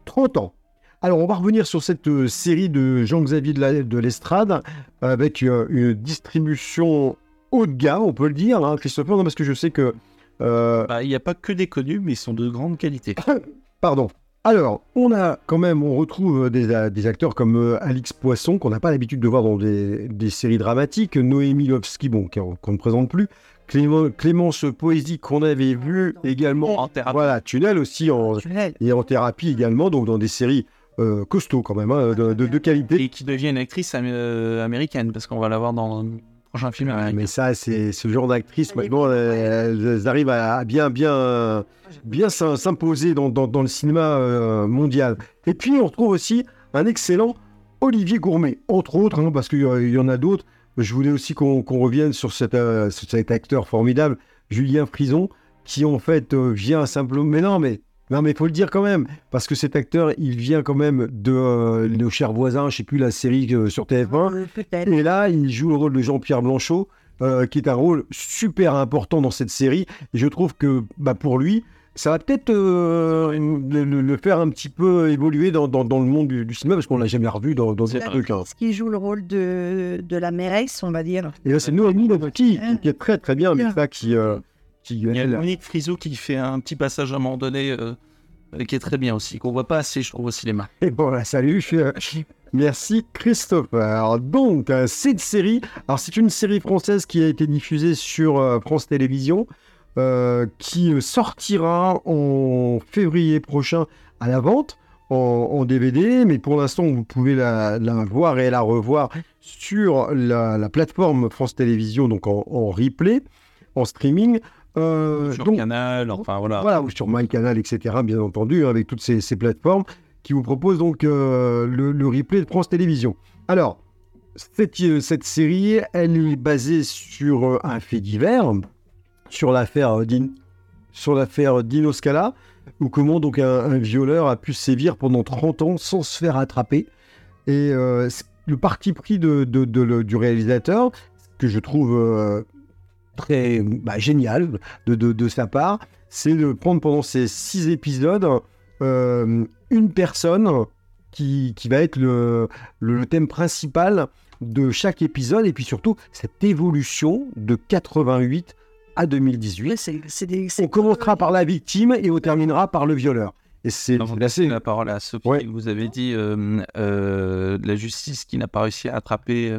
Speaker 1: 30 ans. Alors on va revenir sur cette euh, série de Jean-Xavier de l'Estrade avec euh, une distribution haut de gamme, on peut le dire, hein, Christopher, non, parce que je sais que... euh,
Speaker 2: Bah, Il n'y a pas que des connus, mais ils sont de grande qualité.
Speaker 1: pardon. Alors, on a quand même, on retrouve des, a- des acteurs comme euh, Alix Poisson, qu'on n'a pas l'habitude de voir dans des, des séries dramatiques, Noémie Lovski, bon, qu'on ne présente plus, Clément- Clémence Poésie, qu'on avait vu également,
Speaker 2: En thérapie.
Speaker 1: voilà, Tunnel aussi, en,
Speaker 3: Tunnel.
Speaker 1: et en thérapie également, donc dans des séries euh, costauds quand même, hein, de, de- de qualité.
Speaker 2: Et qui devient une actrice am- euh, américaine, parce qu'on va la voir dans prochain film américain.
Speaker 1: mais ça, c'est ce genre
Speaker 3: est
Speaker 1: maintenant, elles, arrivent à, bien, bien, bien s'im- s'imposer dans, dans- dans le cinéma euh, mondial. Et puis, on retrouve aussi un excellent Olivier Gourmet, entre autres, hein, parce qu'il y, en a d'autres. Je voulais aussi qu'on revienne sur, cet, euh, sur cet acteur formidable, Julien Frison, qui en fait euh, vient simplement... Mais non, mais non, mais faut le dire quand même, parce que cet acteur, il vient quand même de euh, nos chers voisins, je sais plus la série euh, sur TF1,
Speaker 3: Euh, Peut-être.
Speaker 1: et là, il joue le rôle de Jean-Pierre Blanchot, euh, qui est un rôle super important dans cette série. Et je trouve que bah, pour lui, ça va peut-être euh, le, faire un petit peu évoluer dans, dans- dans le monde du, du cinéma, parce qu'on l'a jamais revu dans, dans
Speaker 2: C'est
Speaker 1: trucs. hein.
Speaker 3: Ce qui joue le rôle de, de la mairesse, on va dire.
Speaker 1: Et là, c'est Noémie Levetti, qui, qui est très très bien, mais ça, qui, euh, qui
Speaker 2: Il y a
Speaker 1: elle,
Speaker 2: Monique Frisou qui fait un petit passage à un moment donné, euh, euh, qui est très bien aussi, qu'on voit pas assez, je trouve, au cinéma.
Speaker 1: Et bon, là, salut. euh, Merci Christopher. Donc, euh, cette série, alors c'est une série française qui a été diffusée sur euh, France Télévisions, qui sortira en février prochain à la vente en, en DVD, mais pour l'instant, vous pouvez la, la voir et la revoir sur la, la plateforme France Télévisions, donc en, en replay, en streaming. Euh,
Speaker 2: Sur
Speaker 1: donc,
Speaker 2: Canal, enfin voilà.
Speaker 1: voilà, ou sur MyCanal, etc., bien entendu, hein, avec toutes ces, ces plateformes qui vous proposent donc euh, le, le replay de France Télévisions. Alors, cette, euh, cette série, elle est basée sur un fait divers, sur l'affaire d'In- sur l'affaire Dino Scala, où comment donc un, un violeur a pu sévir pendant 30 ans sans se faire attraper. Et euh, le parti pris de, de- de- le- du réalisateur, que je trouve euh, très bah, génial de, de- de sa part, c'est de prendre pendant ces six épisodes euh, une personne qui, qui va être le, le- le thème principal de chaque épisode, et puis surtout cette évolution de 88 à 2018.
Speaker 3: Ouais, c'est- c'est des- c'est-
Speaker 1: On commencera par la victime et on terminera par le violeur. Et c'est assez...
Speaker 2: la parole à Sophie,
Speaker 1: Ouais.
Speaker 2: vous avez dit euh, euh, la justice qui n'a pas réussi à attraper.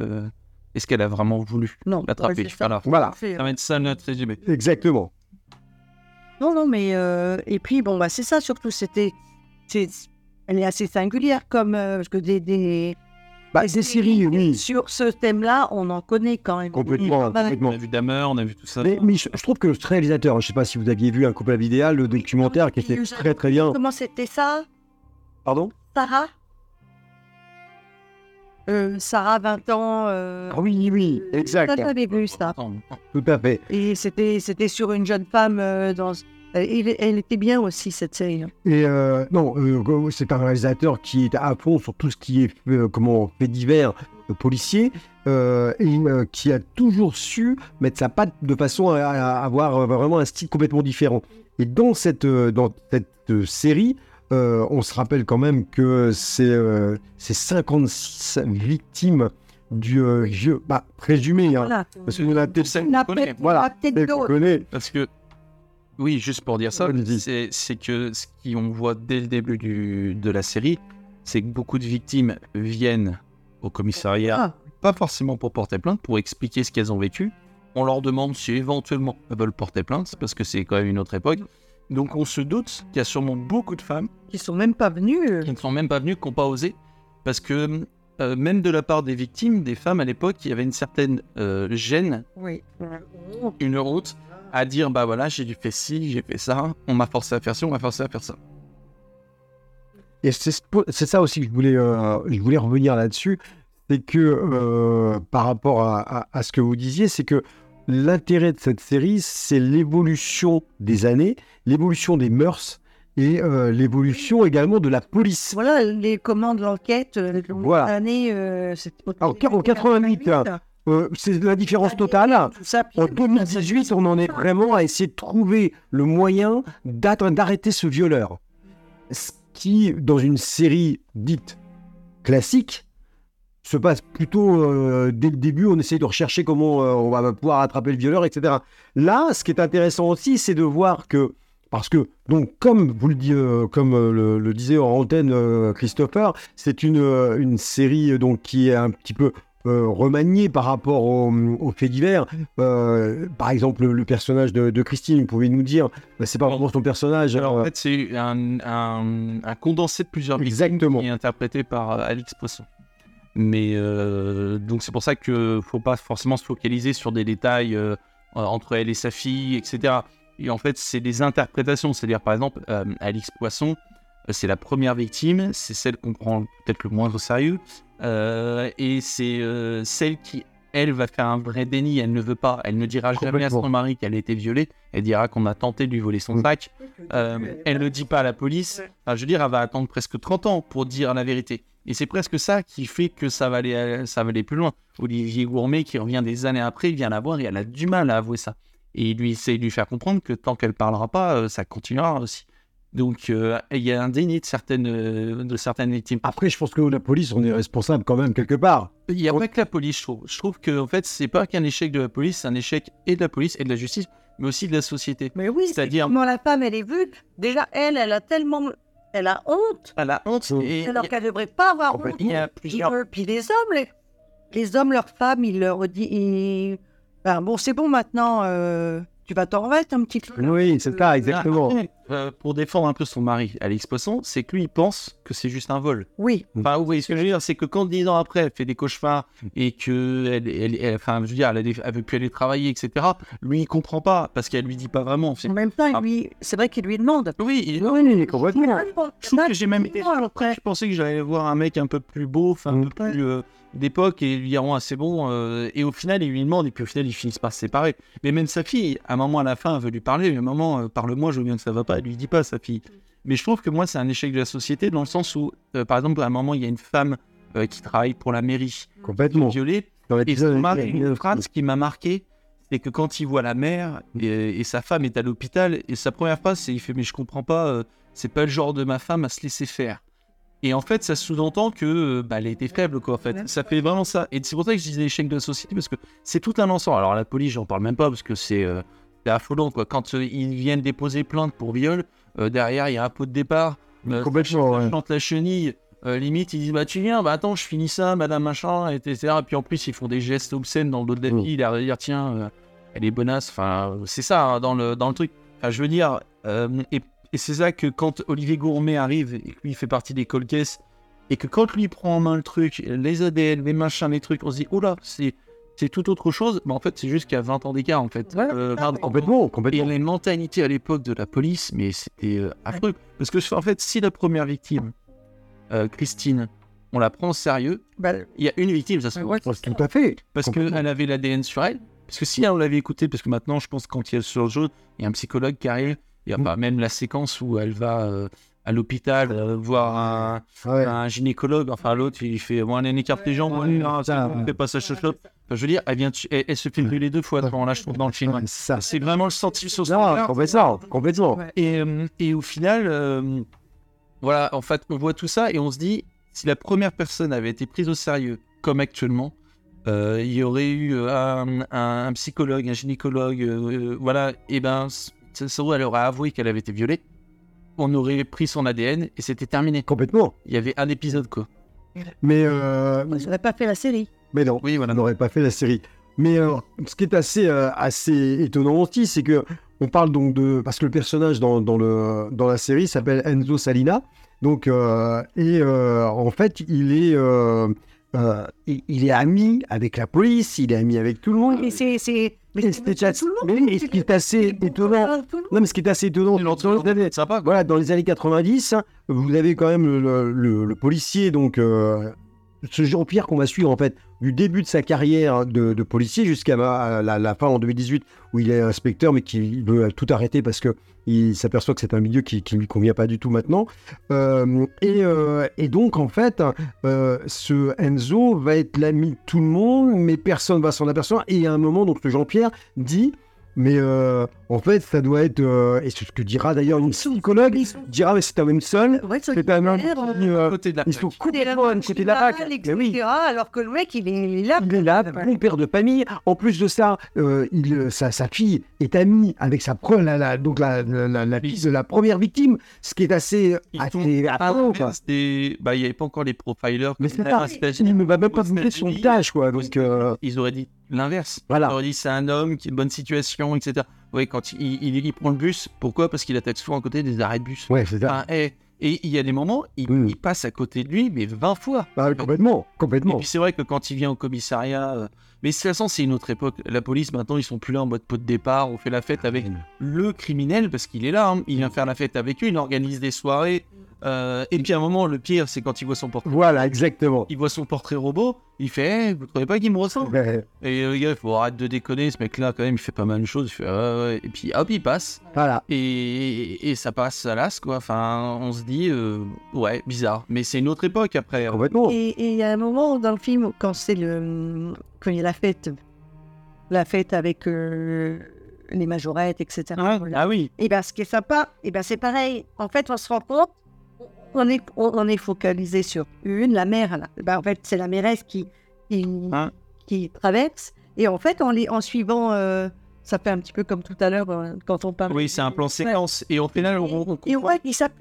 Speaker 2: Euh, Est-ce qu'elle a vraiment voulu l'attraper?
Speaker 3: ouais.
Speaker 2: Voilà.
Speaker 1: Voilà,
Speaker 3: C'est-
Speaker 2: Ça va être ça notre résumé.
Speaker 1: exactement.
Speaker 3: Non, non, mais euh, et puis bon, bah c'est ça surtout. C'était, elle est assez singulière comme euh, parce que des des,
Speaker 1: Bah, des séries, oui,
Speaker 3: sur ce thème-là, on en connaît quand même.
Speaker 1: complètement.
Speaker 3: Bah,
Speaker 1: complètement.
Speaker 2: On a vu Damer, on a vu tout ça.
Speaker 1: Mais, mais je, je trouve que le réalisateur, je ne sais pas si vous aviez vu un couple idéal, le documentaire qui était très très bien.
Speaker 3: Comment c'était ça,
Speaker 1: Pardon?
Speaker 3: Sarah? Euh, Sarah, 20 ans. euh,
Speaker 1: Ah oui, oui, exact.
Speaker 3: Ça, j'avais vu ça.
Speaker 1: Tout à fait.
Speaker 3: Et c'était, c'était sur une jeune femme euh, dans. Elle, elle était bien aussi cette série. hein.
Speaker 1: Et euh, non, euh, c'est un réalisateur qui est à fond sur tout ce qui est euh, comment fait divers euh, policier euh, et euh, qui a toujours su mettre sa patte de façon à, à avoir euh, vraiment un style complètement différent. Et dans cette euh, dans cette euh, série, euh, on se rappelle quand même que c'est euh, c'est 56 victimes du euh, vieux, bah présumé, hein,
Speaker 3: Voilà.
Speaker 1: parce qu'on a peut-être
Speaker 2: celle
Speaker 3: On a
Speaker 2: qu'on connaît.
Speaker 3: peut-être
Speaker 1: Voilà.
Speaker 3: on a peut-être
Speaker 1: peut-être qu'on
Speaker 3: d'autres.
Speaker 1: connaît.
Speaker 2: Parce que, oui, juste pour dire ça, c'est c'est que ce qu'on voit dès le début du- de la série, c'est que beaucoup de victimes viennent au commissariat,
Speaker 3: Ah,
Speaker 2: pas forcément pour porter plainte, pour expliquer ce qu'elles ont vécu. On leur demande si éventuellement elles veulent porter plainte, parce que c'est quand même une autre époque. Donc on se doute qu'il y a sûrement beaucoup de femmes
Speaker 3: qui sont même pas venus. euh,
Speaker 2: qui ne sont même pas venues, qui n'ont pas osé, parce que euh, même de la part des victimes, des femmes à l'époque, il y avait une certaine euh, gêne
Speaker 3: Oui.
Speaker 2: une route à dire bah voilà j'ai fait ci j'ai fait ça on m'a forcé à faire ci on m'a forcé à faire ça
Speaker 1: Et c'est ça aussi que je voulais, euh, je voulais revenir là-dessus, c'est que euh, par rapport à, à- à ce que vous disiez, c'est que l'intérêt de cette série, c'est l'évolution des années, l'évolution des mœurs et euh, l'évolution également de la police.
Speaker 3: Voilà les commandes d'enquête. euh,
Speaker 1: Voilà.
Speaker 3: Euh,
Speaker 1: Alors, en 88, hein. Euh, c'est la différence totale.
Speaker 3: Ça,
Speaker 1: En 2018, on en est vraiment à essayer de trouver le moyen d'arrêter ce violeur. Ce qui, dans une série dite classique, se passe plutôt euh, dès le début, on essaie de rechercher comment euh, on va pouvoir attraper le violeur, etc. Là, ce qui est intéressant aussi, c'est de voir que Parce que, donc, comme vous le, euh, comme euh, le, le disait en antenne euh, Christopher, c'est une, une série donc, qui est un petit peu remaniée par rapport au- aux faits divers. Par exemple, le, personnage de, de Christine, vous pouvez nous dire, bah, c'est pas vraiment son personnage.
Speaker 2: Alors, en fait, c'est un, un- un condensé de plusieurs
Speaker 1: Exactement.
Speaker 2: qui est interprété par Alix Poisson. Mais euh, donc, c'est pour ça qu'il faut pas forcément se focaliser sur des détails euh, euh, entre elle et sa fille, etc. Et en fait, c'est des interprétations. C'est-à-dire, par exemple, euh, Alix Poisson, c'est la première victime, c'est celle qu'on prend peut-être le moins au sérieux. Euh, et c'est euh, celle qui, elle, va faire un vrai déni. Elle ne veut pas. Elle ne dira jamais à son mari qu'elle a été violée. Elle dira qu'on a tenté de lui voler son sac. Euh, elle ne dit pas à la police. Enfin, je veux dire, elle va attendre presque 30 ans pour dire la vérité. Et c'est presque ça qui fait que ça va aller, euh, ça va aller plus loin. Olivier Gourmet, qui revient des années après, il vient la voir et elle a du mal à avouer ça. Et il lui essaie de lui faire comprendre que tant qu'elle parlera pas, euh, ça continuera aussi. Donc, euh, il y a un déni de certaines, de certaines victimes.
Speaker 1: Après, je pense que la police, on est responsable quand même quelque part.
Speaker 2: Il n'y a pas que la police, je trouve. Je trouve que, en fait, c'est pas qu'un échec de la police, c'est un échec et de la police et de la justice, mais aussi de la société.
Speaker 3: Mais oui,
Speaker 2: C'est-à-dire-
Speaker 3: c'est comment la femme, elle est vue. Déjà, elle, elle a tellement. Elle a honte,
Speaker 2: À la honte.
Speaker 1: Mm.
Speaker 2: Et,
Speaker 3: alors qu'elle ne devrait pas avoir honte.
Speaker 2: il y a plusieurs.
Speaker 3: Euh, Puis les hommes, les, les hommes, leurs femmes, ils leur disent. ils- Ben, bon, c'est bon maintenant, euh, tu vas t'en remettre un petit peu.
Speaker 1: Oui, c'est ça, exactement.
Speaker 2: Euh, pour défendre un peu son mari, Alix Poisson, c'est que lui, il pense que c'est juste un vol.
Speaker 3: Oui,
Speaker 2: Enfin, vous voyez ce que je veux dire, c'est que quand dix ans après, elle fait des cauchemars et que, elle, elle- elle- enfin, je veux dire, elle, a des- elle veut plus aller travailler, etc. Lui, il comprend pas parce qu'elle lui dit pas vraiment.
Speaker 3: En même temps,
Speaker 2: Ah.
Speaker 3: lui, c'est vrai qu'il lui demande.
Speaker 2: Oui, il-
Speaker 1: Oui, complètement.
Speaker 2: je trouve que j'ai même été. Je pensais que j'allais voir un mec un peu plus beau, enfin, un
Speaker 1: Mm.
Speaker 2: peu plus euh, d'époque et lui diront, ah, c'est bon. euh, et au final, il lui demande et puis au final, ils finissent par se séparer. Mais même sa fille, à un moment, à la fin, elle veut lui parler. Mais à un moment, euh, parle-moi, je veux bien que ça va pas. Elle lui dit pas, sa fille. Mais je trouve que moi, c'est un échec de la société dans le sens où, euh, par exemple, à un moment, il y a une femme euh, qui travaille pour la mairie,
Speaker 1: Complètement.
Speaker 2: violée.
Speaker 1: Dans
Speaker 2: Et son mari, une phrase qui m'a marqué, c'est que quand il voit la mère et, et sa femme est à l'hôpital, et sa première phrase, c'est il fait mais je comprends pas, c'est pas le genre de ma femme à se laisser faire. Et en fait, ça sous-entend que euh, bah, elle était faible, quoi. En fait, ça fait vraiment ça. Et c'est pour ça que je disais l'échec de la société parce que c'est tout un ensemble. Alors la police, j'en parle même pas parce que c'est euh, affolant, quoi. Quand euh, ils viennent déposer plainte pour viol, euh, derrière il y a un pot de départ. euh,
Speaker 1: Complètement, ouais.
Speaker 2: chante la chenille. euh, limite, ils disent Bah, tu viens, bah attends, je finis ça, madame machin, etc. Et puis en plus, ils font des gestes obscènes dans le dos de la
Speaker 1: Mm.
Speaker 2: fille, l'air de dire Tiens, euh, elle est bonasse. Enfin, c'est ça hein, dans, le, dans le truc. Enfin, je veux dire, euh, et, et c'est ça que quand Olivier Gourmet arrive et lui il fait partie des cold cases, et que quand lui prend en main le truc, les ADN, les machins, les trucs, on se dit Oh là, c'est. C'est tout autre chose, mais en fait, c'est juste qu'il y a 20 ans d'écart, en fait.
Speaker 3: Ouais.
Speaker 2: Euh, 20 ans.
Speaker 1: Complètement,
Speaker 2: Et
Speaker 1: complètement.
Speaker 2: les mentalités à l'époque de la police, mais c'était euh, affreux. Parce que, en fait, si la première victime, euh, Christine, on la prend au sérieux,
Speaker 3: Ben,
Speaker 2: il y a une victime, ça se
Speaker 3: ouais,
Speaker 1: Ouais, Tout à fait.
Speaker 2: Parce
Speaker 1: complètement.
Speaker 2: qu'elle avait l'ADN sur elle. Parce que si on l'avait écouté, parce que maintenant, je pense, quand il y a ce jeu, il y a un psychologue qui arrive, il y a
Speaker 1: Mm.
Speaker 2: pas même la séquence où elle va euh, à l'hôpital euh, voir un,
Speaker 1: Ah ouais.
Speaker 2: un gynécologue, enfin l'autre, il fait Bon, allez, écarte les jambes,
Speaker 1: Ouais,
Speaker 2: ouais, non,
Speaker 1: ça,
Speaker 2: fais pas ça, chochotte. Enfin, je veux dire, elle, vient de- elle, elle se fait brûler deux fois à ce moment-là, je trouve, dans le film.
Speaker 1: Ouais, c'est
Speaker 2: vraiment le sentiment sur ce
Speaker 1: complètement.
Speaker 2: Et, euh, et au final, euh, voilà, en fait, on voit tout ça et on se dit, si la première personne avait été prise au sérieux, comme actuellement, euh, il y aurait eu euh, un, un- un psychologue, un gynécologue, euh, voilà, et ben, trouve, elle aurait avoué qu'elle avait été violée. On aurait pris son ADN et c'était terminé.
Speaker 1: Complètement.
Speaker 2: Il y avait un épisode, quoi.
Speaker 1: Mais, euh,
Speaker 3: ils n'auraient pas fait la série.
Speaker 1: mais non,
Speaker 2: Oui, voilà.
Speaker 1: on n'aurait pas fait la série. Mais euh, ce qui est assez, euh, assez étonnant aussi, c'est que on parle donc de parce que le personnage dans, dans le dans la série s'appelle Enzo Salina, donc euh, et euh, en fait il est euh, euh, il, il est ami avec la police, il est ami avec tout le monde.
Speaker 3: Mais c'est. C'est-
Speaker 1: Mais c'était assez- mais ce qui est assez étonnant,
Speaker 3: Tout le monde.
Speaker 1: non mais ce qui est assez étonnant, dans les années-
Speaker 2: Sympa,
Speaker 1: voilà, dans les années 90, hein, vous avez quand même le, le- le policier, donc euh, ce Jean-Pierre qu'on va suivre en fait du début de sa carrière de, policier jusqu'à la, fin en 2018 où il est inspecteur mais qui veut tout arrêter parce que il s'aperçoit que c'est un milieu qui ne lui convient pas du tout maintenant. Euh, et, euh, et donc en fait, euh, ce Enzo va être l'ami de tout le monde mais personne va s'en apercevoir et à un moment donc Jean-Pierre dit mais euh, en fait, ça doit être, euh, et c'est ce que dira d'ailleurs une psychologue,
Speaker 3: Ils sont-
Speaker 1: dira, mais c'est un même seul,
Speaker 3: Ouais,
Speaker 1: c'est un
Speaker 3: euh,
Speaker 2: À côté de la
Speaker 1: ils sont complètement à côté de la Mais oui.
Speaker 3: Alors que le mec, il est, il est là.
Speaker 1: Il est là, bon père de famille. En plus de ça, euh, il, sa, sa fille est amie avec sa pre- la, la- donc la, la, la- la fille de la première victime, ce qui est assez,
Speaker 2: Ils
Speaker 1: quoi.
Speaker 2: Bah, il n'y avait pas encore les profilers.
Speaker 1: Mais c'est ça. Il ne va même pas montrer son quoi. euh,
Speaker 2: Ils auraient dit l'inverse.
Speaker 1: Voilà.
Speaker 2: Auraient dit c'est un homme qui a une bonne situation, etc. Oui, quand il, il- il prend le bus, pourquoi? Parce qu'il attaque souvent à côté des arrêts de bus.
Speaker 1: ouais, c'est ça.
Speaker 2: Enfin, eh, et il y a des moments, il, il passe à côté de lui, mais 20 fois.
Speaker 1: Ah, complètement,
Speaker 2: Et
Speaker 1: complètement.
Speaker 2: puis c'est vrai que quand il vient au commissariat, euh, mais de toute façon c'est une autre époque. La police maintenant ils sont plus là en mode pot de départ, on fait la fête avec le criminel parce qu'il est là, hein. il vient faire la fête avec eux, il organise des soirées. Euh, et puis à un moment le pire c'est quand il voit son portrait,
Speaker 1: Voilà, exactement.
Speaker 2: il voit son portrait robot, il fait, Eh, vous trouvez pas qu'il me ressemble? Et euh, le gars il faut arrêter de déconner, ce mec là quand même il fait pas mal de choses, il fait ouais. et puis hop il passe
Speaker 1: Voilà.
Speaker 2: et, et ça passe à l'as quoi. Enfin on se dit euh, ouais bizarre, mais c'est une autre époque après.
Speaker 1: Complètement.
Speaker 3: Et il y a un moment dans le film, quand c'est le. Quand il y a la fête, la fête avec euh, les majorettes, etc. Voilà.
Speaker 2: Ah oui.
Speaker 3: Et bien, ce qui est sympa, et ben c'est pareil. En fait, on se rend compte, on est, on, on est focalisé sur une, la mère. là. Ben, en fait, c'est la mairesse qui, qui,
Speaker 2: Hein?
Speaker 3: qui traverse. Et en fait, en, les, en suivant, euh, ça fait un petit peu comme tout à l'heure euh, quand on parle.
Speaker 2: Oui, c'est un plan séquence. Et au final, on,
Speaker 3: Et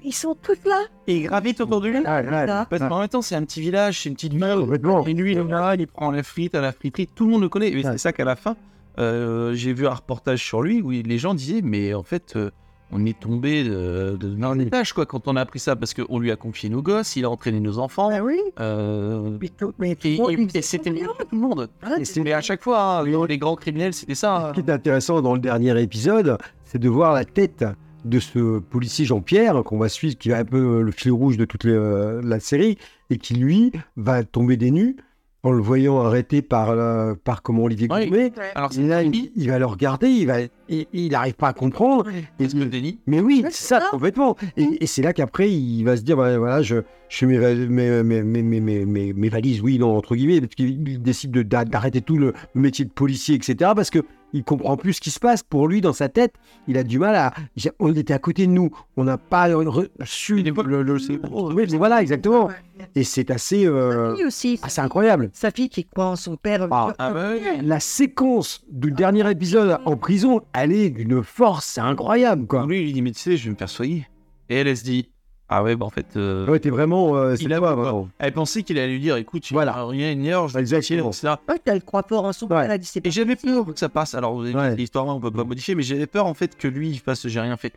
Speaker 3: ils sont tous là.
Speaker 2: Et il gravite autour de lui.
Speaker 1: Ah,
Speaker 3: là.
Speaker 2: Parce qu'en même temps, c'est un petit village, c'est une petite ville. Et lui, il est là, il prend la frite à la friterie. Tout le monde le connaît. Et
Speaker 1: Ouais.
Speaker 2: c'est ça qu'à la fin, euh, j'ai vu un reportage sur lui où les gens disaient Mais en fait, euh, on est tombé de, de, étage quoi, quand on a appris ça. Parce qu'on lui a confié nos gosses, il a entraîné nos enfants.
Speaker 3: Ah oui.
Speaker 2: euh,
Speaker 3: Mais tout, mais tout
Speaker 2: et, c'était le monde.
Speaker 3: Ah,
Speaker 2: Mais à chaque fois, hein, les grands criminels, c'était ça. hein.
Speaker 1: Ce qui est intéressant dans le dernier épisode, c'est de voir la tête de ce policier Jean-Pierre qu'on va suivre, qui est un peu le fil rouge de toute les, euh, la série, et qui lui va tomber des nues en le voyant arrêté par, euh, par comment Olivier
Speaker 2: Oui.
Speaker 1: Goumet.
Speaker 2: Alors,
Speaker 1: Et là, il, il va le regarder, il va, et- il n'arrive pas à comprendre. Et-
Speaker 2: le déni.
Speaker 1: mais oui, c'est ça,
Speaker 3: ça.
Speaker 1: complètement. Et, et c'est là qu'après, il va se dire, bah, voilà, je, je fais mes, mes, mes, mes, mes, mes, mes- mes valises, oui, non, entre guillemets, parce qu'il il décide de- d'a- d'arrêter tout le, le métier de policier, etc. Parce que il comprend plus ce qui se passe. Pour lui, dans sa tête, il a du mal à... j'ai- On était à côté de nous, on n'a pas re- su...
Speaker 2: Des fois,
Speaker 1: le, le-
Speaker 2: c'est-
Speaker 1: oui, mais voilà, exactement. Et c'est assez, euh,
Speaker 3: aussi.
Speaker 1: assez incroyable.
Speaker 3: Sa fille qui croit en son père.
Speaker 1: Ah.
Speaker 2: Ah bah.
Speaker 1: La séquence du dernier épisode en prison, elle est d'une force, c'est incroyable, quoi.
Speaker 2: Lui, il dit Mais tu sais, je vais me faire soigner. Et elle, elle se dit Ah ouais, bah en fait. euh,
Speaker 1: Ouais, t'es vraiment... euh, c'est
Speaker 2: Il a
Speaker 1: toi,
Speaker 2: quoi
Speaker 1: vraiment.
Speaker 2: Elle pensait qu'il allait lui dire écoute, tu
Speaker 1: Voilà.
Speaker 2: rien ignore, je vais te
Speaker 1: Exactement.
Speaker 2: etc.
Speaker 3: Ouais, elle croit fort en son
Speaker 1: Ouais.
Speaker 3: Elle a dit c'est
Speaker 2: Et j'avais peur que ça passe. Alors, vous avez dit,
Speaker 1: Ouais.
Speaker 2: l'histoire, on peut pas modifier, mais j'avais peur en fait que lui, il fasse j'ai rien fait.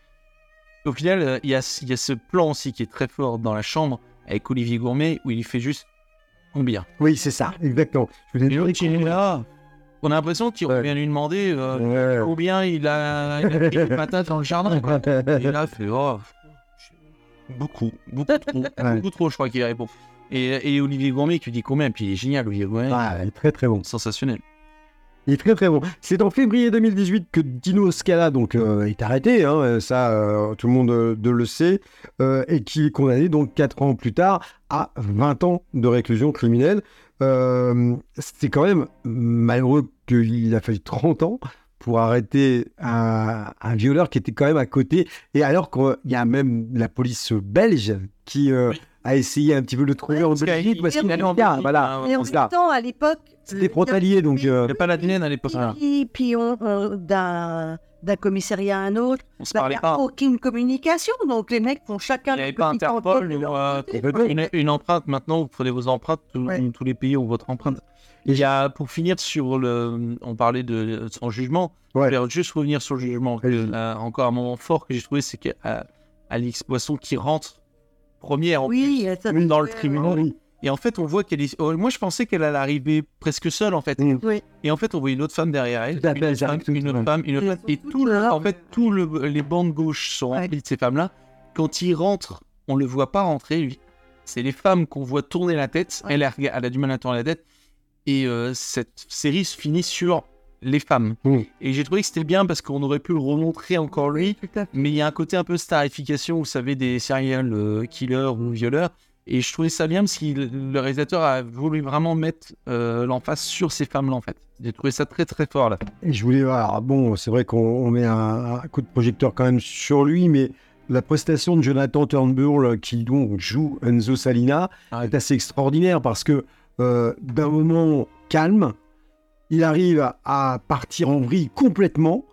Speaker 2: Au final, euh, il y, a, il y a ce plan aussi qui est très fort dans la chambre avec Olivier Gourmet où il fait juste combien.
Speaker 1: Oui, c'est ça, exactement. Je vous ai
Speaker 2: il est là. On a l'impression qu'il
Speaker 1: Ouais.
Speaker 2: revient lui demander euh,
Speaker 1: Ouais.
Speaker 2: combien il a, il a pris de patates dans le jardin. quoi. Et là, il fait oh, beaucoup, beaucoup trop,
Speaker 1: Ouais.
Speaker 2: beaucoup trop, je crois qu'il répond. Et, et Olivier Gourmet qui lui dit combien, puis il est génial, Olivier Gourmet,
Speaker 1: Ah, il est très très bon.
Speaker 2: sensationnel.
Speaker 1: Il est très très bon. C'est en février 2018 que Dino Scala donc, euh, est arrêté, hein, ça euh, tout le monde euh, de le sait, euh, et qui est condamné donc 4 ans plus tard à 20 ans de réclusion criminelle. Euh, C'est quand même malheureux qu'il a fallu 30 ans pour arrêter un, violeur qui était quand même à côté, et alors qu'il y a même la police belge qui euh. A essayé un petit peu de le trouver en Belgique parce
Speaker 2: il
Speaker 1: qu'il
Speaker 2: allait en
Speaker 1: bien, voilà.
Speaker 2: hein,
Speaker 3: Et en même temps, à l'époque.
Speaker 1: C'était frontalier, donc... euh,
Speaker 2: Il n'y pas l'ADN à l'époque.
Speaker 3: Puis, on- on- d'un d'un commissariat à un autre,
Speaker 2: On se
Speaker 3: bah, il
Speaker 2: parlait
Speaker 3: n'y a
Speaker 2: pas.
Speaker 3: aucune communication. Donc les mecs font chacun
Speaker 2: Il n'y avait pas Interpol,
Speaker 3: leur
Speaker 2: euh, une, une empreinte. Maintenant, vous prenez vos empreintes. Tous,
Speaker 3: Ouais.
Speaker 2: tous les pays ont votre empreinte. Il y a, pour finir sur le, on parlait de son jugement.
Speaker 1: Ouais.
Speaker 2: Je vais juste revenir sur le jugement. que, euh, encore un moment fort que j'ai trouvé, c'est qu'Alix Poisson qui rentre première en
Speaker 3: Oui, ça-
Speaker 2: dans le tribunal.
Speaker 1: oui.
Speaker 2: Et en fait, on voit qu'elle est. oh, moi, je pensais qu'elle allait arriver presque seule, en fait.
Speaker 1: Mm.
Speaker 3: Oui.
Speaker 2: Et en fait, on voit une autre femme derrière elle. Une femme, une autre femme, une autre
Speaker 3: Elles
Speaker 2: femme.
Speaker 3: sont
Speaker 2: Et tout le,
Speaker 3: là,
Speaker 2: en fait, tous le- les bancs de gauche sont
Speaker 3: Ouais.
Speaker 2: remplis de ces femmes-là. Quand il rentre, on le voit pas rentrer, lui. C'est les femmes qu'on voit tourner la tête.
Speaker 3: Ouais.
Speaker 2: Elle, a, elle a du mal à tourner la tête. Et euh, cette série se finit sur les femmes.
Speaker 1: Mm.
Speaker 2: Et j'ai trouvé que c'était bien parce qu'on aurait pu le remontrer encore lui. Mais il y a un côté un peu starification, vous savez, des serial euh, killers ou violeurs. Et je trouvais ça bien parce que le réalisateur a voulu vraiment mettre euh, l'emphase sur ces femmes-là, en fait. J'ai trouvé ça très très fort là.
Speaker 1: Et je voulais voir, bon, c'est vrai qu'on on met un, un coup de projecteur quand même sur lui, mais la prestation de Jonathan Turnbull qui donc joue Enzo Salina
Speaker 2: Ah,
Speaker 1: est assez extraordinaire parce que euh, d'un moment calme, il arrive à, à partir en vrille complètement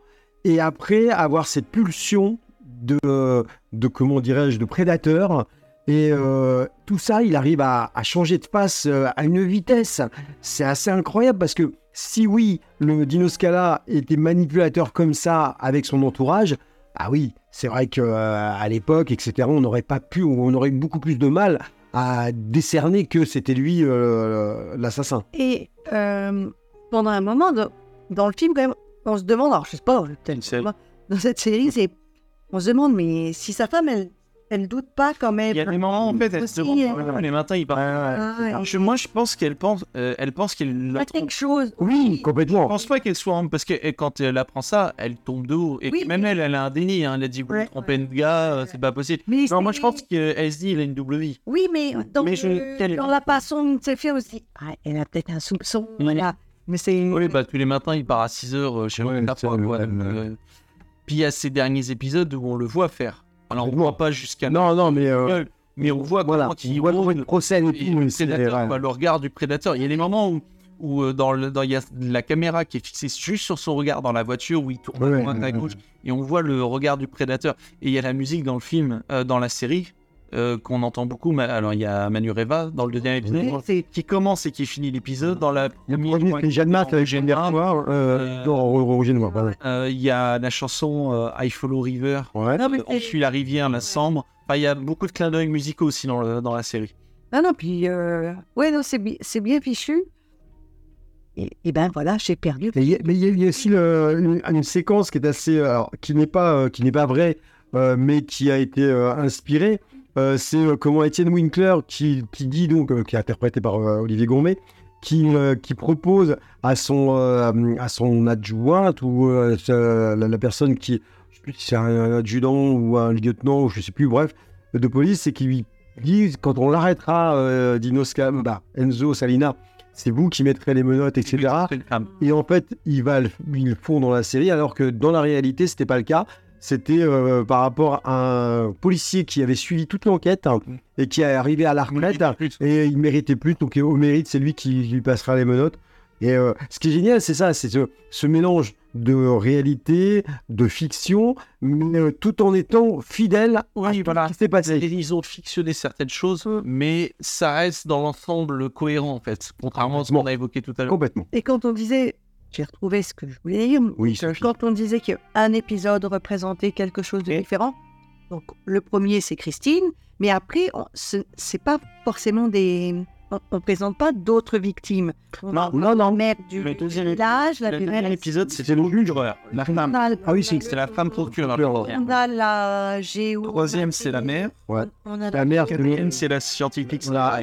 Speaker 1: et après avoir cette pulsion de, de comment dirais-je, de prédateur. Et euh, tout ça, il arrive à, à changer de face euh, à une vitesse. C'est assez incroyable parce que si oui, le Dino Scala était manipulateur comme ça avec son entourage, ah oui, c'est vrai qu'à l'époque, etc., on n'aurait pas pu, on aurait eu beaucoup plus de mal à décerner que c'était lui euh, l'assassin.
Speaker 3: Et euh, pendant un moment, dans, dans le film, quand même, on se demande, alors je sais pas, peut-être dans cette série, c'est, on se demande, mais si sa femme, elle, elle doute pas quand même.
Speaker 2: Il y a des moments, en fait, elle se demande,
Speaker 3: euh,
Speaker 2: les matins, il part.
Speaker 3: Ah ouais.
Speaker 2: Je- moi, je pense qu'elle pense, euh, elle pense qu'elle
Speaker 3: Il y
Speaker 2: l'a
Speaker 3: a quelque chose.
Speaker 1: Oui,
Speaker 2: Je
Speaker 1: complètement.
Speaker 2: pense pas qu'elle soit parce que euh, quand elle apprend ça, elle tombe de haut. Et
Speaker 3: Oui,
Speaker 2: même elle, elle a un déni. Hein. Elle a dit vous trompez de gars, euh, c'est pas possible.
Speaker 3: Mais
Speaker 2: Non, moi je pense qu'elle se dit il a une double vie.
Speaker 3: Oui, mais dans,
Speaker 2: Mais je- quel-
Speaker 3: dans la façon de se faire aussi, ah, elle a peut-être un soupçon. Voilà. Mais c'est.
Speaker 2: Oui, bah tous les matins il part à 6h chez
Speaker 1: Ouais,
Speaker 2: moi.
Speaker 1: ouais,
Speaker 2: Puis il y a ces derniers épisodes où on le voit faire. Alors on
Speaker 1: Complètement.
Speaker 2: voit pas jusqu'à
Speaker 1: Non, non, mais euh,
Speaker 2: mais on voit
Speaker 1: voilà,
Speaker 2: comment il
Speaker 1: voit le procès et
Speaker 2: Et
Speaker 1: tout.
Speaker 2: le prédateur,
Speaker 1: ouais.
Speaker 2: le regard du prédateur. Il y a des moments où, où euh, dans le, dans, il y a la caméra qui est fixée juste sur son regard dans la voiture où il tourne
Speaker 1: Ouais,
Speaker 2: à droite, à
Speaker 1: ouais,
Speaker 2: gauche et on voit le regard du prédateur. Et il y a la musique dans le film, euh, dans la série, euh, qu'on entend beaucoup. Alors il y a Manu Reva dans le deuxième épisode qui commence et qui finit l'épisode. Dans la
Speaker 1: Le
Speaker 2: première,
Speaker 1: c'est Jeanne avec Jeanne. Euh,
Speaker 2: Euh,
Speaker 1: non,
Speaker 2: il y a la chanson euh, I Follow River.
Speaker 1: Ouais.
Speaker 3: Non, mais
Speaker 2: On suit la rivière, la Sambre. Enfin, il y a beaucoup de clins d'œil musicaux aussi dans, le- dans la série.
Speaker 3: Ah non, puis. Euh... Ouais, non, c'est bi- c'est bien fichu. Et, et ben voilà, j'ai perdu.
Speaker 1: Mais il y, a- y aussi le- une, une séquence qui est assez, alors, qui n'est pas, euh, qui n'est pas vraie, euh, mais qui a été euh, inspirée. Euh, c'est euh, comment Étienne Winkler qui, qui dit donc, euh, qui est interprété par Olivier Gourmet, qui, qui propose à son, à son adjointe ou la, la personne qui, je sais plus si c'est un adjudant ou un lieutenant ou je sais plus, bref, de police, c'est qui lui dit quand on l'arrêtera, Dino Sca- bah, Enzo Salina, c'est vous qui mettrez les menottes, etc. Et en fait, ils, va le- ils le font dans la série, alors que dans la réalité, c'était pas le cas. C'était euh, par rapport à un policier qui avait suivi toute l'enquête hein, et qui est arrivé à la retraite et il méritait plus. Donc au mérite, c'est lui qui lui passera les menottes. Et euh, ce qui est génial, c'est ça, c'est ce, ce mélange de réalité, de fiction, mais euh, tout en étant fidèle à tout
Speaker 2: voilà.
Speaker 1: ce qui s'est passé.
Speaker 2: Et Ils ont fictionné certaines choses, mais ça reste dans l'ensemble cohérent en fait, contrairement à ce qu'on a évoqué tout à l'heure.
Speaker 1: Complètement.
Speaker 3: Et quand on disait, j'ai retrouvé ce que je voulais dire.
Speaker 1: Oui.
Speaker 3: Quand on disait qu'un épisode représentait quelque chose de différent, donc le premier c'est Christine, mais après c'est pas forcément des, on, on présente pas d'autres victimes. On
Speaker 2: Non,
Speaker 1: non, non.
Speaker 3: mère du
Speaker 2: Le deuxième-
Speaker 3: village, la
Speaker 2: Le dernier épisode, c'était le procureur, la femme.
Speaker 3: A-
Speaker 1: Ah oui,
Speaker 3: le-
Speaker 2: C'est la femme procureur.
Speaker 3: On a la géo.
Speaker 2: Troisième, c'est la mère.
Speaker 1: Ouais. La mère,
Speaker 2: Quatrième, c'est la scientifique.
Speaker 1: Voilà.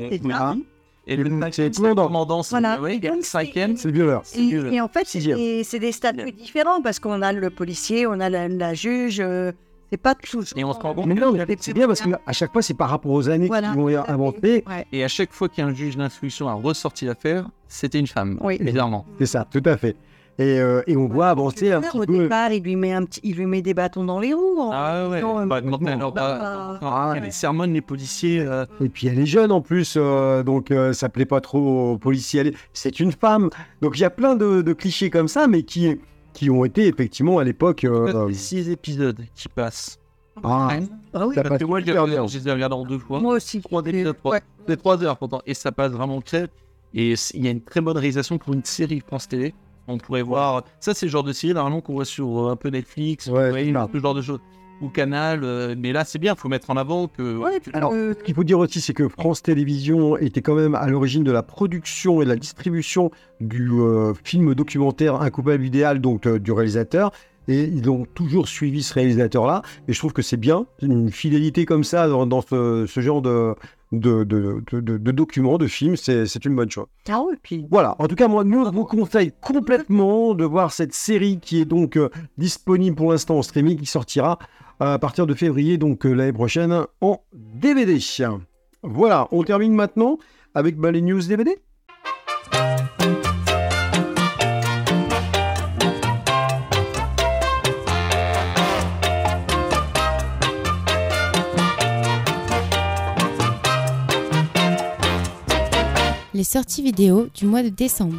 Speaker 3: Et
Speaker 2: le
Speaker 1: C'est
Speaker 2: cinquième, c'est le
Speaker 1: commandant.
Speaker 2: c'est-
Speaker 3: Voilà.
Speaker 2: Oui, et le cinquième,
Speaker 1: c'est le violeur.
Speaker 3: Et, en fait, c'est des, c'est des statuts différents parce qu'on a le policier, on a la, la juge. euh, c'est pas tout.
Speaker 2: Et on se rend compte
Speaker 1: Mais non, mais c'est bien parce qu'à chaque fois, c'est par rapport aux années
Speaker 3: Voilà.
Speaker 1: qu'ils vont inventer.
Speaker 3: Ouais.
Speaker 2: Et à chaque fois qu'un juge d'instruction a ressorti l'affaire, c'était une femme,
Speaker 3: Oui.
Speaker 2: évidemment.
Speaker 1: C'est ça, tout à fait. Et, euh, et on voit avancer un
Speaker 3: Au
Speaker 1: petit peu.
Speaker 3: départ, il lui met un petit, il lui met des bâtons dans les roues. en-
Speaker 2: Ah ouais,
Speaker 3: Non,
Speaker 2: bah, quand elle leur
Speaker 3: bah,
Speaker 2: quand elle sermonne les policiers, euh,
Speaker 1: Et puis elle est jeune en plus, euh, donc euh, ça plaît pas trop aux policiers. Est- C'est une femme. Donc il y a plein de, de clichés comme ça, mais qui, qui ont été effectivement à l'époque. euh,
Speaker 2: les six épisodes qui passent.
Speaker 1: ah,
Speaker 3: Ah oui,
Speaker 1: Ça passe
Speaker 2: moi, je les
Speaker 1: super
Speaker 2: regarde-
Speaker 1: bien.
Speaker 2: je les ai regardés en deux fois.
Speaker 3: moi aussi.
Speaker 2: Trois épisodes, trois,
Speaker 3: Ouais.
Speaker 2: c'est trois heures pourtant, et ça passe vraiment crème. Et il y a une très bonne réalisation pour une série France Télé. On pourrait voir. Ça, c'est le genre de série normalement qu'on voit sur euh, un peu Netflix,
Speaker 1: Ouais,
Speaker 2: ce genre de choses. Ou Canal. euh, mais là, c'est bien, il faut mettre en avant que.
Speaker 3: Ouais,
Speaker 1: Alors,
Speaker 3: euh,
Speaker 1: Ce qu'il faut dire aussi, c'est que France Télévisions était quand même à l'origine de la production et de la distribution du euh, film documentaire Un coupable idéal, donc euh, du réalisateur. Et ils ont toujours suivi ce réalisateur-là. Et je trouve que c'est bien, une fidélité comme ça dans, dans ce, ce genre de, de, de, de- documents, de films, c'est une bonne chose.
Speaker 3: ah oui, puis
Speaker 1: Voilà, en tout cas, moi, nous, on vous conseille complètement de voir cette série qui est donc euh, disponible pour l'instant en streaming, qui sortira à partir de février, donc euh, l'année prochaine, en DVD. Voilà, on termine maintenant avec bah, les news DVD.
Speaker 4: Les sorties vidéo du mois de décembre.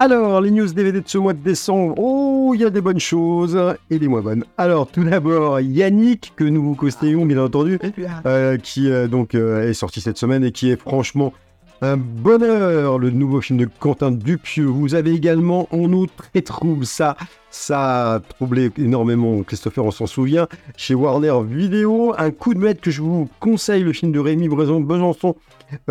Speaker 1: Alors, les news DVD de ce mois de décembre, oh, il y a des bonnes choses et des moins bonnes. Alors, tout d'abord, Yannick, que nous vous conseillons bien entendu, euh, qui euh, donc euh, est sorti cette semaine et qui est franchement un bonheur, le nouveau film de Quentin Dupieux. Vous avez également En eau très trouble, ça, ça a troublé énormément Christopher, on s'en souvient, chez Warner Vidéo. Un coup de maître que je vous conseille, le film de Rémi Besançon,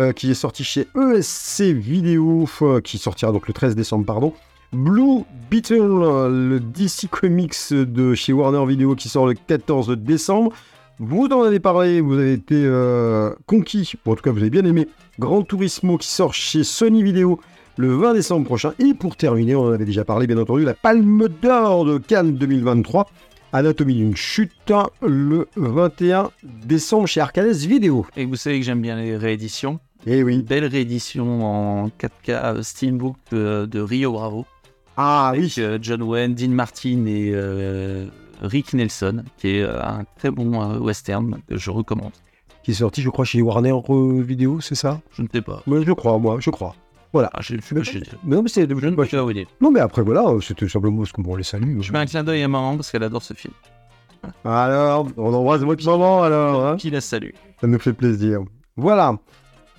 Speaker 1: euh, qui est sorti chez ESC Vidéo, euh, qui sortira donc le 13 décembre, pardon. Blue Beetle, le DC Comics de chez Warner Vidéo qui sort le 14 décembre. Vous en avez parlé, vous avez été euh, conquis, ou en tout cas vous avez bien aimé, Grand Turismo qui sort chez Sony Vidéo le 20 décembre prochain. Et pour terminer, on en avait déjà parlé bien entendu, la Palme d'Or de Cannes 2023, Anatomie d'une chute, le 21 décembre chez Arcades Vidéo.
Speaker 2: Et vous savez que j'aime bien les rééditions.
Speaker 1: Eh oui.
Speaker 2: Belle réédition en 4K Steelbook de, de Rio Bravo.
Speaker 1: Ah oui.
Speaker 2: Avec euh, John Wayne, Dean Martin et euh, Rick Nelson, qui est euh, un très bon euh, western que je recommande.
Speaker 1: Qui est sorti, je crois, chez Warner Vidéo, c'est ça?
Speaker 2: Je ne sais pas.
Speaker 1: Moi, je crois, moi, je crois. Voilà.
Speaker 2: Ah, je, je, je-
Speaker 1: Mais non, mais c'est.
Speaker 2: je ne peux pas vous dire.
Speaker 1: Non, mais après, voilà, c'était simplement parce qu'on les salue.
Speaker 2: Je mets un clin d'œil à maman parce qu'elle adore ce film.
Speaker 1: Alors, on embrasse votre maman, alors. hein
Speaker 2: Qui la salue.
Speaker 1: Ça nous fait plaisir. Voilà.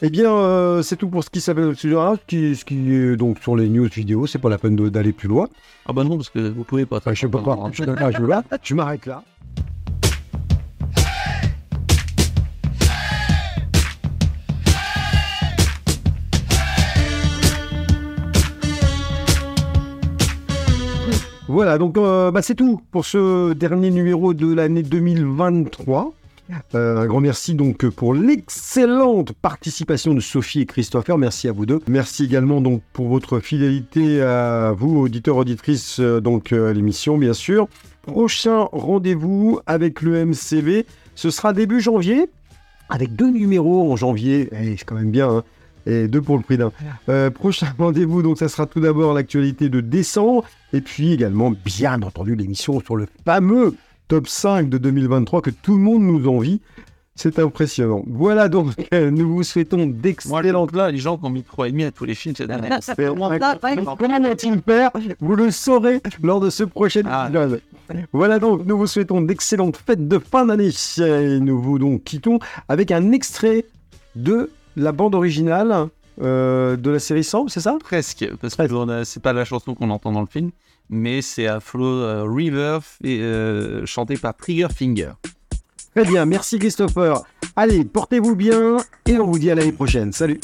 Speaker 1: Eh bien, euh, c'est tout pour ce qui s'appelle. Ce qui, ce qui est donc sur les news vidéo, c'est pas la peine d'aller plus loin.
Speaker 2: Ah bah non, parce que vous pouvez pas.
Speaker 1: Enfin, je sais pas quoi. Je, je m'arrête là. Voilà, donc euh, bah, c'est tout pour ce dernier numéro de l'année 2023. Euh, un grand merci donc pour l'excellente participation de Sophie et Christopher. Merci à vous deux. Merci également donc pour votre fidélité à vous, auditeurs, auditrices, euh, donc à l'émission bien sûr. Prochain rendez-vous avec le MCV, ce sera début janvier, avec deux numéros en janvier. Eh, c'est quand même bien, hein. Et deux pour le prix d'un. Euh, prochain rendez-vous, donc ça sera tout d'abord l'actualité de décembre, et puis également, bien entendu, l'émission sur le fameux top 5 de 2023 que tout le monde nous envie. C'est impressionnant. Voilà donc, euh, nous vous souhaitons
Speaker 2: Moi,
Speaker 1: d'excellentes
Speaker 2: là, les gens qui ont mis 3,5 et demi à tous les films cette année.
Speaker 1: Vous le saurez lors de ce prochain
Speaker 2: Ah.
Speaker 1: épisode. Voilà donc, nous vous souhaitons d'excellentes fêtes de fin d'année. Et nous vous donc quittons avec un extrait de la bande originale euh, de la série Sample, c'est ça?
Speaker 2: Presque, parce
Speaker 1: Presque.
Speaker 2: que c'est pas la chanson qu'on entend dans le film, mais c'est à Flow euh, River et, euh, chanté par Trigger Finger.
Speaker 1: Très bien, merci Christopher. Allez, portez-vous bien et on vous dit à l'année prochaine. Salut